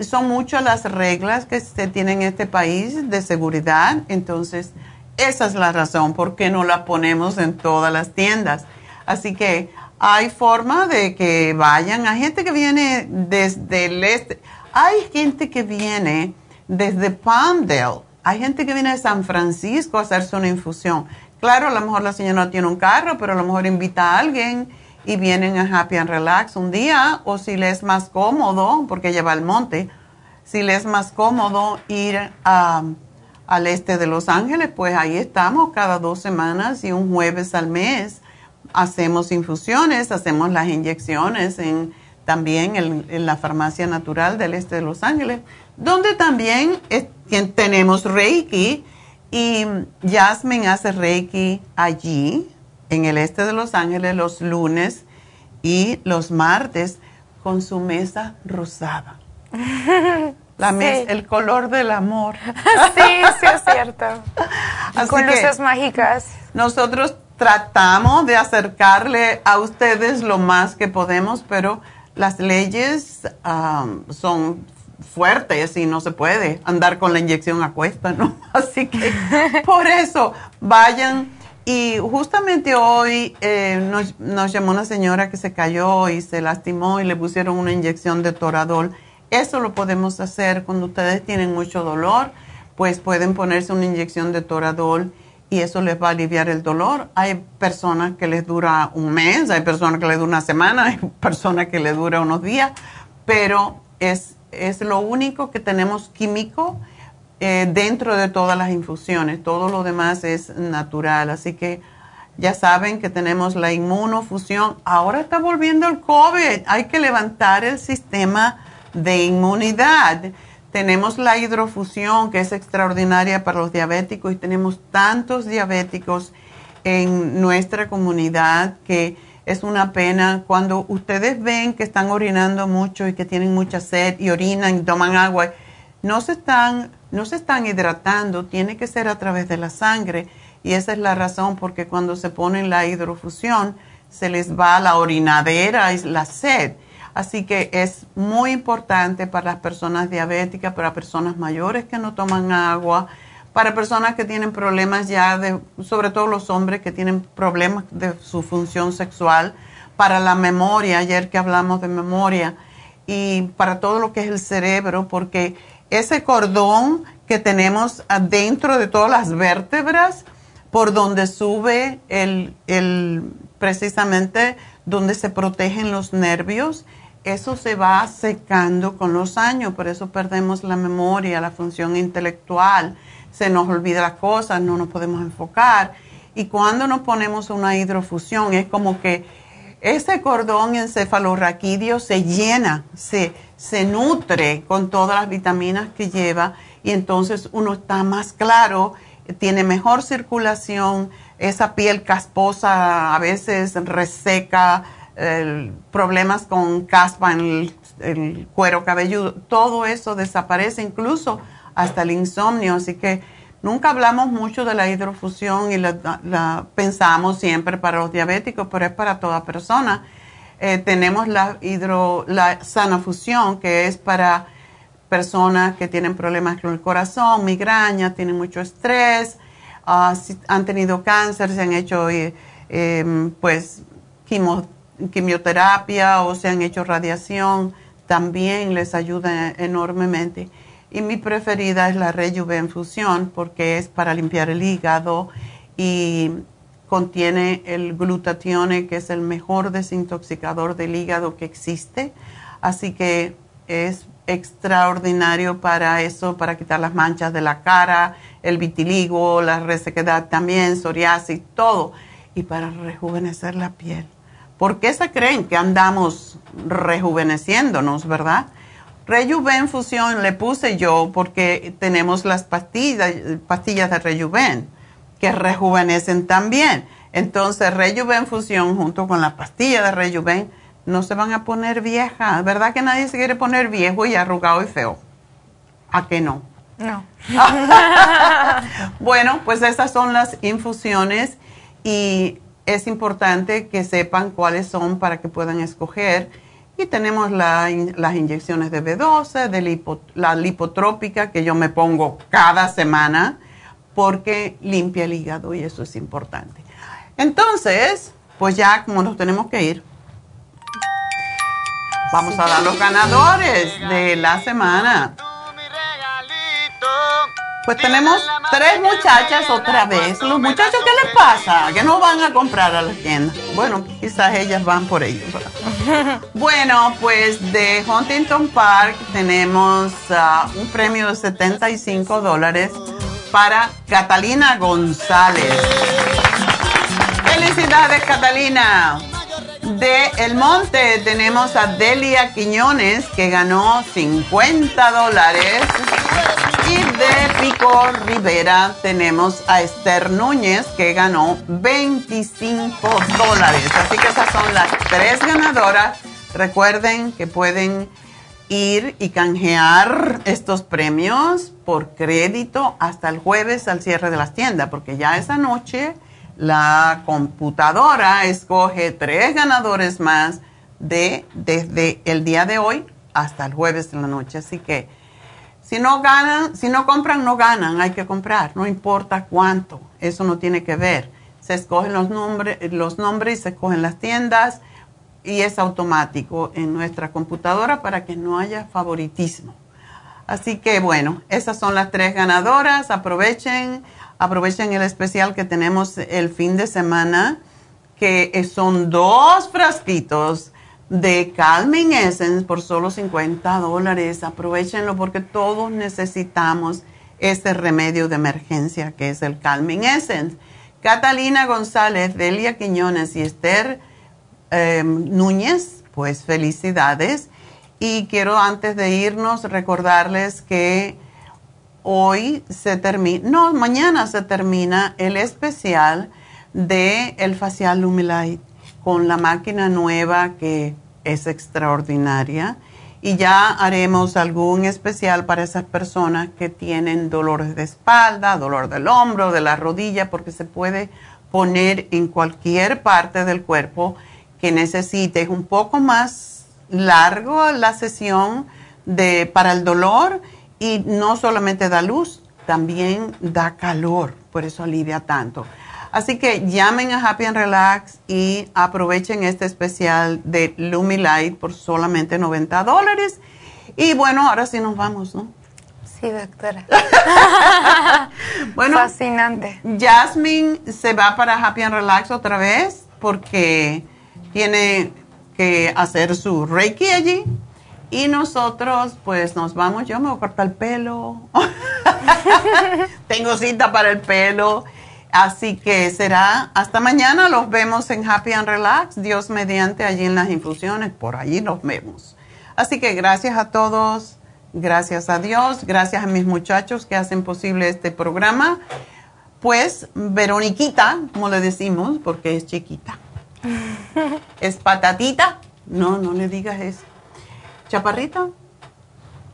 Son muchas las reglas que se tienen en este país de seguridad. Entonces, esa es la razón por qué no las ponemos en todas las tiendas. Así que hay forma de que vayan. Hay gente que viene desde el este. Hay gente que viene desde Palmdale hay gente que viene de San Francisco a hacerse una infusión. Claro, a lo mejor la señora no tiene un carro, pero a lo mejor invita a alguien y vienen a Happy and Relax un día, o si le es más cómodo, porque lleva al monte, si le es más cómodo ir al este de Los Ángeles, pues ahí estamos cada dos semanas y un jueves al mes. Hacemos infusiones, hacemos las inyecciones en, también en la farmacia natural del este de Los Ángeles donde también tenemos Reiki y Jasmine hace Reiki allí, en el este de Los Ángeles, los lunes y los martes con su mesa rosada. La mesa, el color del amor. sí, sí es cierto. con luces mágicas. Nosotros tratamos de acercarle a ustedes lo más que podemos, pero las leyes son fuertes y no se puede andar con la inyección a cuesta, ¿no? Así que por eso vayan. Y justamente hoy eh, nos, nos, llamó una señora que se cayó y se lastimó y le pusieron una inyección de toradol. Eso lo podemos hacer cuando ustedes tienen mucho dolor, pues pueden ponerse una inyección de toradol y eso les va a aliviar el dolor. Hay personas que les dura un mes, hay personas que les dura una semana, hay personas que les dura unos días, pero es es lo único que tenemos químico eh, dentro de todas las infusiones. Todo lo demás es natural. Así que ya saben que tenemos la inmunofusión. Ahora está volviendo el COVID. Hay que levantar el sistema de inmunidad. Tenemos la hidrofusión que es extraordinaria para los diabéticos y tenemos tantos diabéticos en nuestra comunidad que es una pena cuando ustedes ven que están orinando mucho y que tienen mucha sed y orinan y toman agua. No se están, no se están hidratando, tiene que ser a través de la sangre. Y esa es la razón porque cuando se ponen la hidrofusión se les va la orinadera y la sed. Así que es muy importante para las personas diabéticas, para personas mayores que no toman agua, para personas que tienen problemas ya de, sobre todo los hombres que tienen problemas de su función sexual, para la memoria, ayer que hablamos de memoria, y para todo lo que es el cerebro, porque ese cordón que tenemos adentro de todas las vértebras, por donde sube el, el precisamente donde se protegen los nervios, eso se va secando con los años, por eso perdemos la memoria, la función intelectual se nos olvida las cosas, no nos podemos enfocar. Y cuando nos ponemos una hidrofusión, es como que ese cordón encefalorraquídeo se llena, se, se nutre con todas las vitaminas que lleva y entonces uno está más claro, tiene mejor circulación, esa piel casposa a veces reseca, problemas con caspa en el, cuero cabelludo, todo eso desaparece, incluso hasta el insomnio. Así que nunca hablamos mucho de la hidrofusión y la, pensamos siempre para los diabéticos, pero es para toda persona. Eh, tenemos la, hidro, la sanafusión, que es para personas que tienen problemas con el corazón, migraña, tienen mucho estrés, ah, han tenido cáncer, se han hecho eh, em, pues quimioterapia o se han hecho radiación, también les ayuda enormemente. Y mi preferida es la Rejuven porque es para limpiar el hígado y contiene el glutatione, que es el mejor desintoxicador del hígado que existe. Así que es extraordinario para eso, para quitar las manchas de la cara, el vitiligo, la resequedad también, psoriasis, todo. Y para rejuvenecer la piel. ¿Por qué se creen que andamos rejuveneciéndonos, verdad? Rejuven Fusión le puse yo porque tenemos las pastillas, pastillas de Rejuven que rejuvenecen también. Entonces, Rejuven Fusión junto con la pastilla de Rejuven no se van a poner viejas. ¿Verdad que nadie se quiere poner viejo y arrugado y feo? ¿A qué no? No. bueno, pues estas son las infusiones y es importante que sepan cuáles son para que puedan escoger y tenemos las inyecciones de B12, de la lipotrópica que yo me pongo cada semana porque limpia el hígado y eso es importante. Entonces, pues ya como nos tenemos que ir, vamos a dar los ganadores de la semana. Pues tenemos tres muchachas otra vez. Los muchachos, ¿qué les pasa? Que no van a comprar a la tienda. Bueno, quizás ellas van por ellos. bueno, pues de Huntington Park tenemos uh, un premio de 75 dólares para Catalina González. Felicidades, Catalina. De El Monte tenemos a Delia Quiñones que ganó 50 dólares. Y de Pico Rivera tenemos a Esther Núñez que ganó 25 dólares. Así que esas son las tres ganadoras. Recuerden que pueden ir y canjear estos premios por crédito hasta el jueves al cierre de las tiendas, porque ya esa noche la computadora escoge tres ganadores más de desde el día de hoy hasta el jueves de la noche. Así que si no ganan, si no compran, no ganan, hay que comprar, no importa cuánto, eso no tiene que ver. Se escogen los, nombres, los nombres y se escogen las tiendas y es automático en nuestra computadora para que no haya favoritismo. Así que bueno, esas son las tres ganadoras. Aprovechen, aprovechen el especial que tenemos el fin de semana, que son dos frasquitos de Calming Essence por solo 50 dólares. Aprovechenlo porque todos necesitamos ese remedio de emergencia que es el Calming Essence. Catalina González, Delia Quiñones y Esther em, Núñez, pues felicidades. Y quiero antes de irnos recordarles que hoy se termina, no, mañana se termina el especial de el facial Lumilight con la máquina nueva que es extraordinaria. Y ya haremos algún especial para esas personas que tienen dolores de espalda, dolor del hombro, de la rodilla, porque se puede poner en cualquier parte del cuerpo que necesite un poco más largo la sesión de, para el dolor y no solamente da luz, también da calor, por eso alivia tanto. Así que llamen a Happy and Relax y aprovechen este especial de Lumilight por solamente 90 dólares. Y bueno, ahora sí nos vamos, ¿no? Sí, doctora. bueno, fascinante. Jasmine se va para Happy and Relax otra vez porque tiene que hacer su Reiki allí. Y nosotros, pues nos vamos. Yo me voy a cortar el pelo. Tengo cita para el pelo. Así que será hasta mañana. Los vemos en Happy and Relax. Dios mediante allí en las infusiones. Por allí nos vemos. Así que gracias a todos. Gracias a Dios. Gracias a mis muchachos que hacen posible este programa. Pues Veroniquita, como le decimos, porque es chiquita. ¿Es patatita? No, no le digas eso. ¿Chaparrita?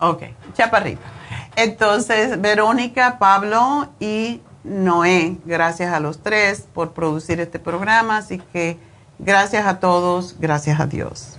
Ok, chaparrita. Entonces, Verónica, Pablo y Noé, gracias a los tres por producir este programa, así que gracias a todos, gracias a Dios.